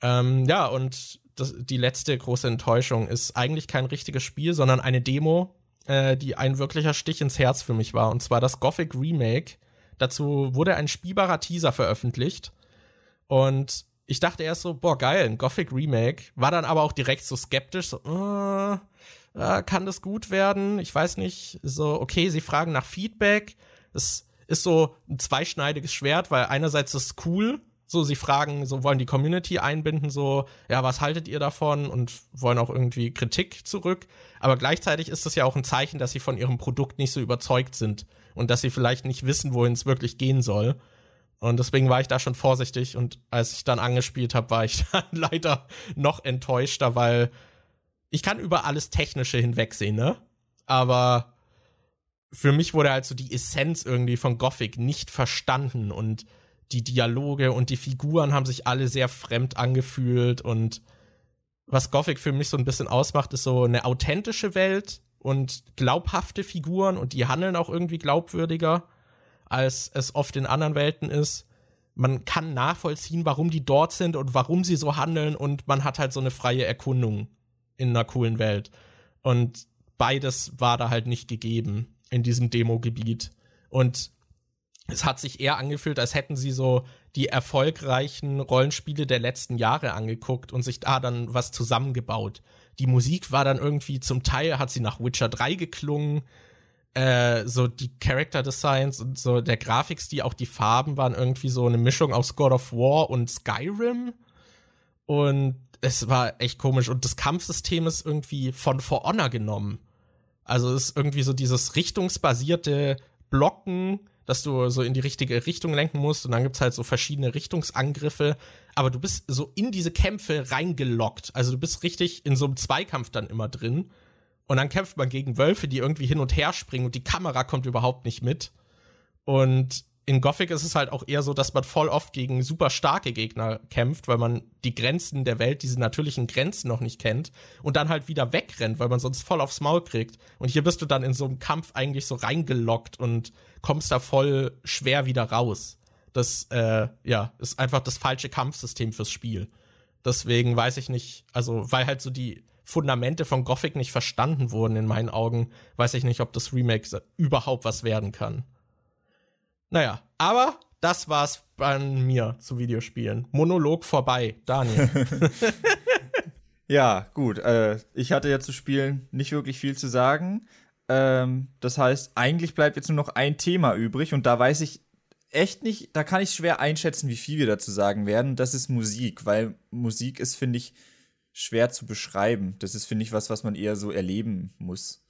Ähm, ja, und das, die letzte große Enttäuschung ist eigentlich kein richtiges Spiel, sondern eine Demo, äh, die ein wirklicher Stich ins Herz für mich war. Und zwar das Gothic Remake Dazu wurde ein spielbarer Teaser veröffentlicht. Und ich dachte erst so, boah, geil, ein Gothic Remake. War dann aber auch direkt so skeptisch, so, äh, äh, kann das gut werden? Ich weiß nicht. So, okay, sie fragen nach Feedback. Es ist so ein zweischneidiges Schwert, weil einerseits ist es cool, so sie fragen, so wollen die Community einbinden, so, ja, was haltet ihr davon und wollen auch irgendwie Kritik zurück. Aber gleichzeitig ist es ja auch ein Zeichen, dass sie von ihrem Produkt nicht so überzeugt sind und dass sie vielleicht nicht wissen, wohin es wirklich gehen soll. Und deswegen war ich da schon vorsichtig und als ich dann angespielt habe, war ich dann leider noch enttäuschter, weil ich kann über alles Technische hinwegsehen, ne? Aber für mich wurde halt so die Essenz irgendwie von Gothic nicht verstanden und die Dialoge und die Figuren haben sich alle sehr fremd angefühlt und was Gothic für mich so ein bisschen ausmacht, ist so eine authentische Welt, und glaubhafte Figuren und die handeln auch irgendwie glaubwürdiger, als es oft in anderen Welten ist. Man kann nachvollziehen, warum die dort sind und warum sie so handeln und man hat halt so eine freie Erkundung in einer coolen Welt. Und beides war da halt nicht gegeben in diesem Demo-Gebiet. Und es hat sich eher angefühlt, als hätten sie so die erfolgreichen Rollenspiele der letzten Jahre angeguckt und sich da dann was zusammengebaut. Die Musik war dann irgendwie zum Teil, hat sie nach Witcher 3 geklungen. Äh, so die Character Designs und so der Grafikstil, auch die Farben waren irgendwie so eine Mischung aus God of War und Skyrim. Und es war echt komisch. Und das Kampfsystem ist irgendwie von For Honor genommen. Also es ist irgendwie so dieses richtungsbasierte Blocken, dass du so in die richtige Richtung lenken musst und dann gibt's halt so verschiedene Richtungsangriffe, aber du bist so in diese Kämpfe reingelockt. Also du bist richtig in so einem Zweikampf dann immer drin und dann kämpft man gegen Wölfe, die irgendwie hin und her springen und die Kamera kommt überhaupt nicht mit. Und in Gothic ist es halt auch eher so, dass man voll oft gegen super starke Gegner kämpft, weil man die Grenzen der Welt, diese natürlichen Grenzen noch nicht kennt und dann halt wieder wegrennt, weil man sonst voll aufs Maul kriegt. Und hier bist du dann in so einem Kampf eigentlich so reingelockt und kommst da voll schwer wieder raus. Das, äh, ja, ist einfach das falsche Kampfsystem fürs Spiel. Deswegen weiß ich nicht, also, weil halt so die Fundamente von Gothic nicht verstanden wurden in meinen Augen, weiß ich nicht, ob das Remake überhaupt was werden kann. Naja, aber das war's bei mir zu Videospielen. Monolog vorbei. Daniel. ja, gut. Äh, ich hatte ja zu Spielen nicht wirklich viel zu sagen. Ähm, das heißt, eigentlich bleibt jetzt nur noch ein Thema übrig und da weiß ich echt nicht, da kann ich schwer einschätzen, wie viel wir dazu sagen werden. Das ist Musik, weil Musik ist, finde ich, schwer zu beschreiben. Das ist, finde ich, was, was man eher so erleben muss.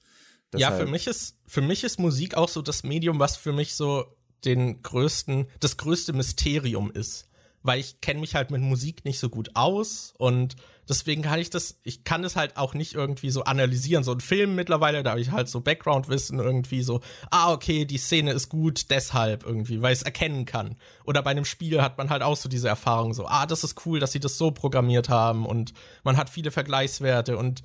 Deshalb. Ja, für mich ist, für mich ist Musik auch so das Medium, was für mich so den größten, das größte Mysterium ist. Weil ich kenne mich halt mit Musik nicht so gut aus und deswegen kann ich das, ich kann das halt auch nicht irgendwie so analysieren. So ein Film mittlerweile, da habe ich halt so Background-Wissen irgendwie so, ah, okay, die Szene ist gut, deshalb irgendwie, weil ich es erkennen kann. Oder bei einem Spiel hat man halt auch so diese Erfahrung so, ah, das ist cool, dass sie das so programmiert haben und man hat viele Vergleichswerte und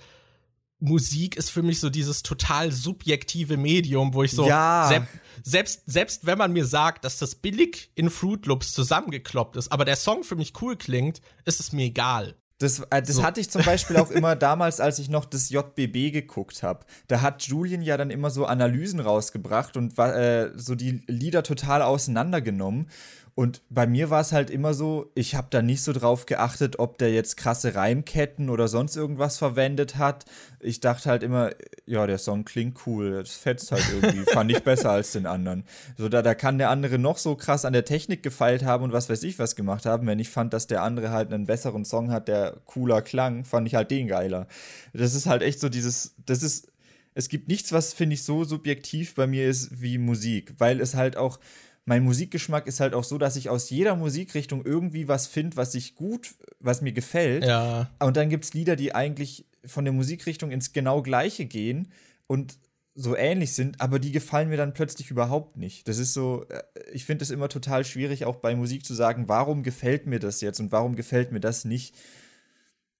Musik ist für mich so dieses total subjektive Medium, wo ich so ja. se selbst selbst wenn man mir sagt, dass das billig in Fruit Loops zusammengekloppt ist, aber der Song für mich cool klingt, ist es mir egal. Das, äh, das so. hatte ich zum Beispiel auch immer damals, als ich noch das JBB geguckt habe. Da hat Julian ja dann immer so Analysen rausgebracht und äh, so die Lieder total auseinandergenommen. Und bei mir war es halt immer so, ich habe da nicht so drauf geachtet, ob der jetzt krasse Reimketten oder sonst irgendwas verwendet hat. Ich dachte halt immer, ja, der Song klingt cool, das fetzt halt irgendwie, fand ich besser als den anderen. So, da, da kann der andere noch so krass an der Technik gefeilt haben und was weiß ich was gemacht haben. Wenn ich fand, dass der andere halt einen besseren Song hat, der cooler klang, fand ich halt den geiler. Das ist halt echt so dieses, das ist, es gibt nichts, was finde ich so subjektiv bei mir ist wie Musik, weil es halt auch mein Musikgeschmack ist halt auch so, dass ich aus jeder Musikrichtung irgendwie was finde, was sich gut, was mir gefällt. Ja. Und dann gibt es Lieder, die eigentlich von der Musikrichtung ins genau gleiche gehen und so ähnlich sind, aber die gefallen mir dann plötzlich überhaupt nicht. Das ist so, äh, ich finde es immer total schwierig, auch bei Musik zu sagen, warum gefällt mir das jetzt und warum gefällt mir das nicht.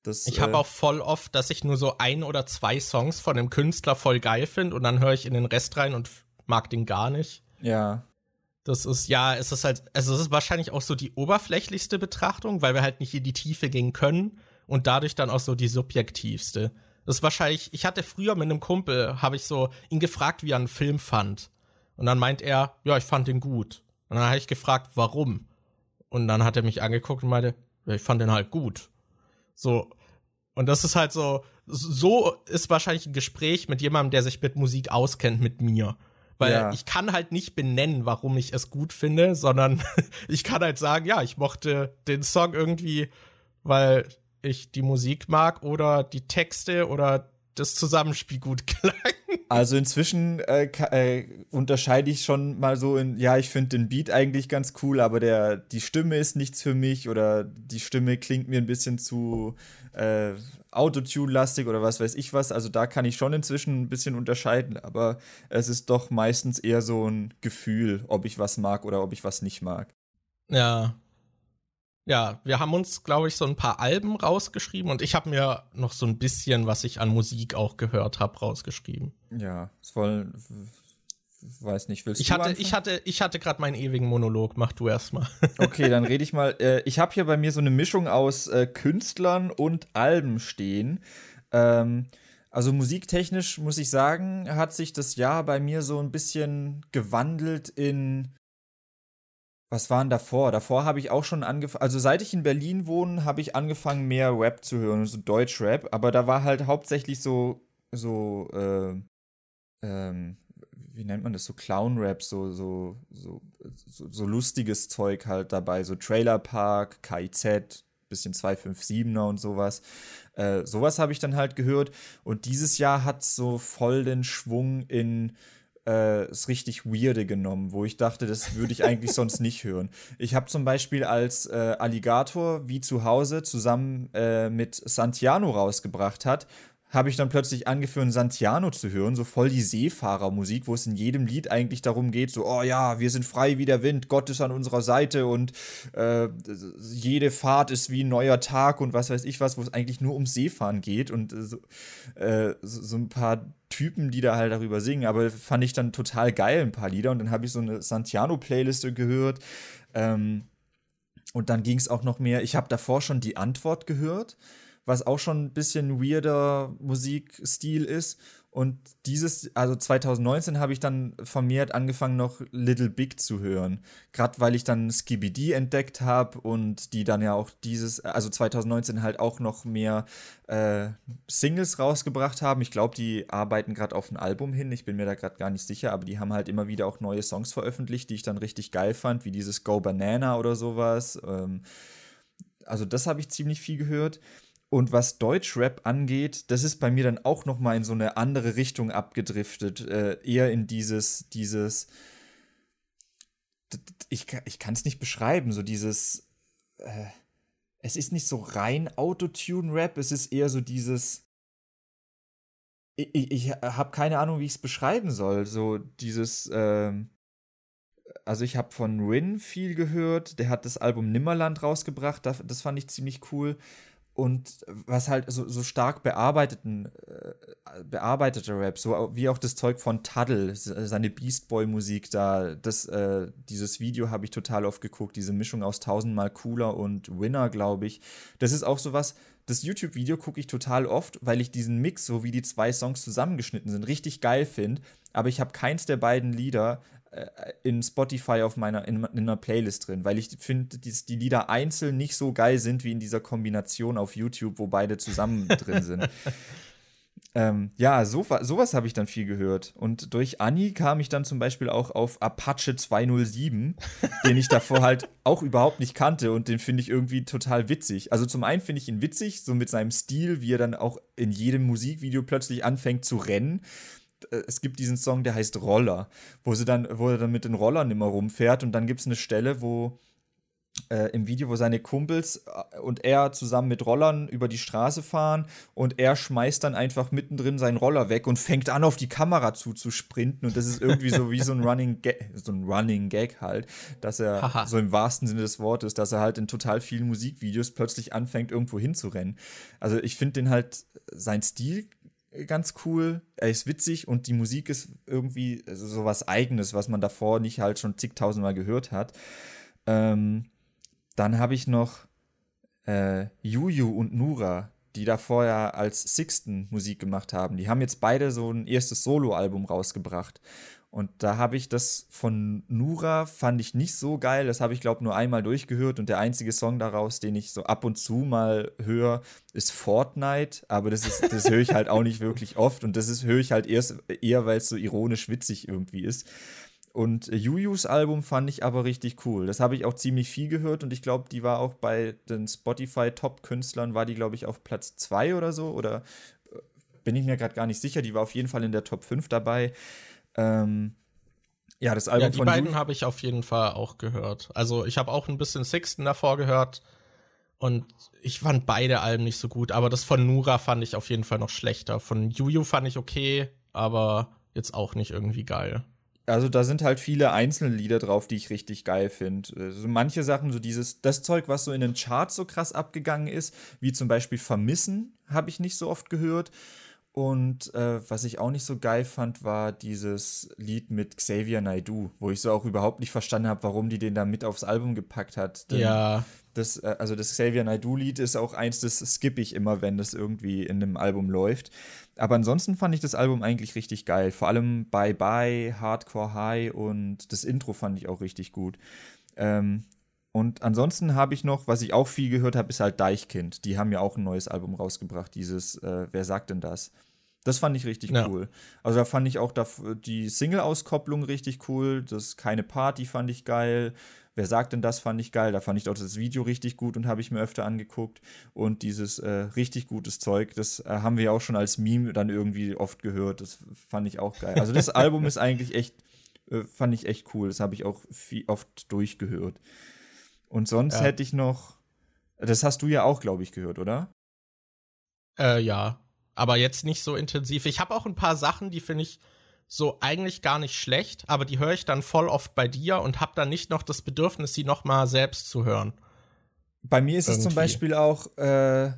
Das, ich habe äh, auch voll oft, dass ich nur so ein oder zwei Songs von einem Künstler voll geil finde und dann höre ich in den Rest rein und mag den gar nicht. Ja. Das ist, ja, es ist halt, also es ist wahrscheinlich auch so die oberflächlichste Betrachtung, weil wir halt nicht in die Tiefe gehen können und dadurch dann auch so die subjektivste. Das ist wahrscheinlich, ich hatte früher mit einem Kumpel, habe ich so ihn gefragt, wie er einen Film fand. Und dann meint er, ja, ich fand den gut. Und dann habe ich gefragt, warum? Und dann hat er mich angeguckt und meinte, ja, ich fand den halt gut. So. Und das ist halt so, so ist wahrscheinlich ein Gespräch mit jemandem, der sich mit Musik auskennt, mit mir. Weil ja. ich kann halt nicht benennen, warum ich es gut finde, sondern ich kann halt sagen, ja, ich mochte den Song irgendwie, weil ich die Musik mag oder die Texte oder das Zusammenspiel gut klang. Also inzwischen äh, äh, unterscheide ich schon mal so in, ja, ich finde den Beat eigentlich ganz cool, aber der, die Stimme ist nichts für mich oder die Stimme klingt mir ein bisschen zu äh, Autotune-lastig oder was weiß ich was. Also da kann ich schon inzwischen ein bisschen unterscheiden, aber es ist doch meistens eher so ein Gefühl, ob ich was mag oder ob ich was nicht mag. Ja. Ja, wir haben uns, glaube ich, so ein paar Alben rausgeschrieben und ich habe mir noch so ein bisschen, was ich an Musik auch gehört habe, rausgeschrieben. Ja, es wollen, weiß nicht, willst ich du hatte, anfangen? Ich hatte, ich hatte gerade meinen ewigen Monolog, mach du erst mal. Okay, dann rede ich mal. Äh, ich habe hier bei mir so eine Mischung aus äh, Künstlern und Alben stehen. Ähm, also musiktechnisch muss ich sagen, hat sich das Jahr bei mir so ein bisschen gewandelt in was waren davor? Davor habe ich auch schon angefangen, also seit ich in Berlin wohne, habe ich angefangen, mehr Rap zu hören, so Deutschrap, aber da war halt hauptsächlich so, so, äh, ähm, wie nennt man das, so Clown-Rap, so, so, so, so, so lustiges Zeug halt dabei, so Trailer Park, KIZ, bisschen 257er und sowas. Äh, sowas habe ich dann halt gehört und dieses Jahr hat so voll den Schwung in äh, das richtig Weirde genommen, wo ich dachte, das würde ich eigentlich sonst nicht hören. Ich habe zum Beispiel als äh, Alligator wie zu Hause zusammen äh, mit Santiano rausgebracht hat, habe ich dann plötzlich angefangen, Santiano zu hören, so voll die Seefahrermusik, wo es in jedem Lied eigentlich darum geht, so, oh ja, wir sind frei wie der Wind, Gott ist an unserer Seite und äh, jede Fahrt ist wie ein neuer Tag und was weiß ich was, wo es eigentlich nur ums Seefahren geht und äh, so, äh, so, ein paar Typen, die da halt darüber singen, aber fand ich dann total geil, ein paar Lieder und dann habe ich so eine Santiano-Playliste gehört ähm, und dann ging es auch noch mehr, ich habe davor schon die Antwort gehört was auch schon ein bisschen weirder Musikstil ist. Und dieses, also 2019 habe ich dann vermehrt angefangen, noch Little Big zu hören. Gerade weil ich dann Skibidi entdeckt habe und die dann ja auch dieses, also 2019 halt auch noch mehr äh, Singles rausgebracht haben. Ich glaube, die arbeiten gerade auf ein Album hin. Ich bin mir da gerade gar nicht sicher, aber die haben halt immer wieder auch neue Songs veröffentlicht, die ich dann richtig geil fand, wie dieses Go Banana oder sowas. Ähm, also das habe ich ziemlich viel gehört. Und was Deutschrap angeht, das ist bei mir dann auch noch mal in so eine andere Richtung abgedriftet, äh, eher in dieses dieses ich, ich kann es nicht beschreiben, so dieses äh, es ist nicht so rein Autotune-Rap, es ist eher so dieses ich, ich habe keine Ahnung, wie ich es beschreiben soll. So dieses, ähm, also ich habe von Rin viel gehört. Der hat das Album Nimmerland rausgebracht. Das fand ich ziemlich cool und was halt so, so stark bearbeiteten, äh, bearbeiteter Rap, so wie auch das Zeug von Tuddle, seine Beast Boy Musik da, das, äh, dieses Video habe ich total oft geguckt, diese Mischung aus tausendmal cooler und Winner, glaube ich. Das ist auch sowas, das YouTube-Video gucke ich total oft, weil ich diesen Mix, so wie die zwei Songs zusammengeschnitten sind, richtig geil finde. Aber ich habe keins der beiden Lieder in Spotify auf meiner, in, in einer Playlist drin, weil ich finde, die, die Lieder einzeln nicht so geil sind wie in dieser Kombination auf YouTube, wo beide zusammen drin sind. Ähm, ja, so, sowas habe ich dann viel gehört. Und durch Anni kam ich dann zum Beispiel auch auf Apache 207, den ich davor halt auch überhaupt nicht kannte und den finde ich irgendwie total witzig. Also zum einen finde ich ihn witzig, so mit seinem Stil, wie er dann auch in jedem Musikvideo plötzlich anfängt zu rennen. Äh, es gibt diesen Song, der heißt Roller, wo sie dann, wo er dann mit den Rollern immer rumfährt und dann gibt es eine Stelle, wo äh, im Video, wo seine Kumpels äh, und er zusammen mit Rollern über die Straße fahren und er schmeißt dann einfach mittendrin seinen Roller weg und fängt an, auf die Kamera zuzusprinten und das ist irgendwie so wie so ein Running Gag, so ein Running Gag halt, dass er Haha. so im wahrsten Sinne des Wortes, dass er halt in total vielen Musikvideos plötzlich anfängt, irgendwo hinzurennen. Also ich finde den halt, sein Stil ganz cool. Er ist witzig und die Musik ist irgendwie so was Eigenes, was man davor nicht halt schon zigtausendmal gehört hat. Ähm, dann habe ich noch äh, Juju und Nura, die da vorher als Sixten Musik gemacht haben. Die haben jetzt beide so ein erstes Soloalbum rausgebracht. Und da habe ich das von Nura, fand ich nicht so geil. Das habe ich, glaube nur einmal durchgehört. Und der einzige Song daraus, den ich so ab und zu mal höre, ist Fortnite. Aber das, das höre ich halt auch nicht wirklich oft. Und das höre ich halt erst, eher, weil es so ironisch witzig irgendwie ist. Und Jujus Album fand ich aber richtig cool. Das habe ich auch ziemlich viel gehört und ich glaube, die war auch bei den Spotify-Top-Künstlern, war die, glaube ich, auf Platz 2 oder so. Oder äh, bin ich mir gerade gar nicht sicher. Die war auf jeden Fall in der Top 5 dabei. Ähm, ja, das Album ja, die von beiden habe ich auf jeden Fall auch gehört. Also ich habe auch ein bisschen Sixten davor gehört und ich fand beide Alben nicht so gut, aber das von Nura fand ich auf jeden Fall noch schlechter. Von Juju fand ich okay, aber jetzt auch nicht irgendwie geil. Also da sind halt viele einzelne Lieder drauf, die ich richtig geil finde. Also manche Sachen, so dieses, das Zeug, was so in den Charts so krass abgegangen ist, wie zum Beispiel Vermissen, habe ich nicht so oft gehört. Und äh, was ich auch nicht so geil fand, war dieses Lied mit Xavier Naidoo, wo ich so auch überhaupt nicht verstanden habe, warum die den da mit aufs Album gepackt hat. Denn ja. Das, äh, also das Xavier Naidoo-Lied ist auch eins, das skippe ich immer, wenn das irgendwie in einem Album läuft. Aber ansonsten fand ich das Album eigentlich richtig geil. Vor allem Bye Bye, Hardcore High und das Intro fand ich auch richtig gut. Ähm, und ansonsten habe ich noch, was ich auch viel gehört habe, ist halt Deichkind. Die haben ja auch ein neues Album rausgebracht, dieses äh, Wer sagt denn das? Das fand ich richtig ja. cool. Also da fand ich auch die Single-Auskopplung richtig cool. Das Keine Party fand ich geil. Wer sagt denn das fand ich geil. Da fand ich auch das Video richtig gut und habe ich mir öfter angeguckt. Und dieses äh, richtig gutes Zeug, das äh, haben wir ja auch schon als Meme dann irgendwie oft gehört. Das fand ich auch geil. Also das Album ist eigentlich echt, äh, fand ich echt cool. Das habe ich auch viel, oft durchgehört. Und sonst ja. hätte ich noch. Das hast du ja auch, glaube ich, gehört, oder? Äh, ja. Aber jetzt nicht so intensiv. Ich habe auch ein paar Sachen, die finde ich so eigentlich gar nicht schlecht, aber die höre ich dann voll oft bei dir und habe dann nicht noch das Bedürfnis, sie noch mal selbst zu hören. Bei mir ist Irgendwie. es zum Beispiel auch, äh,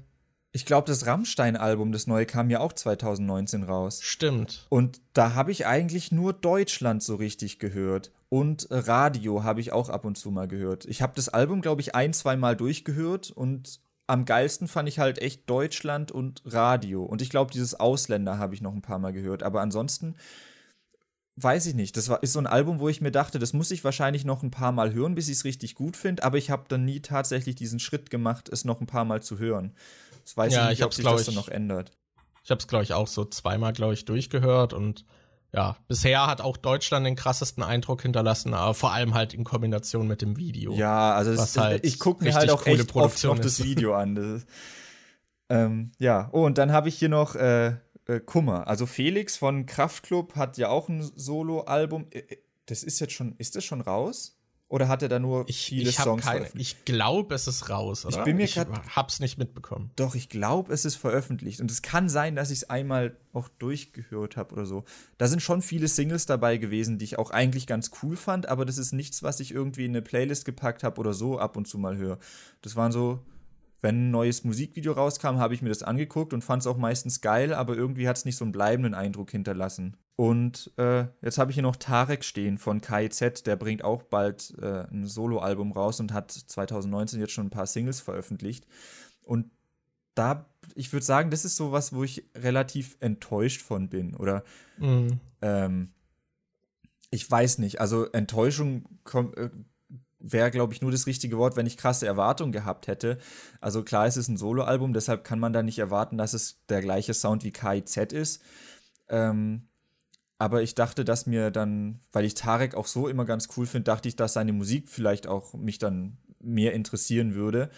ich glaube, das Rammstein-Album, das neue, kam ja auch 2019 raus. Stimmt. Und da habe ich eigentlich nur Deutschland so richtig gehört. Und Radio habe ich auch ab und zu mal gehört. Ich habe das Album, glaube ich, ein, zwei Mal durchgehört und am geilsten fand ich halt echt Deutschland und Radio. Und ich glaube, dieses Ausländer habe ich noch ein paar Mal gehört. Aber ansonsten weiß ich nicht. Das war, ist so ein Album, wo ich mir dachte, das muss ich wahrscheinlich noch ein paar Mal hören, bis ich es richtig gut finde. Aber ich habe dann nie tatsächlich diesen Schritt gemacht, es noch ein paar Mal zu hören. Das weiß ja, ich nicht, ob sich das dann noch ändert. Ich habe es, glaube ich, auch so zweimal, glaube ich, durchgehört und ja, bisher hat auch Deutschland den krassesten Eindruck hinterlassen, aber vor allem halt in Kombination mit dem Video. Ja, also das, halt ich gucke mir halt auch echt oft noch das Video an. Das, ähm, ja, oh, und dann habe ich hier noch äh, äh, Kummer. Also Felix von Kraftklub hat ja auch ein Solo-Album. Äh, äh, das ist jetzt schon, ist das schon raus? Oder hat er da nur ich, viele ich Songs keine, Ich glaube, es ist raus, oder? Ich bin mir grad, ich hab's nicht mitbekommen. Doch, ich glaube, es ist veröffentlicht. Und es kann sein, dass ich es einmal auch durchgehört habe oder so. Da sind schon viele Singles dabei gewesen, die ich auch eigentlich ganz cool fand, aber das ist nichts, was ich irgendwie in eine Playlist gepackt habe oder so ab und zu mal höre. Das waren so, wenn ein neues Musikvideo rauskam, habe ich mir das angeguckt und fand es auch meistens geil, aber irgendwie hat es nicht so einen bleibenden Eindruck hinterlassen. Und äh, jetzt habe ich hier noch Tarek stehen von KIZ, der bringt auch bald äh, ein Soloalbum raus und hat 2019 jetzt schon ein paar Singles veröffentlicht. Und da, ich würde sagen, das ist so was, wo ich relativ enttäuscht von bin. Oder mhm. ähm, ich weiß nicht, also Enttäuschung äh, wäre, glaube ich, nur das richtige Wort, wenn ich krasse Erwartungen gehabt hätte. Also klar, es ist ein Soloalbum, deshalb kann man da nicht erwarten, dass es der gleiche Sound wie KIZ ist. Ähm, aber ich dachte, dass mir dann, weil ich Tarek auch so immer ganz cool finde, dachte ich, dass seine Musik vielleicht auch mich dann mehr interessieren würde.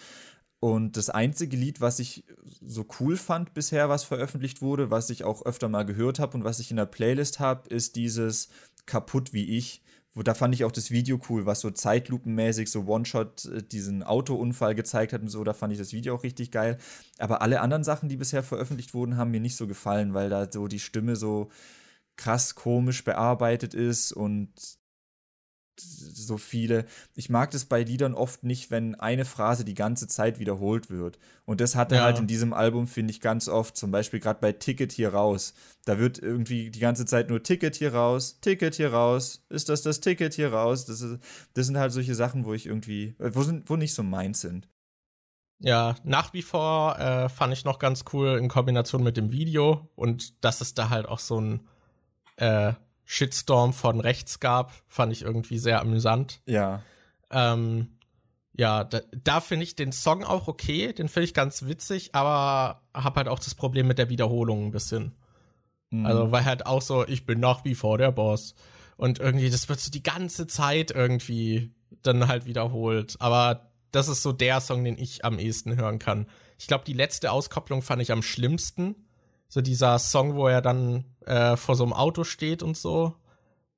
Und das einzige Lied, was ich so cool fand bisher, was veröffentlicht wurde, was ich auch öfter mal gehört habe und was ich in der Playlist habe, ist dieses Kaputt wie ich. Wo, da fand ich auch das Video cool, was so zeitlupenmäßig so One-Shot äh, diesen Autounfall gezeigt hat und so. Da fand ich das Video auch richtig geil. Aber alle anderen Sachen, die bisher veröffentlicht wurden, haben mir nicht so gefallen, weil da so die Stimme so krass komisch bearbeitet ist und so viele. Ich mag das bei Liedern oft nicht, wenn eine Phrase die ganze Zeit wiederholt wird. Und das hat er ja. halt in diesem Album, finde ich, ganz oft. Zum Beispiel gerade bei Ticket hier raus. Da wird irgendwie die ganze Zeit nur Ticket hier raus, Ticket hier raus. Ist das das Ticket hier raus? Das, ist, das sind halt solche Sachen, wo ich irgendwie, wo, sind, wo nicht so meins sind. Ja, nach wie vor äh, fand ich noch ganz cool in Kombination mit dem Video und dass es da halt auch so ein äh, Shitstorm von rechts gab, fand ich irgendwie sehr amüsant. Ja. Ähm, ja, da, da finde ich den Song auch okay, den finde ich ganz witzig, aber habe halt auch das Problem mit der Wiederholung ein bisschen. Mhm. Also, weil halt auch so, ich bin nach wie vor der Boss. Und irgendwie, das wird so die ganze Zeit irgendwie dann halt wiederholt. Aber das ist so der Song, den ich am ehesten hören kann. Ich glaube, die letzte Auskopplung fand ich am schlimmsten. So dieser Song, wo er dann äh, vor so einem Auto steht und so.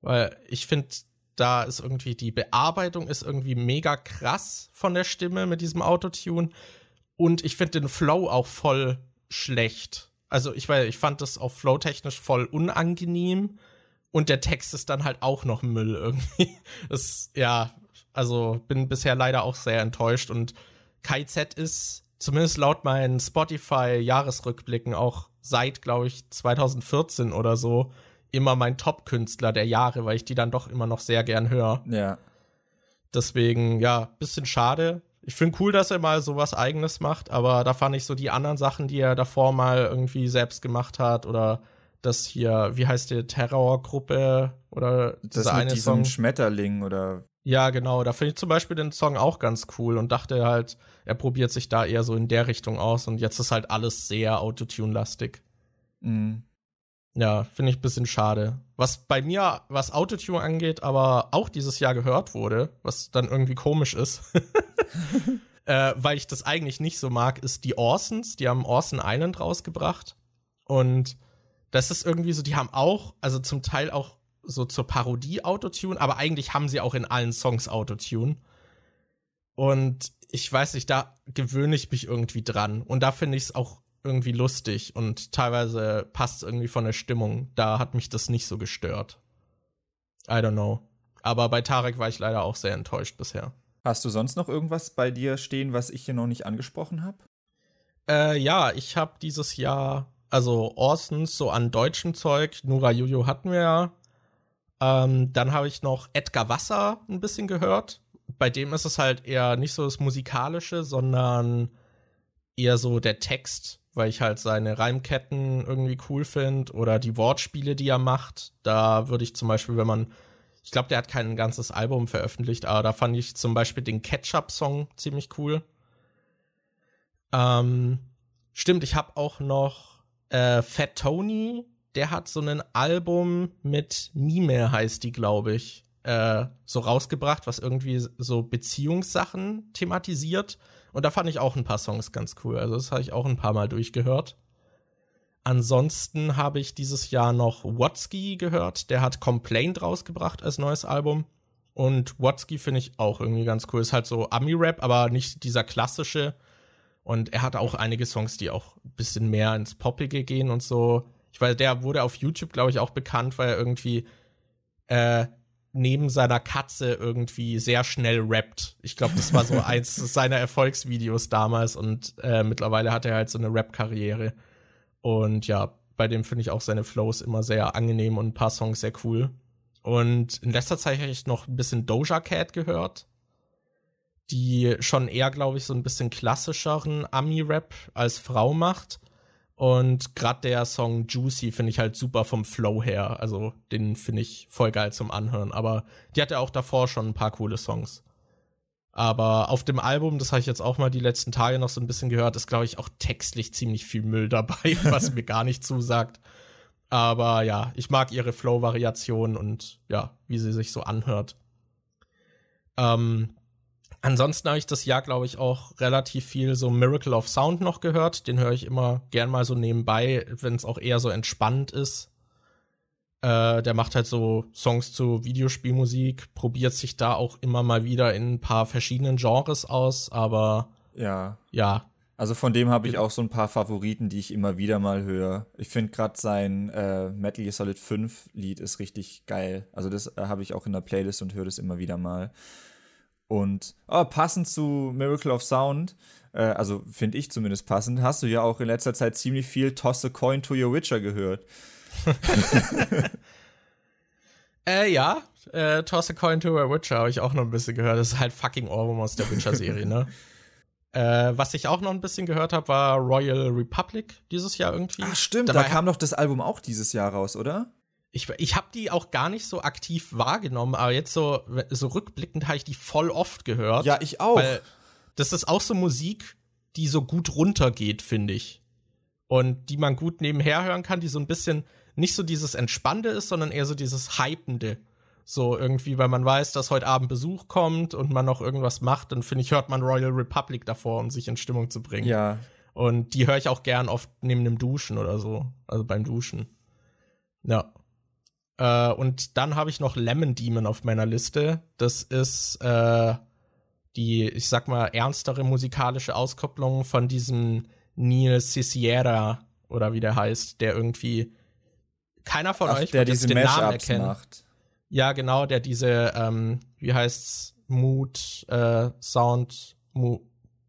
Weil ich finde, da ist irgendwie die Bearbeitung ist irgendwie mega krass von der Stimme mit diesem Autotune. Und ich finde den Flow auch voll schlecht. Also ich, weil ich fand das auch flowtechnisch voll unangenehm. und der Text ist dann halt auch noch Müll irgendwie. Das, ja, also bin bisher leider auch sehr enttäuscht und KZ ist zumindest laut meinen Spotify-Jahresrückblicken auch seit, glaube ich, 2014 oder so immer mein Top-Künstler der Jahre, weil ich die dann doch immer noch sehr gern höre. Ja. Deswegen, ja, bisschen schade. Ich finde cool, dass er mal sowas eigenes macht, aber da fand ich so die anderen Sachen, die er davor mal irgendwie selbst gemacht hat oder das hier, wie heißt die Terrorgruppe oder das eine Song Schmetterling oder ja, genau. Da finde ich zum Beispiel den Song auch ganz cool und dachte halt, er probiert sich da eher so in der Richtung aus und jetzt ist halt alles sehr Autotune-lastig. Mhm. Ja, finde ich ein bisschen schade. Was bei mir, was Autotune angeht, aber auch dieses Jahr gehört wurde, was dann irgendwie komisch ist, äh, weil ich das eigentlich nicht so mag, ist die Orsons. Die haben Orson Island rausgebracht. Und das ist irgendwie so, die haben auch, also zum Teil auch so zur Parodie Autotune, aber eigentlich haben sie auch in allen Songs Autotune. Und ich weiß nicht, da gewöhne ich mich irgendwie dran. Und da finde ich es auch irgendwie lustig und teilweise passt es irgendwie von der Stimmung. Da hat mich das nicht so gestört. I don't know. Aber bei Tarek war ich leider auch sehr enttäuscht bisher. Hast du sonst noch irgendwas bei dir stehen, was ich hier noch nicht angesprochen habe? Äh, ja, ich habe dieses Jahr, also Orsons so an deutschem Zeug, Nura Juju hatten wir ja. Ähm, dann habe ich noch Edgar Wasser ein bisschen gehört. Bei dem ist es halt eher nicht so das Musikalische, sondern eher so der Text, weil ich halt seine Reimketten irgendwie cool finde oder die Wortspiele, die er macht. Da würde ich zum Beispiel, wenn man, ich glaube, der hat kein ganzes Album veröffentlicht, aber da fand ich zum Beispiel den Ketchup-Song ziemlich cool. Ähm, stimmt, ich habe auch noch äh, Fat Tony der hat so ein Album mit Mime heißt die, glaube ich, äh, so rausgebracht, was irgendwie so Beziehungssachen thematisiert. Und da fand ich auch ein paar Songs ganz cool. Also das habe ich auch ein paar Mal durchgehört. Ansonsten habe ich dieses Jahr noch Watsky gehört. Der hat Complaint rausgebracht als neues Album. Und Watsky finde ich auch irgendwie ganz cool. Ist halt so Ami-Rap, aber nicht dieser klassische. Und er hat auch einige Songs, die auch ein bisschen mehr ins Poppige gehen und so. Ich weiß, der wurde auf YouTube, glaube ich, auch bekannt, weil er irgendwie äh, neben seiner Katze irgendwie sehr schnell rappt. Ich glaube, das war so eins seiner Erfolgsvideos damals und äh, mittlerweile hat er halt so eine Rap-Karriere. Und ja, bei dem finde ich auch seine Flows immer sehr angenehm und ein paar Songs sehr cool. Und in letzter Zeit habe ich noch ein bisschen Doja Cat gehört, die schon eher, glaube ich, so ein bisschen klassischeren Ami-Rap als Frau macht. Und gerade der Song Juicy finde ich halt super vom Flow her. Also den finde ich voll geil zum Anhören. Aber die hatte auch davor schon ein paar coole Songs. Aber auf dem Album, das habe ich jetzt auch mal die letzten Tage noch so ein bisschen gehört, ist, glaube ich, auch textlich ziemlich viel Müll dabei, was mir gar nicht zusagt. Aber ja, ich mag ihre Flow-Variation und ja, wie sie sich so anhört. Ähm, Ansonsten habe ich das Jahr, glaube ich, auch relativ viel so Miracle of Sound noch gehört. Den höre ich immer gern mal so nebenbei, wenn es auch eher so entspannt ist. Äh, der macht halt so Songs zu Videospielmusik, probiert sich da auch immer mal wieder in ein paar verschiedenen Genres aus, aber ja. Ja. Also von dem habe ich auch so ein paar Favoriten, die ich immer wieder mal höre. Ich finde gerade sein äh, Metal Gear Solid 5 Lied ist richtig geil. Also das äh, habe ich auch in der Playlist und höre das immer wieder mal. Und oh, passend zu Miracle of Sound, äh, also finde ich zumindest passend, hast du ja auch in letzter Zeit ziemlich viel Toss a Coin to Your Witcher gehört. äh, ja, äh, Toss a Coin to Your Witcher habe ich auch noch ein bisschen gehört. Das ist halt fucking Ohrwurm aus der Witcher-Serie, ne? Äh, was ich auch noch ein bisschen gehört habe, war Royal Republic dieses Jahr irgendwie. Ach, stimmt, Dabei da kam doch das Album auch dieses Jahr raus, oder? Ich, ich habe die auch gar nicht so aktiv wahrgenommen, aber jetzt so, so rückblickend habe ich die voll oft gehört. Ja, ich auch. Weil das ist auch so Musik, die so gut runtergeht, finde ich. Und die man gut nebenher hören kann, die so ein bisschen nicht so dieses Entspannte ist, sondern eher so dieses Hypende. So irgendwie, weil man weiß, dass heute Abend Besuch kommt und man noch irgendwas macht, dann finde ich, hört man Royal Republic davor, um sich in Stimmung zu bringen. Ja. Und die höre ich auch gern oft neben dem Duschen oder so. Also beim Duschen. Ja. Äh, und dann habe ich noch Lemon Demon auf meiner Liste. Das ist äh, die, ich sag mal, ernstere musikalische Auskopplung von diesem Neil Ciciera oder wie der heißt, der irgendwie keiner von Ach, euch der diese den Namen erkennen. macht. Ja, genau, der diese, ähm, wie heißt's, Mood, äh, Sound, Mo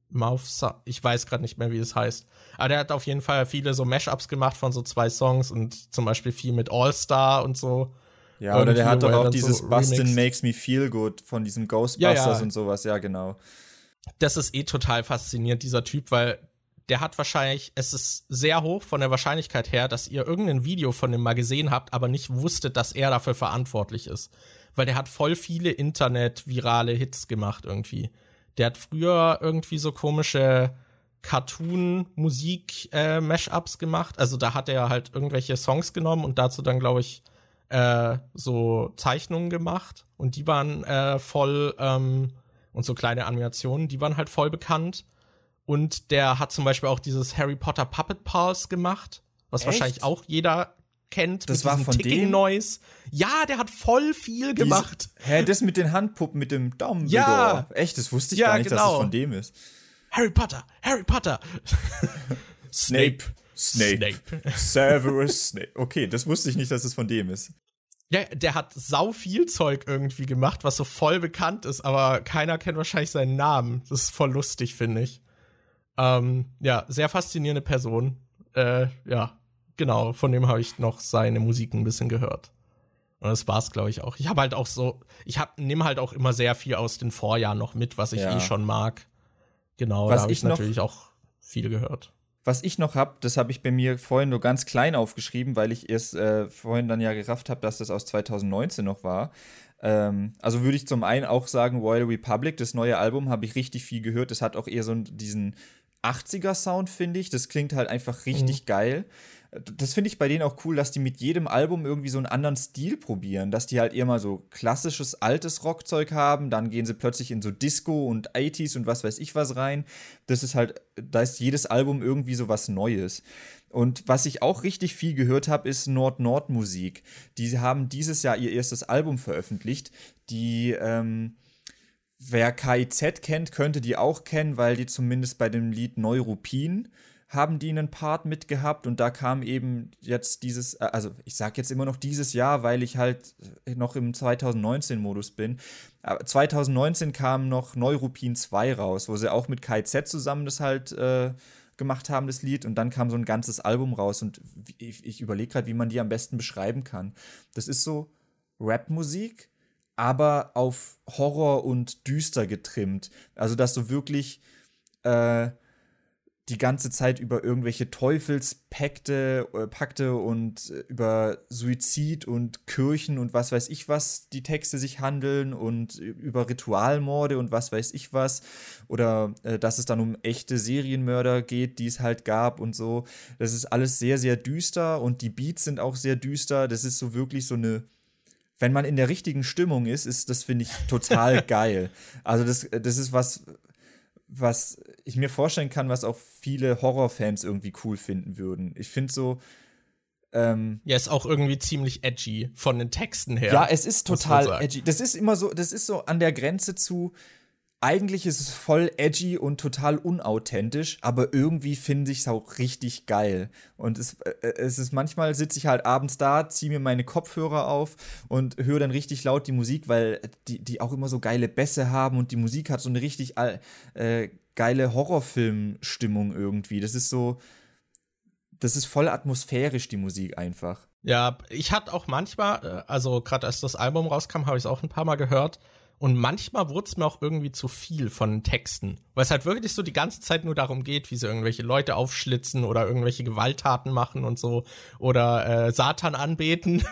Mouth, ich weiß gerade nicht mehr, wie es heißt. Aber der hat auf jeden Fall viele so Mashups gemacht von so zwei Songs und zum Beispiel viel mit All-Star und so. Ja, oder der hat doch auch dieses so Bustin. Makes Me Feel Good von diesem Ghostbusters Ja, ja. und sowas, ja, genau. das ist eh total faszinierend, dieser Typ, weil der hat wahrscheinlich, es ist sehr hoch von der Wahrscheinlichkeit her, dass ihr irgendein Video von dem mal gesehen habt, aber nicht wusstet, dass er dafür verantwortlich ist. Weil der hat voll viele Internet-virale Hits gemacht irgendwie. Der hat früher irgendwie so komische Cartoon-Musik-Mashups gemacht. Also da hat er halt irgendwelche Songs genommen und dazu dann, glaube ich, äh, so Zeichnungen gemacht. Und die waren äh, voll, ähm, und so kleine Animationen, die waren halt voll bekannt. Und der hat zum Beispiel auch dieses Harry Potter Puppet Pals gemacht, was Echt? wahrscheinlich auch jeder kennt. Das war von Ticking dem? Noise. Ja, der hat voll viel gemacht. Hä, das mit den Handpuppen, mit dem Dumbledore. Ja. Echt, das wusste ich Ja, gar nicht, dass genau. es von dem ist. Harry Potter, Harry Potter. Snape. Snape. Snape. Severus Snape. Okay, das wusste ich nicht, dass es von dem ist. Ja, der hat sau viel Zeug irgendwie gemacht, was so voll bekannt ist, aber keiner kennt wahrscheinlich seinen Namen. Das ist voll lustig, finde ich. Ähm, ja, sehr faszinierende Person. Äh, ja, genau, von dem habe ich noch seine Musik ein bisschen gehört. Und das war's, glaube ich, auch. Ich habe halt auch so, ich hab, nehme halt auch immer sehr viel aus den Vorjahren noch mit, was ich Ja. eh schon mag. Genau, Was da habe ich ich noch- natürlich auch viel gehört. Was ich noch habe, das habe ich bei mir vorhin nur ganz klein aufgeschrieben, weil ich erst äh, vorhin dann ja gerafft habe, dass das aus 2019 noch war. Ähm, also würde ich zum einen auch sagen, Royal Republic, das neue Album, habe ich richtig viel gehört. Das hat auch eher so diesen 80er-Sound, finde ich. Das klingt halt einfach richtig geil. Das finde ich bei denen auch cool, dass die mit jedem Album irgendwie so einen anderen Stil probieren. Dass die halt eher mal so klassisches, altes Rockzeug haben, dann gehen sie plötzlich in so Disco und 80s und was weiß ich was rein. Das ist halt, da ist jedes Album irgendwie so was Neues. Und was ich auch richtig viel gehört habe, ist Nord-Nord-Musik. Die haben dieses Jahr ihr erstes Album veröffentlicht. Die, ähm, wer KIZ kennt, könnte die auch kennen, weil die zumindest bei dem Lied Neuruppin haben die einen Part mitgehabt und da kam eben jetzt dieses, äh, also ich sag jetzt immer noch dieses Jahr, weil ich halt noch im 2019-Modus bin. Aber 2019 kam noch Neuruppin 2 raus, wo sie auch mit KIZ zusammen das halt äh, gemacht haben, das Lied. Und dann kam so ein ganzes Album raus und ich, ich überlege gerade, wie man die am besten beschreiben kann. Das ist so Rap-Musik, aber auf Horror und düster getrimmt. Also, dass du wirklich äh, die ganze Zeit über irgendwelche Teufelspakte äh, Pakte und äh, über Suizid und Kirchen und was weiß ich was die Texte sich handeln und über Ritualmorde und was weiß ich was oder äh, dass es dann um echte Serienmörder geht, die es halt gab und so. Das ist alles sehr, sehr düster und die Beats sind auch sehr düster. Das ist so wirklich so eine wenn man in der richtigen Stimmung ist, ist das, finde ich, total geil. Also das, das ist was, was ich mir vorstellen kann, was auch viele Horrorfans irgendwie cool finden würden. Ich finde so, ähm, Ja, ist auch irgendwie ziemlich edgy von den Texten her. ja, es ist total edgy. Das ist immer so, das ist so an der Grenze zu, eigentlich ist es voll edgy und total unauthentisch, aber irgendwie finde ich es auch richtig geil. Und es, äh, es ist manchmal sitze ich halt abends da, ziehe mir meine Kopfhörer auf und höre dann richtig laut die Musik, weil die, die auch immer so geile Bässe haben und die Musik hat so eine richtig äh, geile Horrorfilmstimmung irgendwie. Das ist so, das ist voll atmosphärisch, die Musik einfach. Ja, ich hatte auch manchmal, äh, also gerade als das Album rauskam, habe ich es auch ein paar Mal gehört. Und manchmal wurde es mir auch irgendwie zu viel von den Texten. Weil es halt wirklich so die ganze Zeit nur darum geht, wie sie irgendwelche Leute aufschlitzen oder irgendwelche Gewalttaten machen und so. Oder äh, Satan anbeten.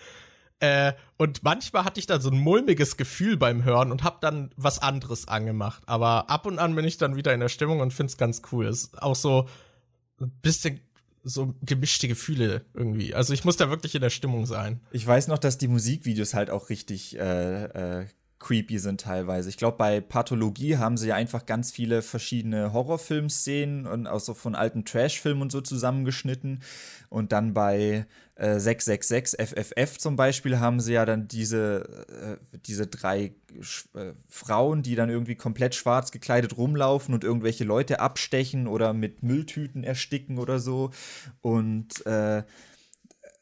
äh, und manchmal hatte ich dann so ein mulmiges Gefühl beim Hören und habe dann was anderes angemacht. Aber ab und an bin ich dann wieder in der Stimmung und finde es ganz cool. Ist auch so ein bisschen so gemischte Gefühle irgendwie. Also ich muss da wirklich in der Stimmung sein. Ich weiß noch, dass die Musikvideos halt auch richtig äh, äh, creepy sind teilweise. Ich glaube, bei Pathologie haben sie ja einfach ganz viele verschiedene Horrorfilmszenen und auch so von alten Trashfilmen und so zusammengeschnitten. Und dann bei äh, 666 FFF zum Beispiel haben sie ja dann diese, äh, diese drei äh, Frauen, die dann irgendwie komplett schwarz gekleidet rumlaufen und irgendwelche Leute abstechen oder mit Mülltüten ersticken oder so. Und äh,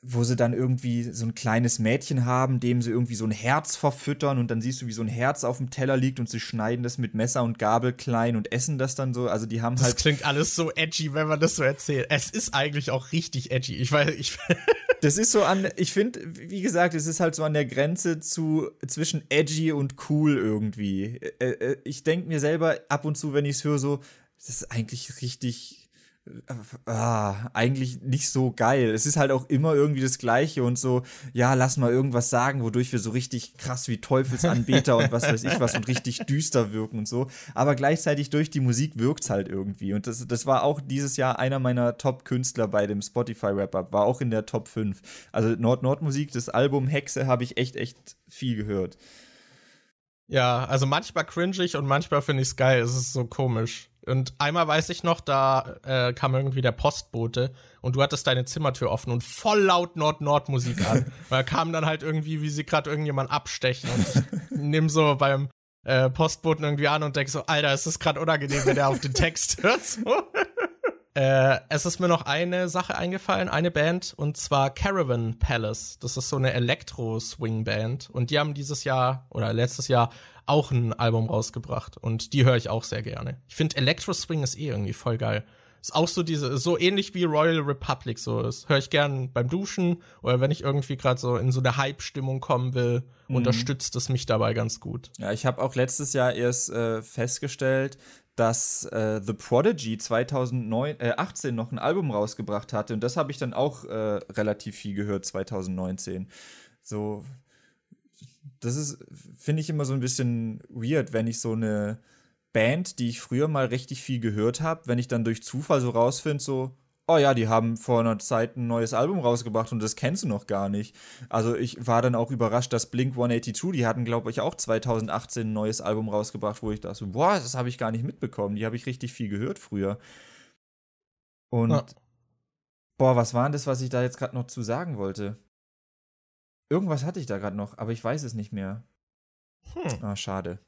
wo sie dann irgendwie so ein kleines Mädchen haben, dem sie irgendwie so ein Herz verfüttern und dann siehst du, wie so ein Herz auf dem Teller liegt und sie schneiden das mit Messer und Gabel klein und essen das dann so. Also die haben halt. Das klingt alles so edgy, wenn man das so erzählt. Es ist eigentlich auch richtig edgy. Ich weiß, ich. das ist so an, ich finde, wie gesagt, es ist halt so an der Grenze zu zwischen edgy und cool irgendwie. Äh, äh, ich denke mir selber ab und zu, wenn ich es höre, so, das ist eigentlich richtig ah, eigentlich nicht so geil. Es ist halt auch immer irgendwie das Gleiche und so, ja, lass mal irgendwas sagen, wodurch wir so richtig krass wie Teufelsanbeter und was weiß ich was und richtig düster wirken und so. Aber gleichzeitig durch die Musik wirkt es halt irgendwie. Und das, das war auch dieses Jahr einer meiner Top-Künstler bei dem Spotify-Wrap-Up, war auch in der Top 5. Also Nord-Nord-Musik, das Album Hexe habe ich echt, echt viel gehört. Ja, also manchmal cringig und manchmal finde ich es geil. Es ist so komisch. Und einmal weiß ich noch, da äh, kam irgendwie der Postbote und du hattest deine Zimmertür offen und voll laut Nord-Nord-Musik an. Weil kam dann halt irgendwie, wie sie gerade irgendjemand abstechen. Und ich nimm so beim äh, Postboten irgendwie an und denk so, Alter, es ist gerade unangenehm, wenn der auf den Text hört. So. Äh, es ist mir noch eine Sache eingefallen, eine Band, und zwar Caravan Palace. Das ist so eine Elektro-Swing-Band. Und die haben dieses Jahr oder letztes Jahr auch ein Album rausgebracht. Und die höre ich auch sehr gerne. Ich finde Elektro-Swing ist eh irgendwie voll geil. Ist auch so diese, so ähnlich wie Royal Republic, so. Das höre ich gern beim Duschen oder wenn ich irgendwie gerade so in so eine Hype-Stimmung kommen will, mhm. unterstützt es mich dabei ganz gut. Ja, ich habe auch letztes Jahr erst äh, festgestellt, dass äh, The Prodigy 2018 äh, noch ein Album rausgebracht hatte und das habe ich dann auch äh, relativ viel gehört 2019. So, das ist, finde ich immer so ein bisschen weird, wenn ich so eine Band, die ich früher mal richtig viel gehört habe, wenn ich dann durch Zufall so rausfinde, so, oh ja, die haben vor einer Zeit ein neues Album rausgebracht und das kennst du noch gar nicht. Also ich war dann auch überrascht, dass Blink 182, die hatten, glaube ich, auch 2018 ein neues Album rausgebracht, wo ich dachte, boah, das habe ich gar nicht mitbekommen. Die habe ich richtig viel gehört früher. Und ja. boah, was war denn das, was ich da jetzt gerade noch zu sagen wollte? Irgendwas hatte ich da gerade noch, aber ich weiß es nicht mehr. Hm. Ah, schade.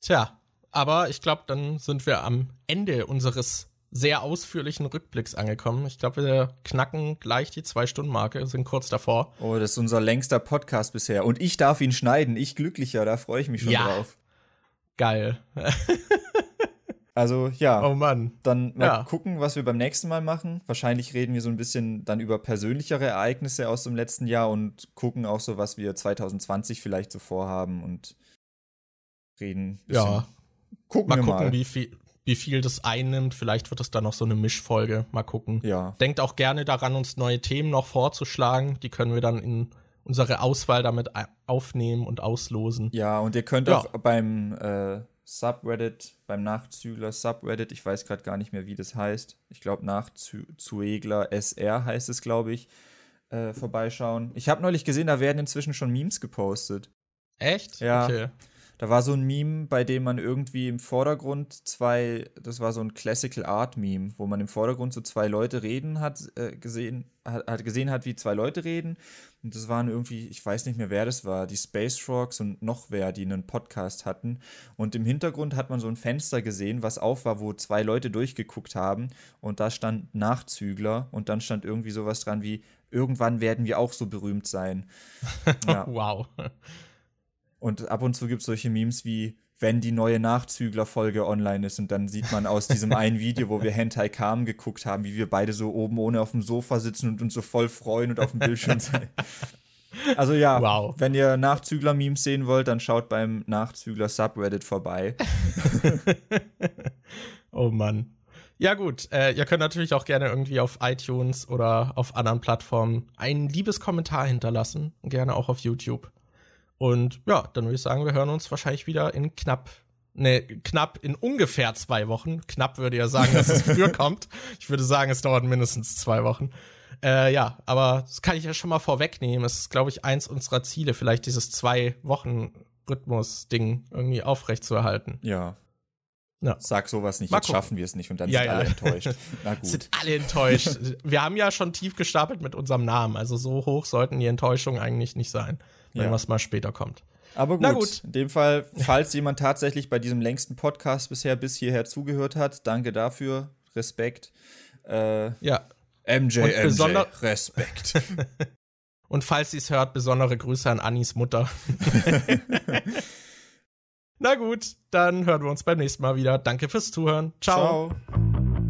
Tja, aber ich glaube, dann sind wir am Ende unseres sehr ausführlichen Rückblicks angekommen. Ich glaube, wir knacken gleich die Zwei-Stunden-Marke, sind kurz davor. Oh, das ist unser längster Podcast bisher. Und ich darf ihn schneiden. Ich glücklicher, da freue ich mich schon ja. drauf. Geil. also, ja. Oh Mann. Dann mal ja. gucken, was wir beim nächsten Mal machen. Wahrscheinlich reden wir so ein bisschen dann über persönlichere Ereignisse aus dem letzten Jahr und gucken auch so, was wir 2020 vielleicht so vorhaben und reden. Ja. Gucken mal wir gucken, mal. wie viel wie viel das einnimmt. Vielleicht wird es dann noch so eine Mischfolge. Mal gucken. Ja. Denkt auch gerne daran, uns neue Themen noch vorzuschlagen. Die können wir dann in unsere Auswahl damit aufnehmen und auslosen. Ja, und ihr könnt ja. auch beim äh, Subreddit, beim Nachzügler Subreddit, ich weiß gerade gar nicht mehr, wie das heißt. Ich glaube, Nachzuegler SR heißt es, glaube ich, äh, vorbeischauen. Ich habe neulich gesehen, da werden inzwischen schon Memes gepostet. Echt? Ja. Okay. Da war so ein Meme, bei dem man irgendwie im Vordergrund zwei, das war so ein Classical Art Meme, wo man im Vordergrund so zwei Leute reden hat, äh, gesehen, hat, hat, gesehen hat, wie zwei Leute reden. Und das waren irgendwie, ich weiß nicht mehr, wer das war, die Space Frogs und noch wer, die einen Podcast hatten. Und im Hintergrund hat man so ein Fenster gesehen, was auf war, wo zwei Leute durchgeguckt haben. Und da stand Nachzügler und dann stand irgendwie sowas dran wie, irgendwann werden wir auch so berühmt sein. Ja. wow. Und ab und zu gibt es solche Memes wie, wenn die neue Nachzügler-Folge online ist und dann sieht man aus diesem einen Video, wo wir Hentai Kam geguckt haben, wie wir beide so oben ohne auf dem Sofa sitzen und uns so voll freuen und auf dem Bildschirm sein. Also ja, wow. wenn ihr Nachzügler-Memes sehen wollt, dann schaut beim Nachzügler-Subreddit vorbei. oh Mann. Ja gut, äh, ihr könnt natürlich auch gerne irgendwie auf iTunes oder auf anderen Plattformen ein liebes Kommentar hinterlassen. Gerne auch auf YouTube. Und ja, dann würde ich sagen, wir hören uns wahrscheinlich wieder in knapp, ne, knapp in ungefähr zwei Wochen. Knapp würde ja sagen, dass es früher kommt. Ich würde sagen, es dauert mindestens zwei Wochen. Äh, ja, aber das kann ich ja schon mal vorwegnehmen. Es ist, glaube ich, eins unserer Ziele, vielleicht dieses zwei Wochen Rhythmus-Ding irgendwie aufrechtzuerhalten. Ja. ja. Sag sowas nicht, jetzt schaffen wir es nicht und dann ja, sind ja. alle enttäuscht. Na gut. Sind alle enttäuscht. wir haben ja schon tief gestapelt mit unserem Namen, also so hoch sollten die Enttäuschungen eigentlich nicht sein wenn ja. was mal später kommt. Aber gut, gut, in dem Fall, falls jemand tatsächlich bei diesem längsten Podcast bisher bis hierher zugehört hat, danke dafür, Respekt. Äh, ja. MJ, Und MJ, Respekt. Und falls sie es hört, besondere Grüße an Annis Mutter. Na gut, dann hören wir uns beim nächsten Mal wieder. Danke fürs Zuhören. Ciao. Ciao.